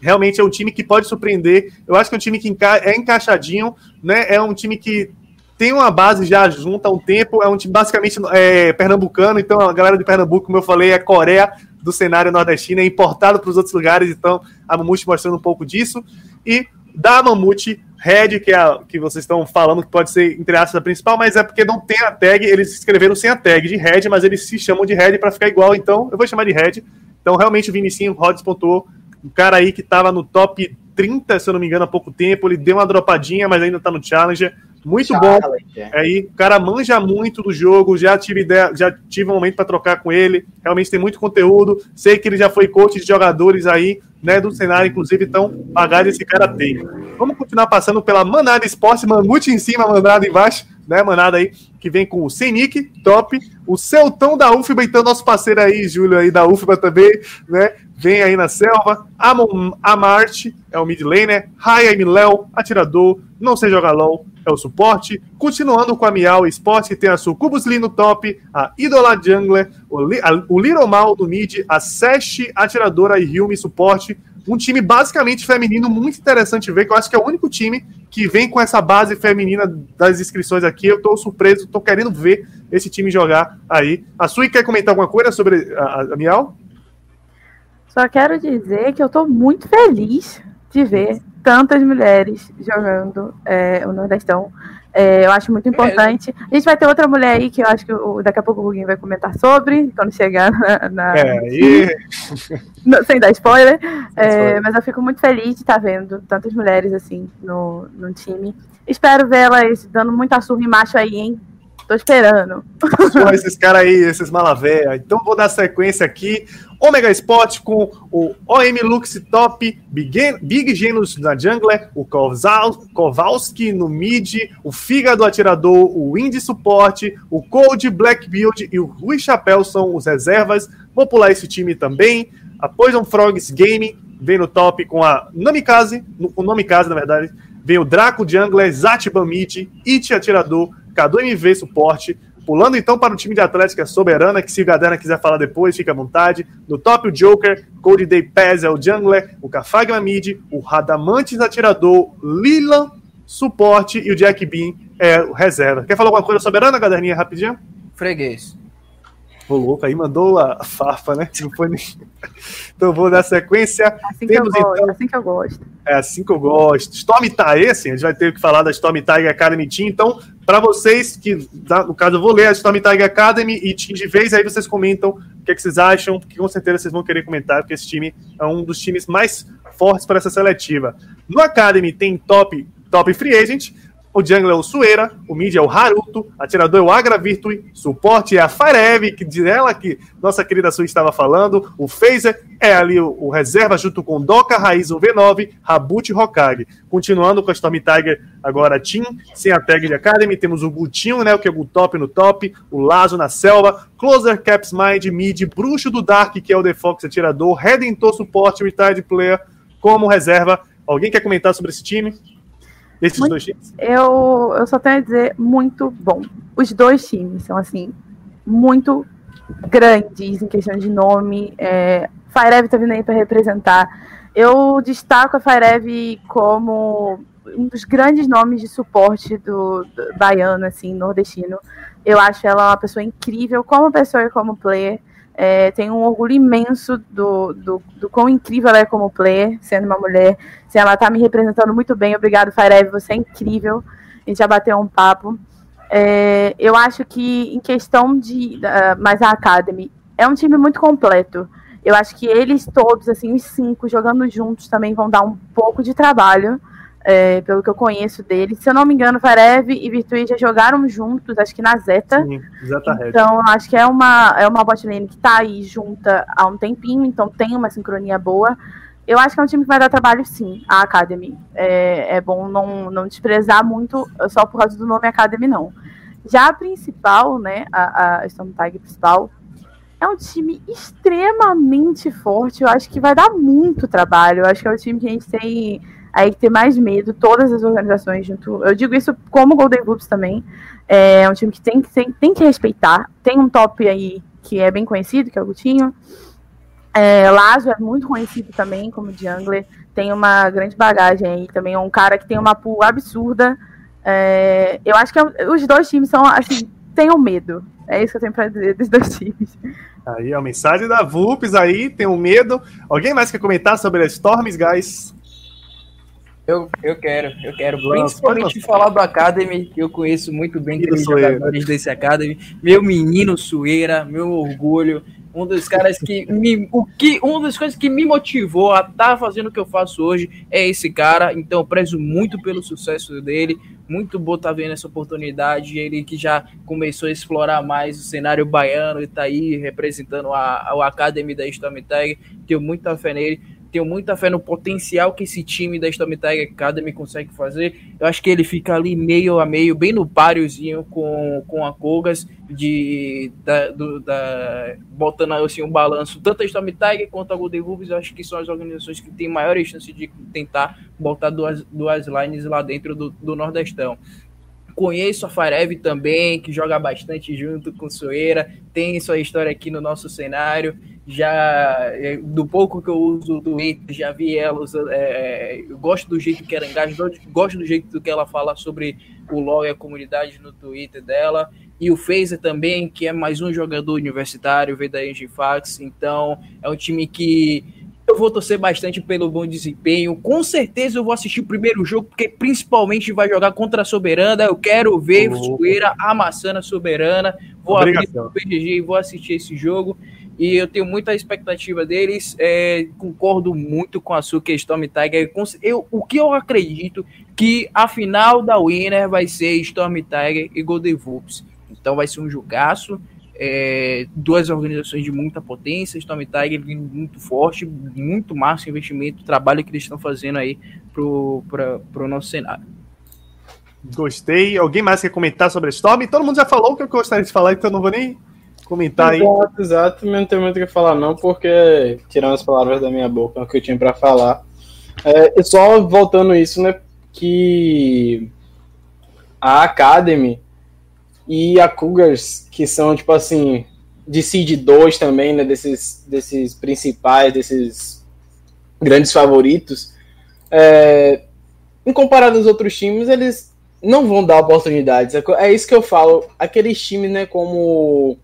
realmente é um time que pode surpreender. Eu acho que é um time que é encaixadinho, né? É um time que tem uma base já junta há um tempo. É um time basicamente é, pernambucano. Então a galera de Pernambuco, como eu falei, é Coreia do cenário nordestino, é importado para os outros lugares. Então a Mamute mostrando um pouco disso. E da Mamute Red, que é a que vocês estão falando que pode ser, entre aspas, a principal, mas é porque não tem a tag, eles escreveram sem a tag de Red, mas eles se chamam de Red para ficar igual, então eu vou chamar de Red. Então, realmente, o Vinicinho Rods pontuou, um cara aí que estava no top 30, se eu não me engano, há pouco tempo. Ele deu uma dropadinha, mas ainda tá no Challenger. Muito bom. Aí, o cara manja muito do jogo. Já tive ideia, já tive um momento para trocar com ele. Realmente tem muito conteúdo. Sei que ele já foi coach de jogadores aí, né, do cenário, inclusive, então, bagagem esse cara tem. Vamos continuar passando pela Manada Esporte, Mamute em cima, Manada embaixo, né, Manada aí, que vem com o Senic, top, o Celtão da UFBA, então, nosso parceiro aí, Júlio aí da UFBA também, né, vem aí na selva, Amon Amarte, é o mid laner, Raya Léo, atirador, não sei jogar LOL, é o suporte. Continuando com a Miau Esporte, que tem a Sucubus Lee no top, a Idola Jungler, o, Li, a, o Little Mal do mid, a Sesh atiradora e Hilme suporte. Um time basicamente feminino, muito interessante ver, que eu acho que é o único time que vem com essa base feminina das inscrições aqui. Eu tô surpreso, tô querendo ver esse time jogar aí. A Sui quer comentar alguma coisa sobre a, a Miau? Só quero dizer que eu tô muito feliz de ver tantas mulheres jogando é, o Nordestão. É, eu acho muito importante. A gente vai ter outra mulher aí que eu acho que o, daqui a pouco o Guguinho vai comentar sobre, quando chegar na. na... É, e... sem dar spoiler. É, mas eu fico muito feliz de estar vendo tantas mulheres assim no, no time. Espero vê-las dando muita surra em macho aí, hein? Tô esperando. esses caras aí, esses malavéia. Então vou dar sequência aqui. Omega Sport com o OM Lux Top, Big, Big Genus na Jungler, o Kowalski no mid, o Fígado Atirador, o Indy Suporte, o Cold Black Build e o Rui Chapéu são os reservas. Vou pular esse time também. A Poison Frogs Gaming vem no top com a Namikaze, o Namikaze na verdade, vem o Draco Jungler, Zatiban Mid, It Atirador, Cadu MV Suporte, Pulando então para o time de Atlética Soberana, que se o Gadana quiser falar depois, fica à vontade. No top, o Joker, Cody Day Paz é o Jungler, o Cafagma Mid, o Radamantes Atirador, Lilan Suporte e o Jack Bean é o reserva. Quer falar alguma coisa Soberana, Gaderninha, rapidinho? Freguês. Ô, louco, aí mandou a farfa, né? Não foi nem... Então vou dar sequência. Assim Temos, que eu gosto, então... assim que eu gosto. É assim que eu gosto. Storm Tiger, assim, a gente vai ter que falar da Storm Tiger Academy Team. Então, para vocês que, no caso, eu vou ler a Storm Tiger Academy e Team de vez, aí vocês comentam o que, é que vocês acham, que com certeza vocês vão querer comentar, porque esse time é um dos times mais fortes para essa seletiva. No Academy tem top, top free agent, o jungle é o Sueira, o mid é o Haruto, atirador é o Agra Virtue, suporte é a Firev, que ela que nossa querida Sui estava falando, o Phaser é ali o, o, reserva junto com Doka, Raiz, o V9, Rabut e Hokage. Continuando com a Storm Tiger, agora Team, sem a tag de Academy, temos o Gutinho, né, o que é o top no top, o Lazo na selva, Closer, Caps Mind, Mid, Bruxo do Dark, que é o Defox atirador, Redentor, suporte, Retired Player, como reserva. Alguém quer comentar sobre esse time? Esses muito, dois times? Eu, eu só tenho a dizer muito bom. Os dois times são, assim, muito grandes em questão de nome. É, Firev tá vindo aí para representar. Eu destaco a Firev como um dos grandes nomes de suporte do, do baiano, assim, nordestino. Eu acho ela uma pessoa incrível como pessoa e como player. É, tenho um orgulho imenso do, do, do quão incrível ela é como player, sendo uma mulher. Se ela tá me representando muito bem, obrigado, Firev, você é incrível. A gente já bateu um papo. É, eu acho que em questão de uh, mais a Academy, é um time muito completo. Eu acho que eles todos, assim, os cinco jogando juntos também vão dar um pouco de trabalho é, pelo que eu conheço dele. Se eu não me engano, Varev e Virtue já jogaram juntos, acho que na Zeta. Sim, então, acho que é uma, é uma botlane que tá aí junta há um tempinho, então tem uma sincronia boa. Eu acho que é um time que vai dar trabalho, sim, a Academy. É, é bom não, não desprezar muito só por causa do nome Academy, não. Já a principal, né, a, a Storm Tiger principal, é um time extremamente forte. Eu acho que vai dar muito trabalho. Eu acho que é o time que a gente tem aí que ter mais medo, todas as organizações junto. Eu digo isso como Golden Globes também. É um time que tem, tem, tem que respeitar. Tem um top aí que é bem conhecido, que é o Gutinho. É, Lazo é muito conhecido também como jungler. Tem uma grande bagagem aí também. É um cara que tem uma pool absurda. É, eu acho que é, os dois times são, assim, tenham medo. É isso que eu tenho para dizer dos dois times. Aí, a mensagem da VUPS aí, tenham medo. Alguém mais quer comentar sobre as Storms, guys? Eu, eu quero, eu quero. Principalmente falar do Academy, que eu conheço muito bem aqueles jogadores desse Academy. Meu menino Sueira, meu orgulho. Um dos caras que me. O que, uma das coisas que me motivou a estar tá fazendo o que eu faço hoje é esse cara. Então eu prezo muito pelo sucesso dele. Muito bom estar tá vendo essa oportunidade. Ele que já começou a explorar mais o cenário baiano e está aí representando a, a Academy da Storm Tag. Tenho muita fé nele tenho muita fé no potencial que esse time da Storm Tiger Academy consegue fazer. Eu acho que ele fica ali meio a meio, bem no páriozinho com, com a Kogas, de, da, do, da, botando assim, um balanço, tanto a Storm Tiger quanto a Golden Wolves, eu acho que são as organizações que têm maiores chances de tentar botar duas, duas lines lá dentro do, do Nordestão. Conheço a Farev também, que joga bastante junto com Soeira, tem sua história aqui no nosso cenário. Já é, do pouco que eu uso do Twitter, já vi ela usando. É, eu gosto do jeito que ela engaja, gosto do jeito que ela fala sobre o LoL e a comunidade no Twitter dela. E o Phaser também, que é mais um jogador universitário, veio da Engifax. Então, é um time que eu vou torcer bastante pelo bom desempenho. Com certeza eu vou assistir o primeiro jogo, porque principalmente vai jogar contra a Soberana. Eu quero ver oh. Sueira amassando a Soberana. Vou Obrigação. abrir o PGG e vou assistir esse jogo. E eu tenho muita expectativa deles. É, concordo muito com a sua questão, Tiger. Eu, o que eu acredito que a final da Winner vai ser Storm Tiger e Golden Wolves. Então vai ser um jogaço é, duas organizações de muita potência, Storm Tiger muito forte, muito massa investimento, trabalho que eles estão fazendo aí para o nosso cenário. Gostei. Alguém mais quer comentar sobre a Storm? Todo mundo já falou o que eu gostaria de falar, então não vou nem comentar aí. Exato, exato. Não tem muito o que falar, não, porque tirando as palavras da minha boca, é o que eu tinha para falar. É, só voltando isso, né? Que a Academy e a Cougars, que são, tipo assim, de Seed 2 também, né? Desses, desses principais, desses grandes favoritos. É, em comparado aos outros times, eles não vão dar oportunidades. É, é isso que eu falo. Aqueles times, né, como,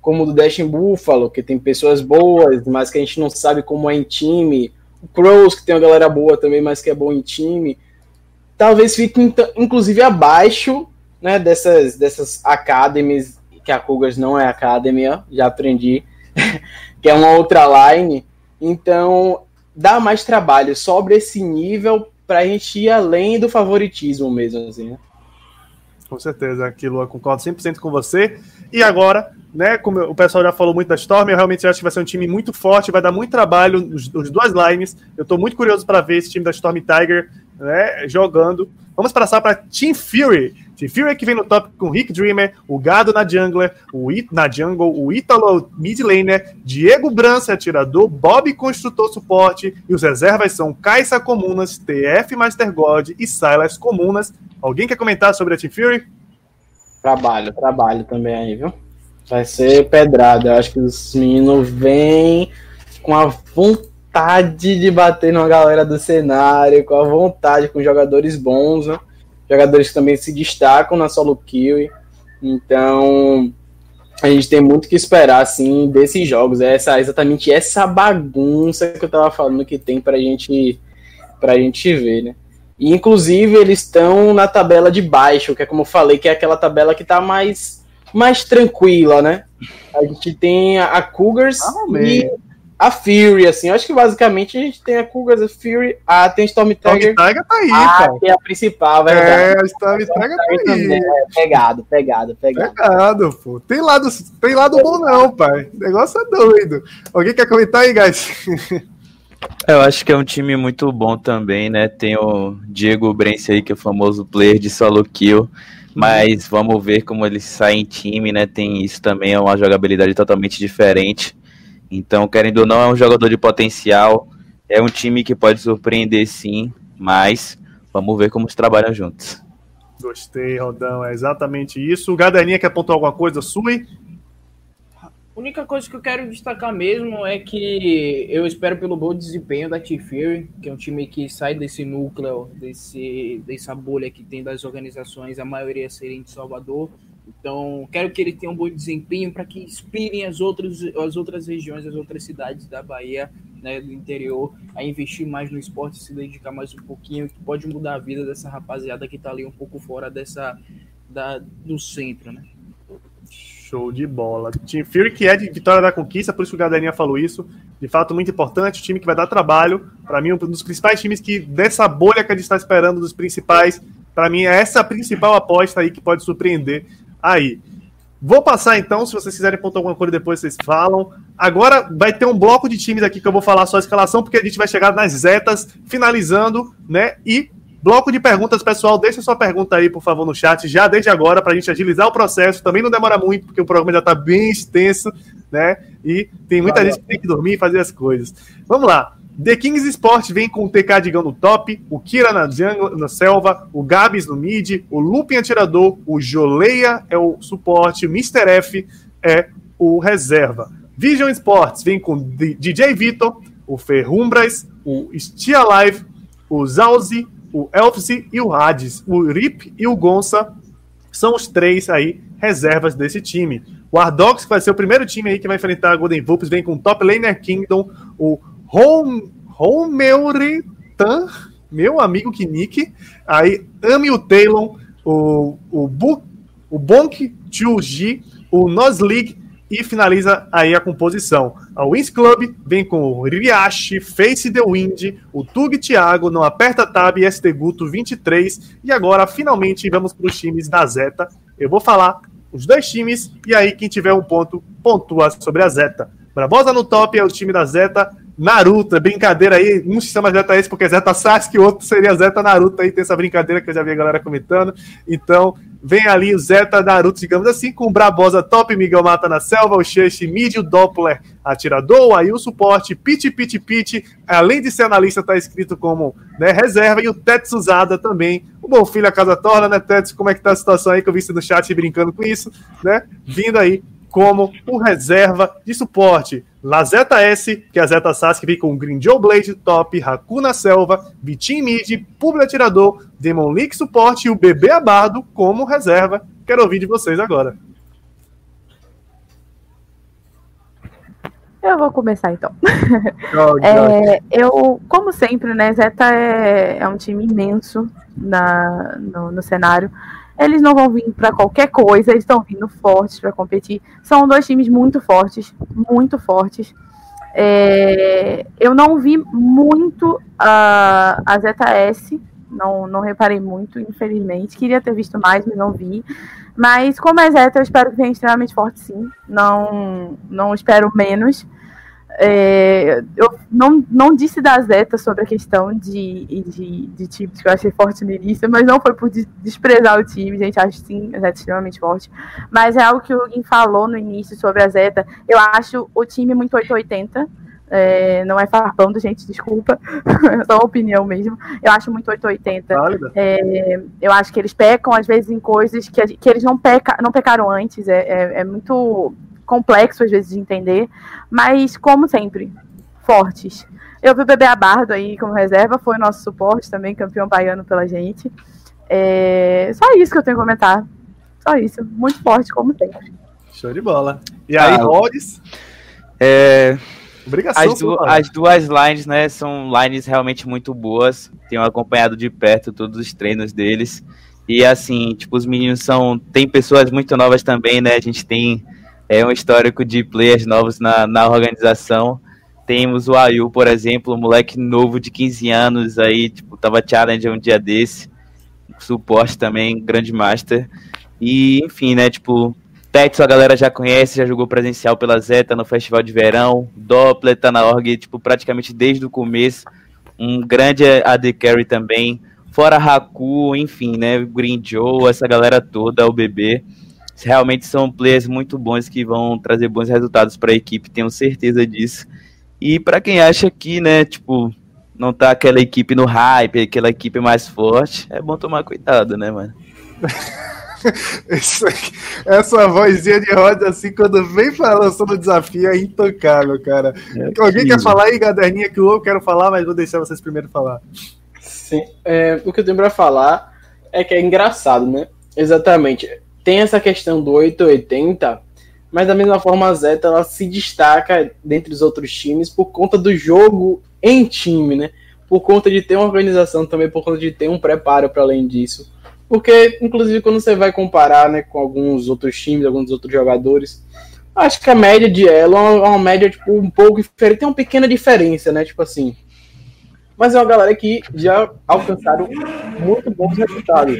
como o do Dash Buffalo, que tem pessoas boas, mas que a gente não sabe como é em time. O Crows, que tem uma galera boa também, mas que é bom em time. Talvez fique, inclusive, abaixo né, dessas, dessas academies, que a Cougars não é academia, já aprendi, que é uma outra line. Então, dá mais trabalho, sobre esse nível para a gente ir além do favoritismo mesmo, assim, né? Com certeza, aquilo eu concordo 100% com você. E agora, né, como o pessoal já falou muito da Storm, eu realmente acho que vai ser um time muito forte, vai dar muito trabalho os, os duas lines. Eu estou muito curioso para ver esse time da Storm Tiger né, jogando. Vamos passar para Team Fury. Team Fury que vem no top com Rick Dreamer, o Gado na jungler, o It na jungle, o Italo mid laner, Diego Brança atirador, Bob construtor suporte e os reservas são Kaisa Comunas, TF Master God e Silas Comunas. Alguém quer comentar sobre a Team Fury? Trabalho, trabalho também aí, viu? Vai ser pedrada. Eu acho que os meninos vêm com a vontade de bater numa galera do cenário, com a vontade, com jogadores bons, né? Jogadores que também se destacam na solo kill. Então, a gente tem muito que esperar, assim, desses jogos. É essa, exatamente essa bagunça que eu tava falando que tem pra gente, pra gente ver, né? E, inclusive, eles estão na tabela de baixo, que é como eu falei, que é aquela tabela que está mais, mais tranquila, né? A gente tem a, Cougars ah, e a Fury, assim. Eu acho que basicamente a gente tem a Cougars, a Fury, a, tem Storm Tiger. Storm Tiger tá aí, ah, que é a principal, verdade. É, a Storm Tiger tá aí. É, pegado, pegado, pegado. Pegado, pô. Tem lado, tem lado bom não, pai. O negócio é doido. Alguém quer comentar aí, guys? Eu acho que é um time muito bom também, né? Tem o Diego Brense aí, que é o famoso player de solo kill. Mas vamos ver como ele sai em time, né? Tem isso também, é uma jogabilidade totalmente diferente. Então, querendo ou não, é um jogador de potencial. É um time que pode surpreender sim, mas vamos ver como eles trabalham juntos. Gostei, Rodão. É exatamente isso. O Gadaninha quer pontuar alguma coisa? Sui? A única coisa que eu quero destacar mesmo é que eu espero pelo bom desempenho da T-Fury, que é um time que sai desse núcleo, desse, dessa bolha que tem das organizações, a maioria serem de Salvador. Então, quero que ele tenha um bom desempenho para que inspirem as outras, as outras regiões, as outras cidades da Bahia, né, do interior, a investir mais no esporte, se dedicar mais um pouquinho, que pode mudar a vida dessa rapaziada que está ali um pouco fora dessa da, do centro, né? Show de bola. Team Fury que é de Vitória da Conquista, por isso que o Gaderinha falou isso. De fato, muito importante, o time que vai dar trabalho. Para mim, um dos principais times que, dessa bolha que a gente está esperando, dos principais, para mim, é essa a principal aposta aí que pode surpreender aí. Vou passar então, se vocês quiserem pontuar alguma coisa depois, vocês falam. Agora vai ter um bloco de times aqui que eu vou falar só a escalação, porque a gente vai chegar nas zetas, finalizando, né? E bloco de perguntas, pessoal. Deixa sua pergunta aí, por favor, no chat, já desde agora, para a gente agilizar o processo. Também não demora muito, porque o programa já está bem extenso, né? E tem muita gente que tem que dormir e fazer as coisas. Vamos lá. The Kings Sport vem com o TK Digão no top, o Kira na, jungle, na selva, o Gabs no mid, o Lupin atirador, o Joleia é o suporte, o Mr. F é o reserva. Vision Sports vem com DJ Vitor, o Ferrumbras, o Stia Live, o Zauzi, o Elfse e o Hades. O Rip e o Gonça são os três aí reservas desse time. O Ardox, que vai ser o primeiro time aí que vai enfrentar a Golden Vulpes, vem com o Top Laner Kingdom, o Romeuretan, meu amigo Kinik, aí Ami o Talon, o, o, Bu, o Bonk Chuji, o Nozlig e finaliza aí a composição. A Wins Club vem com o Riachi, Face the Wind, o Tug Thiago, Não Aperta Tab ST Guto 23. E agora, finalmente, vamos para os times da Zeta. Eu vou falar os dois times e aí quem tiver um ponto pontua sobre a Zeta. Brabosa no top é o time da Zeta, Naruto, é brincadeira aí. Um se chama Zeta esse porque é Zeta Sasuke, o outro seria Zeta Naruto aí, tem essa brincadeira que eu já vi a galera comentando. Então, vem ali o Zeta Naruto, digamos assim, com o Brabosa top, Miguel Mata na selva, o Xexi mid, o Doppler atirador, aí o suporte, Pit Pit Pit, além de ser analista, tá escrito como né, reserva, e o Tetsuzada também. O bom filho a casa torna, né, Tets? Como é que tá a situação aí que eu vi você no chat brincando com isso, né? Vindo aí como o reserva de suporte. Lazeta S, que é a Zeta Sasuke, vem com Green Joe Blade, Top, Hakuna Selva, Vitim Mid, Publi Atirador, Demon Leak Suporte e o Bebê Abardo como reserva. Quero ouvir de vocês agora. Eu vou começar então. Oh, é, eu, como sempre, né, Zeta é, é um time imenso na, no, no cenário. Eles não vão vir para qualquer coisa, eles estão vindo fortes para competir. São dois times muito fortes, muito fortes. É, eu não vi muito a, a ZS, não, não reparei muito, infelizmente. Queria ter visto mais, mas não vi. Mas como é Zeta, eu espero que venha extremamente forte, sim. Não, não espero menos. É, eu não, não disse da Zeta sobre a questão de, de, de times que eu achei forte no início, mas não foi por desprezar o time, gente. Acho sim, a Zeta é extremamente forte. Mas é algo que o Huguin falou no início sobre a Zeta. Eu acho o time muito 880. É, não é farpando, gente, desculpa. é só opinião mesmo. Eu acho muito 880. É, eu acho que eles pecam, às vezes, em coisas que, que eles não, peca, não pecaram antes. É, é, é muito complexo às vezes de entender, mas como sempre, fortes. Eu vi o Bebê Abardo aí como reserva, foi o nosso suporte também, campeão baiano pela gente. É... Só isso que eu tenho a comentar. Só isso. Muito forte, como sempre. Show de bola. E aí, ah, Rhodes? É... Obrigação, as, du as, duas lines, né, são lines realmente muito boas. Tenho acompanhado de perto todos os treinos deles. E assim, tipo, os meninos são. Tem pessoas muito novas também, né? A gente tem é um histórico de players novos na, na organização. Temos o Ayu, por exemplo, um moleque novo de 15 anos aí, tipo, tava challenge um dia desse. Suporte também, grande master. E, enfim, né, tipo, Tetsu a galera já conhece, já jogou presencial pela Zeta no Festival de Verão. Doppler tá na org, tipo, praticamente desde o começo. Um grande AD Carry também. Fora Haku, enfim, né, Green Joe, essa galera toda, o bebê realmente são players muito bons que vão trazer bons resultados para a equipe, tenho certeza disso. E para quem acha que, né, tipo, não tá aquela equipe no hype, aquela equipe mais forte, é bom tomar cuidado, né, mano? essa vozinha de roda, assim, quando vem falando sobre o desafio, é intocável, cara. É Alguém quer falar aí, Gaderninha, que eu quero falar, mas vou deixar vocês primeiro falar. Sim, é, o que eu tenho pra falar é que é engraçado, né? Exatamente tem essa questão do 880, mas da mesma forma a Zeta ela se destaca dentre os outros times por conta do jogo em time, né? Por conta de ter uma organização também, por conta de ter um preparo para além disso. Porque, inclusive, quando você vai comparar né, com alguns outros times, alguns outros jogadores, acho que a média de ela é uma, média tipo, um pouco diferente, tem uma pequena diferença, né? Tipo assim. Mas é uma galera que já alcançaram muito bons resultados.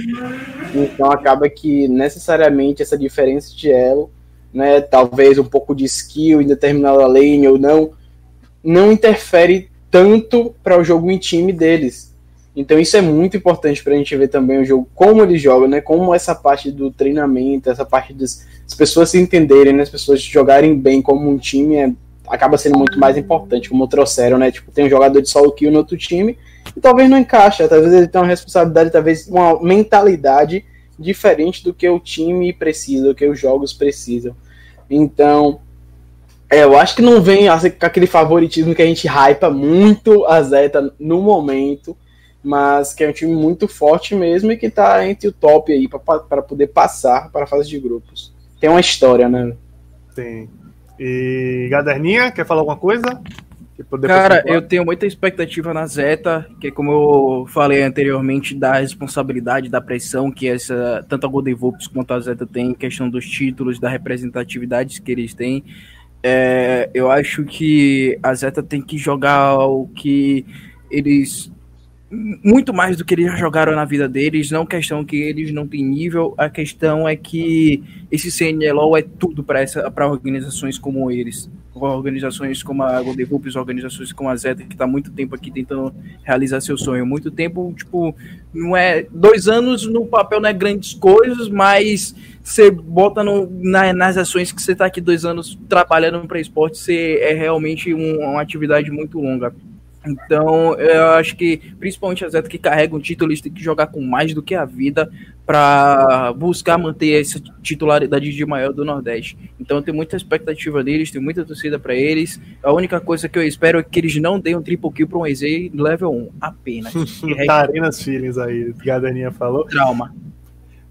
Então acaba que necessariamente essa diferença de elo, né, talvez um pouco de skill em determinada lane ou não, não interfere tanto para o jogo em time deles. Então isso é muito importante para a gente ver também o jogo, como ele joga, né? Como essa parte do treinamento, essa parte das, das pessoas se entenderem, né? as pessoas jogarem bem como um time é, acaba sendo muito mais importante, como trouxeram, né? Tipo, tem um jogador de solo kill no outro time e talvez não encaixa, talvez ele tenha uma responsabilidade, talvez uma mentalidade diferente do que o time precisa, do que os jogos precisam. Então, é, eu acho que não vem assim, com aquele favoritismo que a gente hypa muito a Zeta no momento, mas que é um time muito forte mesmo e que tá entre o top aí para poder passar para a fase de grupos. Tem uma história, né? Tem. E Gaderninha, quer falar alguma coisa? Cara, eu tenho muita expectativa na Zeta, que como eu falei anteriormente, da responsabilidade, da pressão que essa tanto a Golden Volks quanto a Zeta tem em questão dos títulos, da representatividade que eles têm. É, eu acho que a Zeta tem que jogar o que eles muito mais do que eles já jogaram na vida deles, não questão que eles não têm nível, a questão é que esse CNLO é tudo para organizações como eles, organizações como a Golden Hoops, organizações como a Zeta, que está muito tempo aqui tentando realizar seu sonho, muito tempo, tipo, não é, dois anos no papel não é grandes coisas, mas você bota no, na, nas ações que você está aqui dois anos trabalhando para esporte, é realmente um, uma atividade muito longa. Então, eu acho que, principalmente as atletas que carregam título, eles têm que jogar com mais do que a vida para buscar manter essa titularidade de maior do Nordeste. Então, tem muita expectativa deles, tem muita torcida para eles. A única coisa que eu espero é que eles não deem um triple kill para um EZ level 1, apenas. Tarinas feelings aí, que a Daninha falou. Trauma.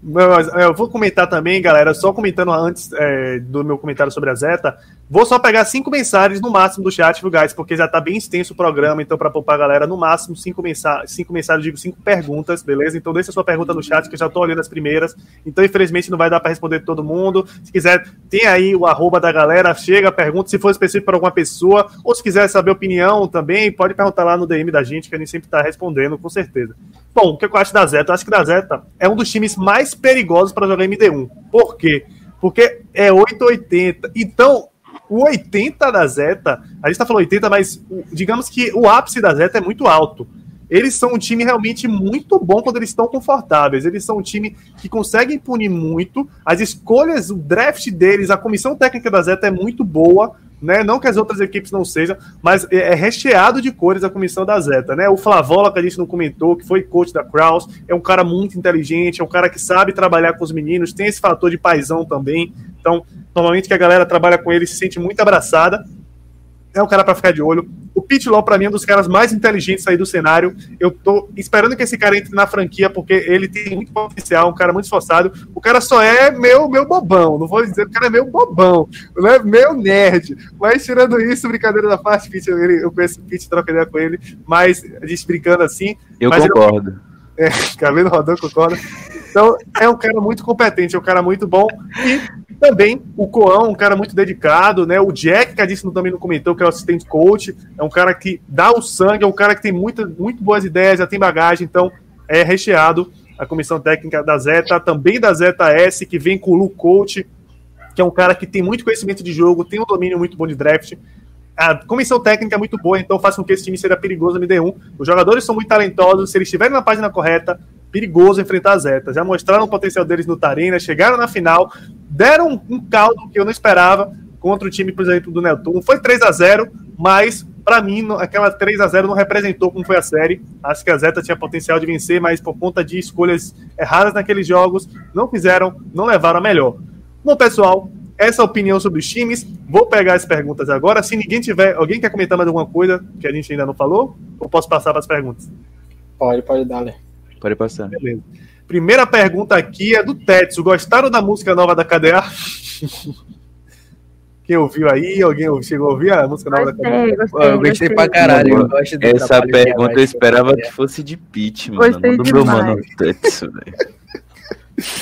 Eu vou comentar também, galera, só comentando antes é, do meu comentário sobre a Zeta, Vou só pegar cinco mensagens no máximo do chat, viu, guys? Porque já tá bem extenso o programa, então, para poupar a galera, no máximo cinco, mensa cinco mensagens, digo cinco perguntas, beleza? Então, deixa a sua pergunta no chat, que eu já tô olhando as primeiras. Então, infelizmente, não vai dar para responder todo mundo. Se quiser, tem aí o arroba da galera, chega, pergunta, se for específico para alguma pessoa, ou se quiser saber opinião também, pode perguntar lá no DM da gente, que a gente sempre tá respondendo, com certeza. Bom, o que eu acho da Zeta? Eu acho que da Zeta é um dos times mais perigosos para jogar MD1. Por quê? Porque é 880. Então, o 80 da Zeta, a gente tá falando 80, mas digamos que o ápice da Zeta é muito alto. Eles são um time realmente muito bom quando eles estão confortáveis. Eles são um time que consegue punir muito. As escolhas, o draft deles, a comissão técnica da Zeta é muito boa. Né? Não que as outras equipes não sejam, mas é, é recheado de cores a comissão da Zeta, né? O Flavola, que a gente não comentou, que foi coach da Kraus, é um cara muito inteligente, é um cara que sabe trabalhar com os meninos, tem esse fator de paisão também. Então, normalmente que a galera trabalha com ele se sente muito abraçada. É um cara para ficar de olho. O Pete Law, para mim, é um dos caras mais inteligentes aí do cenário. Eu tô esperando que esse cara entre na franquia, porque ele tem muito potencial, um cara muito esforçado. O cara só é meu, meu bobão. Não vou dizer que o cara é meu bobão, não é meu nerd. Mas tirando isso, brincadeira da parte, Pete, eu, eu conheço o Pete, troca ideia com ele, mas a gente brincando assim. Eu concordo. Ele, é, cabelo rodando, concorda. Então, é um cara muito competente, é um cara muito bom. E também o Coão, um cara muito dedicado, né? O Jack, que a gente também não comentou, que é o assistente coach, é um cara que dá o sangue, é um cara que tem muita, muito boas ideias, já tem bagagem, então é recheado a comissão técnica da Zeta, também da Zeta S, que vem com o Lu Coach, que é um cara que tem muito conhecimento de jogo, tem um domínio muito bom de draft. A comissão técnica é muito boa, então faz com que esse time seja perigoso no MD1. Os jogadores são muito talentosos, se eles estiverem na página correta, perigoso enfrentar a Zeta. Já mostraram o potencial deles no Tarina, chegaram na final, deram um caldo que eu não esperava contra o time, por exemplo, do Nelton. Foi 3 a 0 mas para mim aquela 3 a 0 não representou como foi a série. Acho que a Zeta tinha potencial de vencer, mas por conta de escolhas erradas naqueles jogos, não fizeram, não levaram a melhor. Bom, pessoal, essa é opinião sobre os times. Vou pegar as perguntas agora. Se ninguém tiver, alguém quer comentar mais alguma coisa que a gente ainda não falou? Ou posso passar para as perguntas? Pode, pode dar, né? Pode passar. Beleza. Primeira pergunta aqui é do Tetsu. Gostaram da música nova da KDA? Quem ouviu aí? Alguém chegou a ouvir a música nova gostei, da KDA? Gostei, eu gostei pra caralho. Eu gosto Essa pergunta eu esperava que fosse de Pitch, mano. Gostei não do meu mano Tetsu, velho.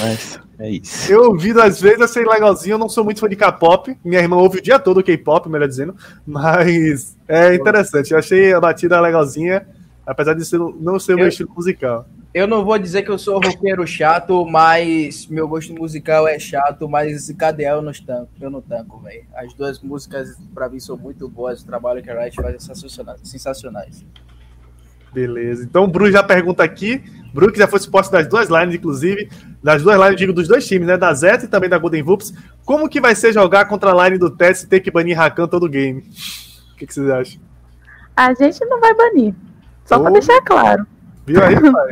Mas é isso. Eu ouvido às vezes, sei legalzinho, eu não sou muito fã de K-pop. Minha irmã ouve o dia todo K-pop, melhor dizendo. Mas é interessante. Eu achei a batida legalzinha, apesar de ser, não ser o meu Eu- estilo musical. Eu não vou dizer que eu sou roqueiro chato, mas meu gosto musical é chato, mas KDA eu não tanco, eu não tanco, velho. As duas músicas pra mim são muito boas, o trabalho que a Riot faz é sensacional- sensacionais. Beleza. Então o Bru já pergunta aqui. Bru, que já foi suporte das duas lines, inclusive. Das duas lines, digo, dos dois times, né? Da Zeta e também da Golden Vups. Como que vai ser jogar contra a line do Tets e ter que banir Rakan todo game? O que, que vocês acham? A gente não vai banir. Só pra Oh. deixar claro. Viu aí, pai?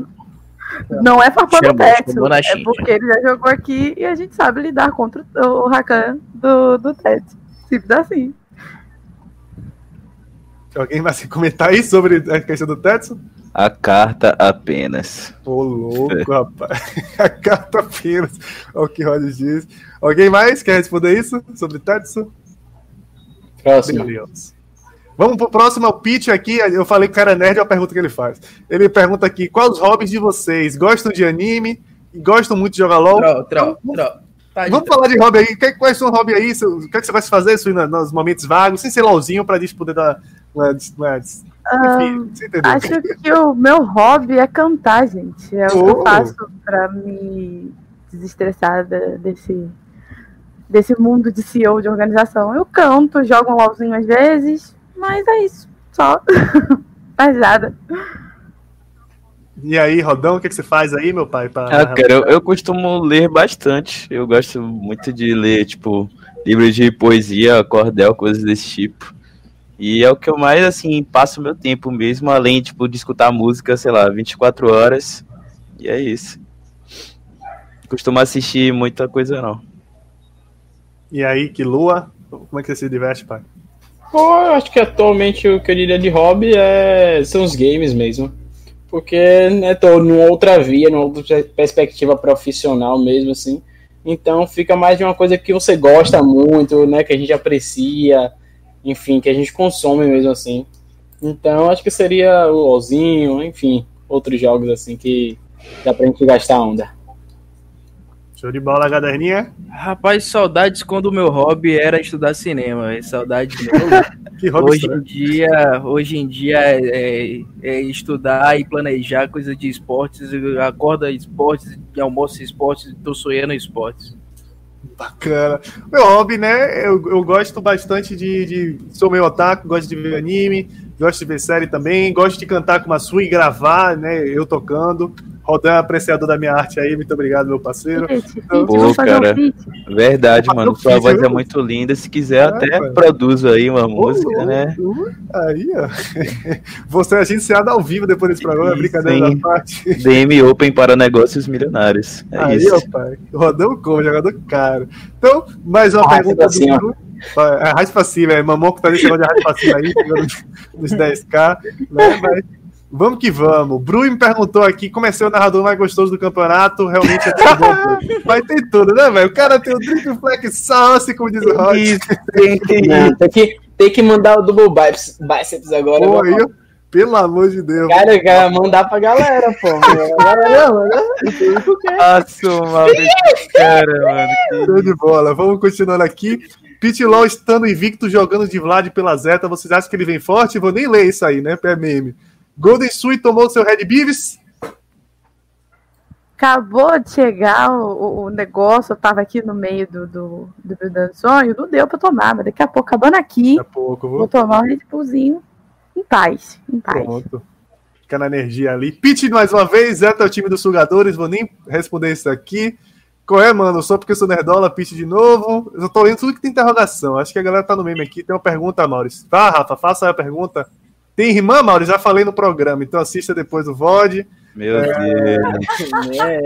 Não é farpando o Chamou, Tetsu. É porque ele já jogou aqui e a gente sabe lidar contra o, o Rakan do, do Tetsu. Simples assim. Alguém vai se comentar aí sobre a questão do Tetsu? A carta apenas. Ô, louco, rapaz. A carta apenas. Olha o que Roger diz. Alguém mais quer responder isso sobre Tetsu? Próximo. Beleza. Vamos pro próximo pitch aqui. Eu falei que o cara é nerd, é a pergunta que ele faz. Ele pergunta aqui: quais os hobbies de vocês? Gostam de anime? Gostam muito de jogar LOL? Tro, tro, Vamos- tro. Tá Vamos falar de hobby aí. Que- Quais são os hobbies aí? O que, é que você de fazer isso, nos nos momentos vagos? Sem ser LOLzinho, pra gente poder dar. uma- uma- Enfim, você entendeu? Acho que o meu hobby é cantar, gente. É o que Oh. eu faço pra me desestressar desse, desse mundo de CEO de organização. Eu canto, jogo um LOLzinho às vezes, mas é isso. Só. Mais nada. E aí, Rodão, o que, que você faz aí, meu pai? pra- Ah, cara, eu, eu costumo ler bastante. Eu gosto muito de ler, tipo, livros de poesia, cordel, coisas desse tipo. E é o que eu mais, assim, passo meu tempo mesmo, além, tipo, de escutar música, sei lá, 24 horas. E é isso. Costumo assistir muita coisa, não. E aí, que lua? Como é que você se diverte, pai? Eu acho que atualmente o que eu diria de hobby é... são os games mesmo. Porque né, tô numa outra via, numa outra perspectiva profissional mesmo, assim. Então fica mais de uma coisa que você gosta muito, né? Que a gente aprecia, enfim, que a gente consome mesmo assim. Então acho que seria o LOLzinho, enfim, outros jogos assim que dá pra gente gastar onda. Show de bola, caderninha? Rapaz, saudades quando o meu hobby era estudar cinema. Saudades mesmo. Que hobby hoje estranho. em dia, hoje em dia é, é estudar e planejar coisa de esportes. Eu acordo esportes, almoço esportes, tô sonhando esportes. Bacana. Meu hobby, né? Eu, eu gosto bastante de, de- Sou meio otaku, gosto de ver anime, gosto de ver série também, gosto de cantar com uma sua e gravar, né? Eu tocando. Rodan é apreciador da minha arte aí, muito obrigado, meu parceiro. Gente, feat, Pô, cara. um. Verdade, mano. Sua voz é muito linda. Se quiser, Ah, até cara. produzo aí uma música, né? louco. Aí, ó. Você é agenciado ao vivo depois desse programa, é brincadeira Sim. da parte. DM Open para negócios milionários. É Aí, isso. ó, pai. Rodão como, jogador caro. Então, mais uma Arrasta pergunta pra do. Vai, Arrasta pra cima, é mamão que tá nesse negócio de pra cima aí, chegando nos 10k, né? Mas vamos que vamos. Bru me perguntou aqui como é ser o narrador mais gostoso do campeonato. Realmente é tudo bom. Mas tem tudo, né, velho? O cara tem o triple flex sauce, como diz o Rod. Isso, tem tem, que, tem que mandar o double biceps, agora. Pô, ó, pelo amor de Deus. Cara, cara, mandar pra galera, pô. Galera, mano. Nossa, cara, mano. Show de bola. Vamos continuando aqui. Pit Law estando invicto jogando de Vlad pela Zeta. Vocês acham que ele vem forte? Vou nem ler isso aí, né? É meme. Golden Sui tomou seu Red Beavis. Acabou de chegar o, o- negócio, eu tava aqui no meio do, do, do meu dando sonho, não deu pra tomar, mas daqui a pouco, acabando aqui, Daqui a pouco, vou vou. tomar um Red Bullzinho em paz, em paz. Pronto. Fica na energia ali. Pit mais uma vez. É o time dos sugadores. Vou nem responder isso aqui. Qual é, mano? Só porque eu sou nerdola, Pit de novo. Eu tô lendo tudo que tem interrogação. Acho que a galera tá no meme aqui. Tem uma pergunta, Maurício. Vá, Rafa, faça aí a pergunta. Tem irmã, Maurício? Já falei no programa. Então assista depois o VOD. Meu É. Deus. É,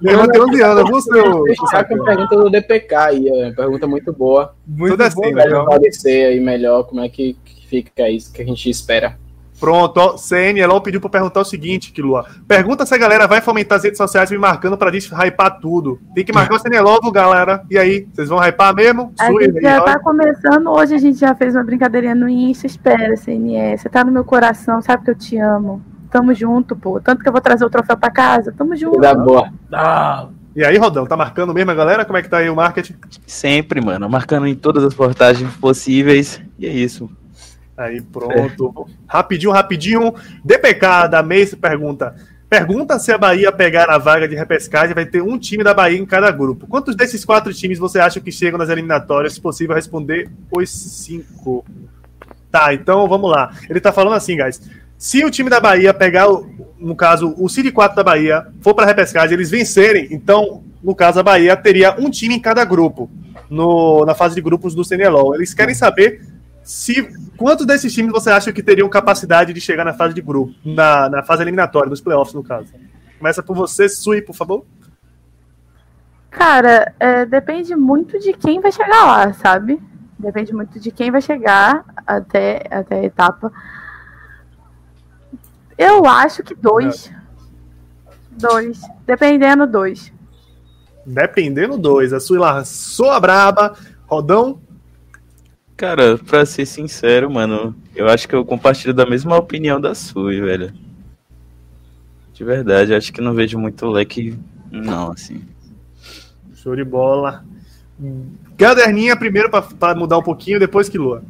Minha irmã tem 11 anos. Viu, seu... fechar com a pergunta do DPK aí, é uma pergunta muito boa. Muito Tudo assim, bom, né? velho, esclarecer aí melhor como é que fica isso que a gente espera. Pronto, ó, CN Elon pediu pra perguntar o seguinte, Kilua. Pergunta se a galera vai fomentar as redes sociais me marcando pra gente hypar tudo. Tem que marcar o CN logo, galera. E aí, vocês vão hypar mesmo? A Sui, gente aí, já ó. tá começando, hoje a gente já fez uma brincadeirinha no Insta, espera, CNE, você tá no meu coração, sabe que eu te amo. Tamo junto, pô. Tanto que eu vou trazer o troféu pra casa, tamo junto. Coisa boa. Ah, E aí, Rodão, tá marcando mesmo a galera? Como é que tá aí o marketing? Sempre, mano. Marcando em todas as portagens possíveis. E é isso. Aí, pronto. É. Rapidinho, rapidinho. DPK da Mace pergunta: Pergunta se a Bahia pegar a vaga de repescagem, vai ter um time da Bahia em cada grupo. Quantos desses quatro times você acha que chegam nas eliminatórias? Se possível, responder os cinco. Tá, então vamos lá. Ele tá falando assim, guys. Se o time da Bahia pegar, no caso, o City 4 da Bahia, for para repescagem, eles vencerem, então, no caso, a Bahia teria um time em cada grupo no, na fase de grupos do CNLOL. Eles querem saber se quantos desses times você acha que teriam capacidade de chegar na fase de grupo, na, na fase eliminatória, dos playoffs, no caso? Começa por você, Sui, por favor. Cara, é, depende muito de quem vai chegar lá, sabe? Depende muito de quem vai chegar até, até a etapa. Eu acho que dois. É. Dois. Dependendo, dois. Dependendo, dois. A Sui lançou a braba. Rodão, Cara, pra ser sincero, mano, eu acho que eu compartilho da mesma opinião da sua, velho. De verdade, acho que não vejo muito leque, não, assim. Show de bola. Caderninha primeiro pra, mudar um pouquinho, depois que Lua.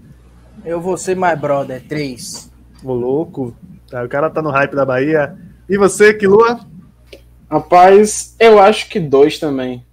Eu vou ser mais brother, três. Ô, louco. Tá, o cara tá no hype da Bahia. E você, que Lua? Rapaz, eu acho que dois também.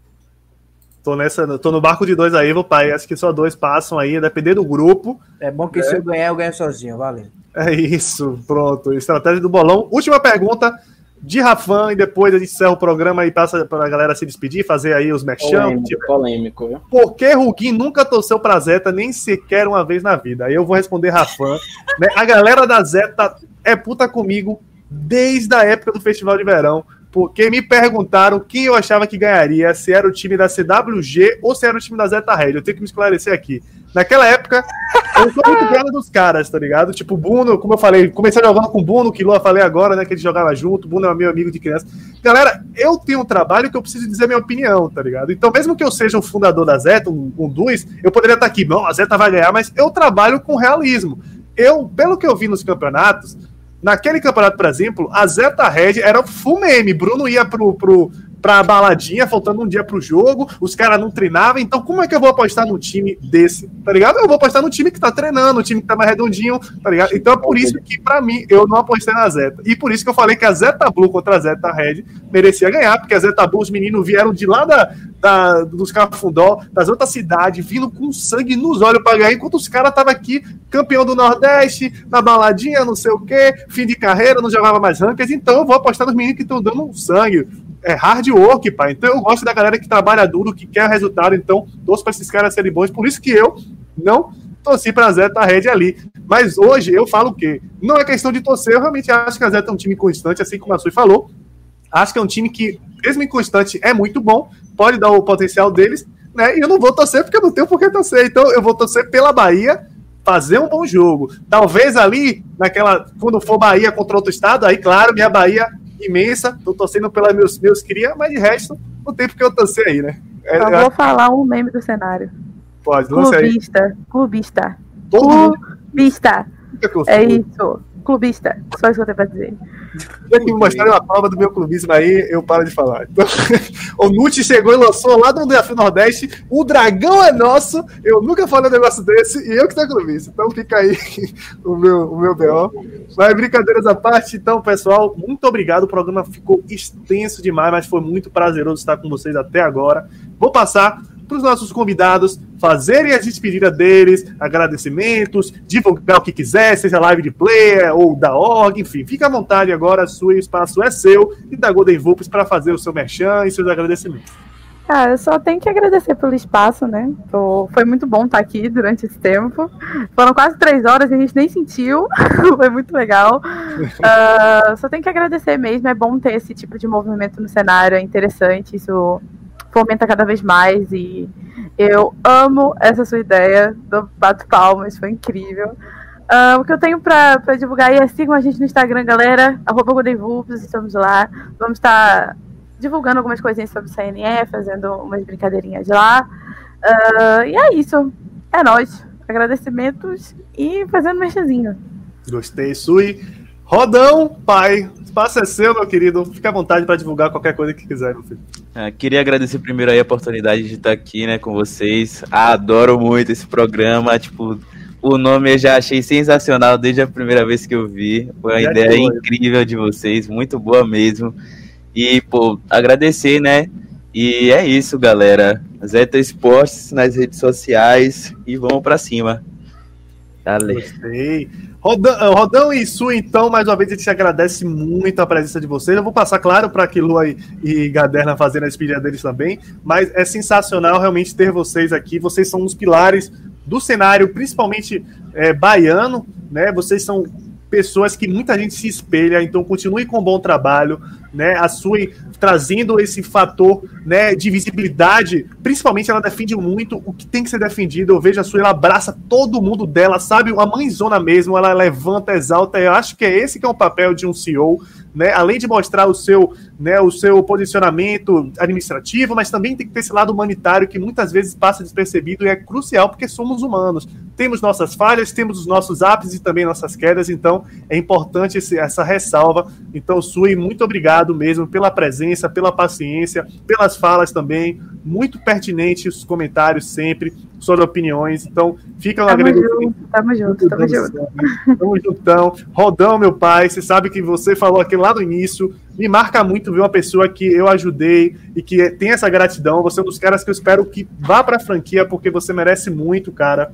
Tô, nessa, tô no barco de dois aí, vou pai. Acho que só dois passam aí, depender do grupo. É bom que é. se eu ganhar, eu ganho sozinho, valeu. É isso, pronto. Estratégia do bolão. Última pergunta de Rafan e depois a gente encerra o programa e passa para a galera se despedir, fazer aí os. Polêmico, tipo, polêmico, viu? Por que Ruguin nunca torceu pra Zeta nem sequer uma vez na vida? Aí eu vou responder Rafan. né? A galera da Zeta é puta comigo desde a época do Festival de Verão porque me perguntaram quem eu achava que ganharia, se era o time da CWG ou se era o time da Zeta Red. Eu tenho que me esclarecer aqui. Naquela época, eu sou muito grande dos caras, tá ligado? Tipo, Bruno, como eu falei, comecei jogando com o Bruno, que Lua falei agora, né? Que ele jogava junto, o Bruno é meu amigo de criança. Galera, eu tenho um trabalho que eu preciso dizer minha opinião, tá ligado? Então, mesmo que eu seja o fundador da Zeta, um, um dos, eu poderia estar aqui, não, a Zeta vai ganhar, mas eu trabalho com realismo. Eu, pelo que eu vi nos campeonatos, Naquele campeonato, por exemplo, a Zeta Red era meme. Bruno ia pro, pro, pra baladinha, faltando um dia pro jogo, os caras não treinavam, então como é que eu vou apostar num time desse, tá ligado? Eu vou apostar no time que tá treinando, no time que tá mais redondinho, tá ligado? Então é por isso que, pra mim, eu não apostei na Zeta. E por isso que eu falei que a Zeta Blue contra a Zeta Red merecia ganhar, porque a Zeta Blue, os meninos vieram de lá da, da, dos Cafundó, das outras cidades, vindo com sangue nos olhos para ganhar, enquanto os caras estavam aqui, campeão do Nordeste, na baladinha, não sei o quê, fim de carreira, não jogava mais rankings, então eu vou apostar nos meninos que estão dando um sangue. É hard work, pai. Então eu gosto da galera que trabalha duro, que quer resultado, então torço para esses caras serem bons, por isso que eu não torci para a Zeta Red ali. Mas hoje eu falo o quê? Não é questão de torcer, eu realmente acho que a Zeta é um time constante, assim como a Sui falou. Acho que é um time que, mesmo inconstante, é muito bom, pode dar o potencial deles, né? E eu não vou torcer porque eu não tenho por que torcer. Então eu vou torcer pela Bahia, fazer um bom jogo. Talvez ali, naquela, quando for Bahia contra outro estado, aí, claro, minha Bahia imensa, tô torcendo pelos meus, meus cria, mas de resto, não tem porque eu torcer aí, né? É, eu vou falar um meme do cenário. Pode, clubista, aí. Clubista. Todo clubista. É isso. Clubista. Só isso que eu tenho pra dizer. Se me mostrarem uma prova do meu clubismo aí, eu paro de falar. Então, o Nuti chegou e lançou lá do Desafio Nordeste. O dragão é nosso. Eu nunca falei um negócio desse e eu que sou clubista. Então fica aí o meu, o meu BO. Mas brincadeiras à parte, então, pessoal, muito obrigado. O programa ficou extenso demais, mas foi muito prazeroso estar com vocês até agora. Vou passar para os nossos convidados fazerem as despedidas deles, agradecimentos, divulgar o que quiser, seja live de player ou da org, enfim, fica à vontade agora, o espaço é seu e da Golden Vulpes para fazer o seu merchan e seus agradecimentos. Cara, eu só tenho que agradecer pelo espaço, né? Tô... Foi muito bom estar aqui durante esse tempo. Foram quase três horas e a gente nem sentiu. Foi muito legal. Uh, só tenho que agradecer mesmo. É bom ter esse tipo de movimento no cenário, é interessante. Isso fomenta cada vez mais e eu amo essa sua ideia do Bato Palmas, foi incrível. Uh, o que eu tenho para divulgar é sigam a gente no Instagram, galera, arroba estamos lá. Vamos estar divulgando algumas coisinhas sobre o CNE, fazendo umas brincadeirinhas lá. Uh, e é isso. É nóis. Agradecimentos e fazendo mexazinho. Gostei, Sui. Rodão, pai, espaço é seu, meu querido. Fique à vontade para divulgar qualquer coisa que quiser, meu filho. Ah, queria agradecer primeiro aí a oportunidade de estar aqui, né, com vocês. Adoro muito esse programa, tipo, o nome eu já achei sensacional desde a primeira vez que eu vi. Foi uma já ideia incrível de vocês, muito boa mesmo. E, pô, agradecer, né? E é isso, galera. Zeta Esportes nas redes sociais e vamos para cima. Dale. Gostei. Rodão, eh, Rodão e Su, então, mais uma vez a gente agradece muito a presença de vocês. Eu vou passar, claro, para que Lua e, e Gaderna fazendo a despedida deles também, mas é sensacional realmente ter vocês aqui. Vocês são os pilares do cenário, principalmente é, baiano, né? Vocês são pessoas que muita gente se espelha, então continue com um bom trabalho, né? A Sui trazendo esse fator, né, de visibilidade, principalmente ela defende muito o que tem que ser defendido. Eu vejo a Sui, ela abraça todo mundo dela, sabe? A mãezona mesmo, ela levanta, exalta. Eu acho que é esse que é o papel de um CEO, né? Além de mostrar o seu, né, o seu posicionamento administrativo, mas também tem que ter esse lado humanitário que muitas vezes passa despercebido e é crucial porque somos humanos. Temos nossas falhas, temos os nossos ápices e também nossas quedas, então é importante esse, essa ressalva. Então, Sui, muito obrigado mesmo pela presença, pela paciência, pelas falas também. Muito pertinentes os comentários sempre, suas opiniões. Então, fica no agradecimento. Tamo junto, tamo junto. Tamo juntão. Rodão, meu pai, você sabe que você falou aqui lá no início. Me marca muito ver uma pessoa que eu ajudei e que tem essa gratidão. Você é um dos caras que eu espero que vá pra franquia, porque você merece muito, cara.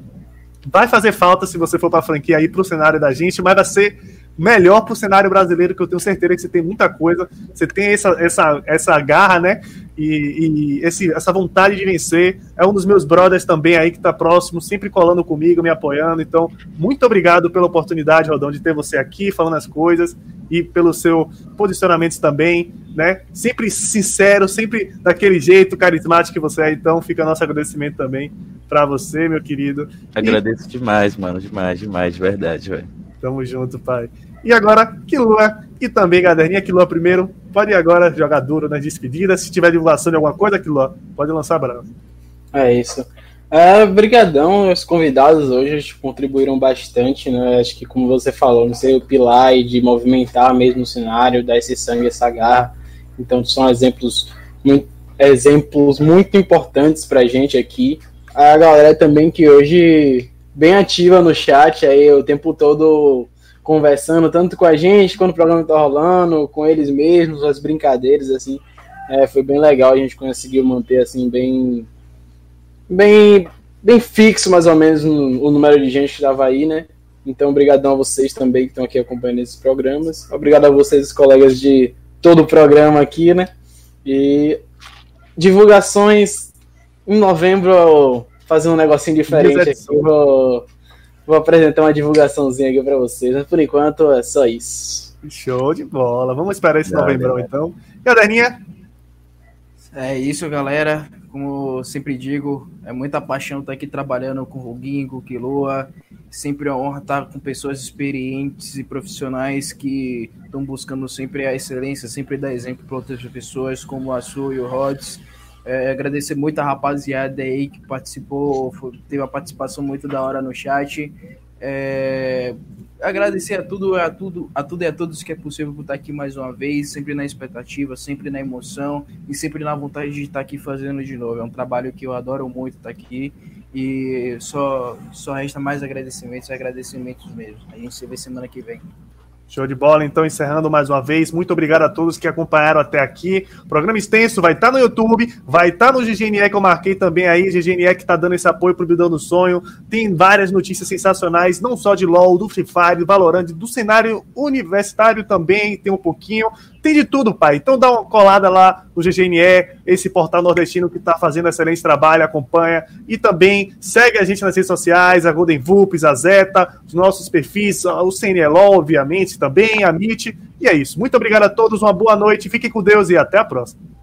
Vai fazer falta se você for pra franquia aí pro cenário da gente, mas vai ser melhor pro cenário brasileiro, que eu tenho certeza que você tem muita coisa, você tem essa, essa, essa garra, né? E, e esse, essa vontade de vencer. É um dos meus brothers também aí que tá próximo, sempre colando comigo, me apoiando. Então, muito obrigado pela oportunidade, Rodão, de ter você aqui falando as coisas e pelo seu posicionamento também, né? Sempre sincero, sempre daquele jeito carismático que você é. Então, fica nosso agradecimento também para você, meu querido. Agradeço e... demais, mano, demais, demais, de verdade, velho. Tamo junto, pai. E agora, Kilua e também Gaderninha. Kilua primeiro, pode ir agora jogar duro nas despedidas. Se tiver divulgação de alguma coisa, Kilua, pode lançar bravo. É isso. É, brigadão, os convidados hoje contribuíram bastante, né? Acho que como você falou, não sei o pilar e de movimentar mesmo o cenário, dar esse sangue, essa garra. Então são exemplos muito, exemplos muito importantes pra gente aqui. A galera também que hoje bem ativa no chat aí o tempo todo conversando, tanto com a gente, quando o programa tá rolando, com eles mesmos, as brincadeiras, assim. É, foi bem legal, a gente conseguiu manter, assim, bem... Bem, bem fixo, mais ou menos, no, o número de gente que estava aí, né? Então, obrigadão a vocês também que estão aqui acompanhando esses programas. Obrigado a vocês, colegas de todo o programa aqui, né? E divulgações em novembro fazer um negocinho diferente aqui. Vou, vou apresentar uma divulgaçãozinha aqui para vocês. Mas por enquanto é só isso. Show de bola. Vamos esperar esse novembro então. Caderninha. É isso, galera. Como sempre digo, é muita paixão estar aqui trabalhando com o Ruguinho, com o Quilua. Sempre é uma honra estar com pessoas experientes e profissionais que estão buscando sempre a excelência, sempre dar exemplo para outras pessoas, como a Su e o Rods. É, agradecer muito a rapaziada aí que participou, foi, teve uma participação muito da hora no chat. É, agradecer a tudo, a tudo, a tudo e a todos que é possível por estar aqui mais uma vez, sempre na expectativa, sempre na emoção e sempre na vontade de estar aqui fazendo de novo. É um trabalho que eu adoro muito estar aqui e só, só resta mais agradecimentos, agradecimentos mesmo. A gente se vê semana que vem. Show de bola, então encerrando mais uma vez. Muito obrigado a todos que acompanharam até aqui. programa extenso vai estar tá no YouTube, vai estar tá no GGNE que eu marquei também aí. GGNE que está dando esse apoio pro Bidão do Sonho. Tem várias notícias sensacionais, não só de LoL, do Free Fire, do Valorant, do cenário universitário também, tem um pouquinho. Tem de tudo, pai. Então dá uma colada lá no GGNE, esse portal nordestino que está fazendo excelente trabalho, acompanha. E também segue a gente nas redes sociais, a Golden Vulpes, a Zeta, os nossos perfis, o CNLO, obviamente, também, a MIT. E é isso. Muito obrigado a todos, uma boa noite, fiquem com Deus e até a próxima.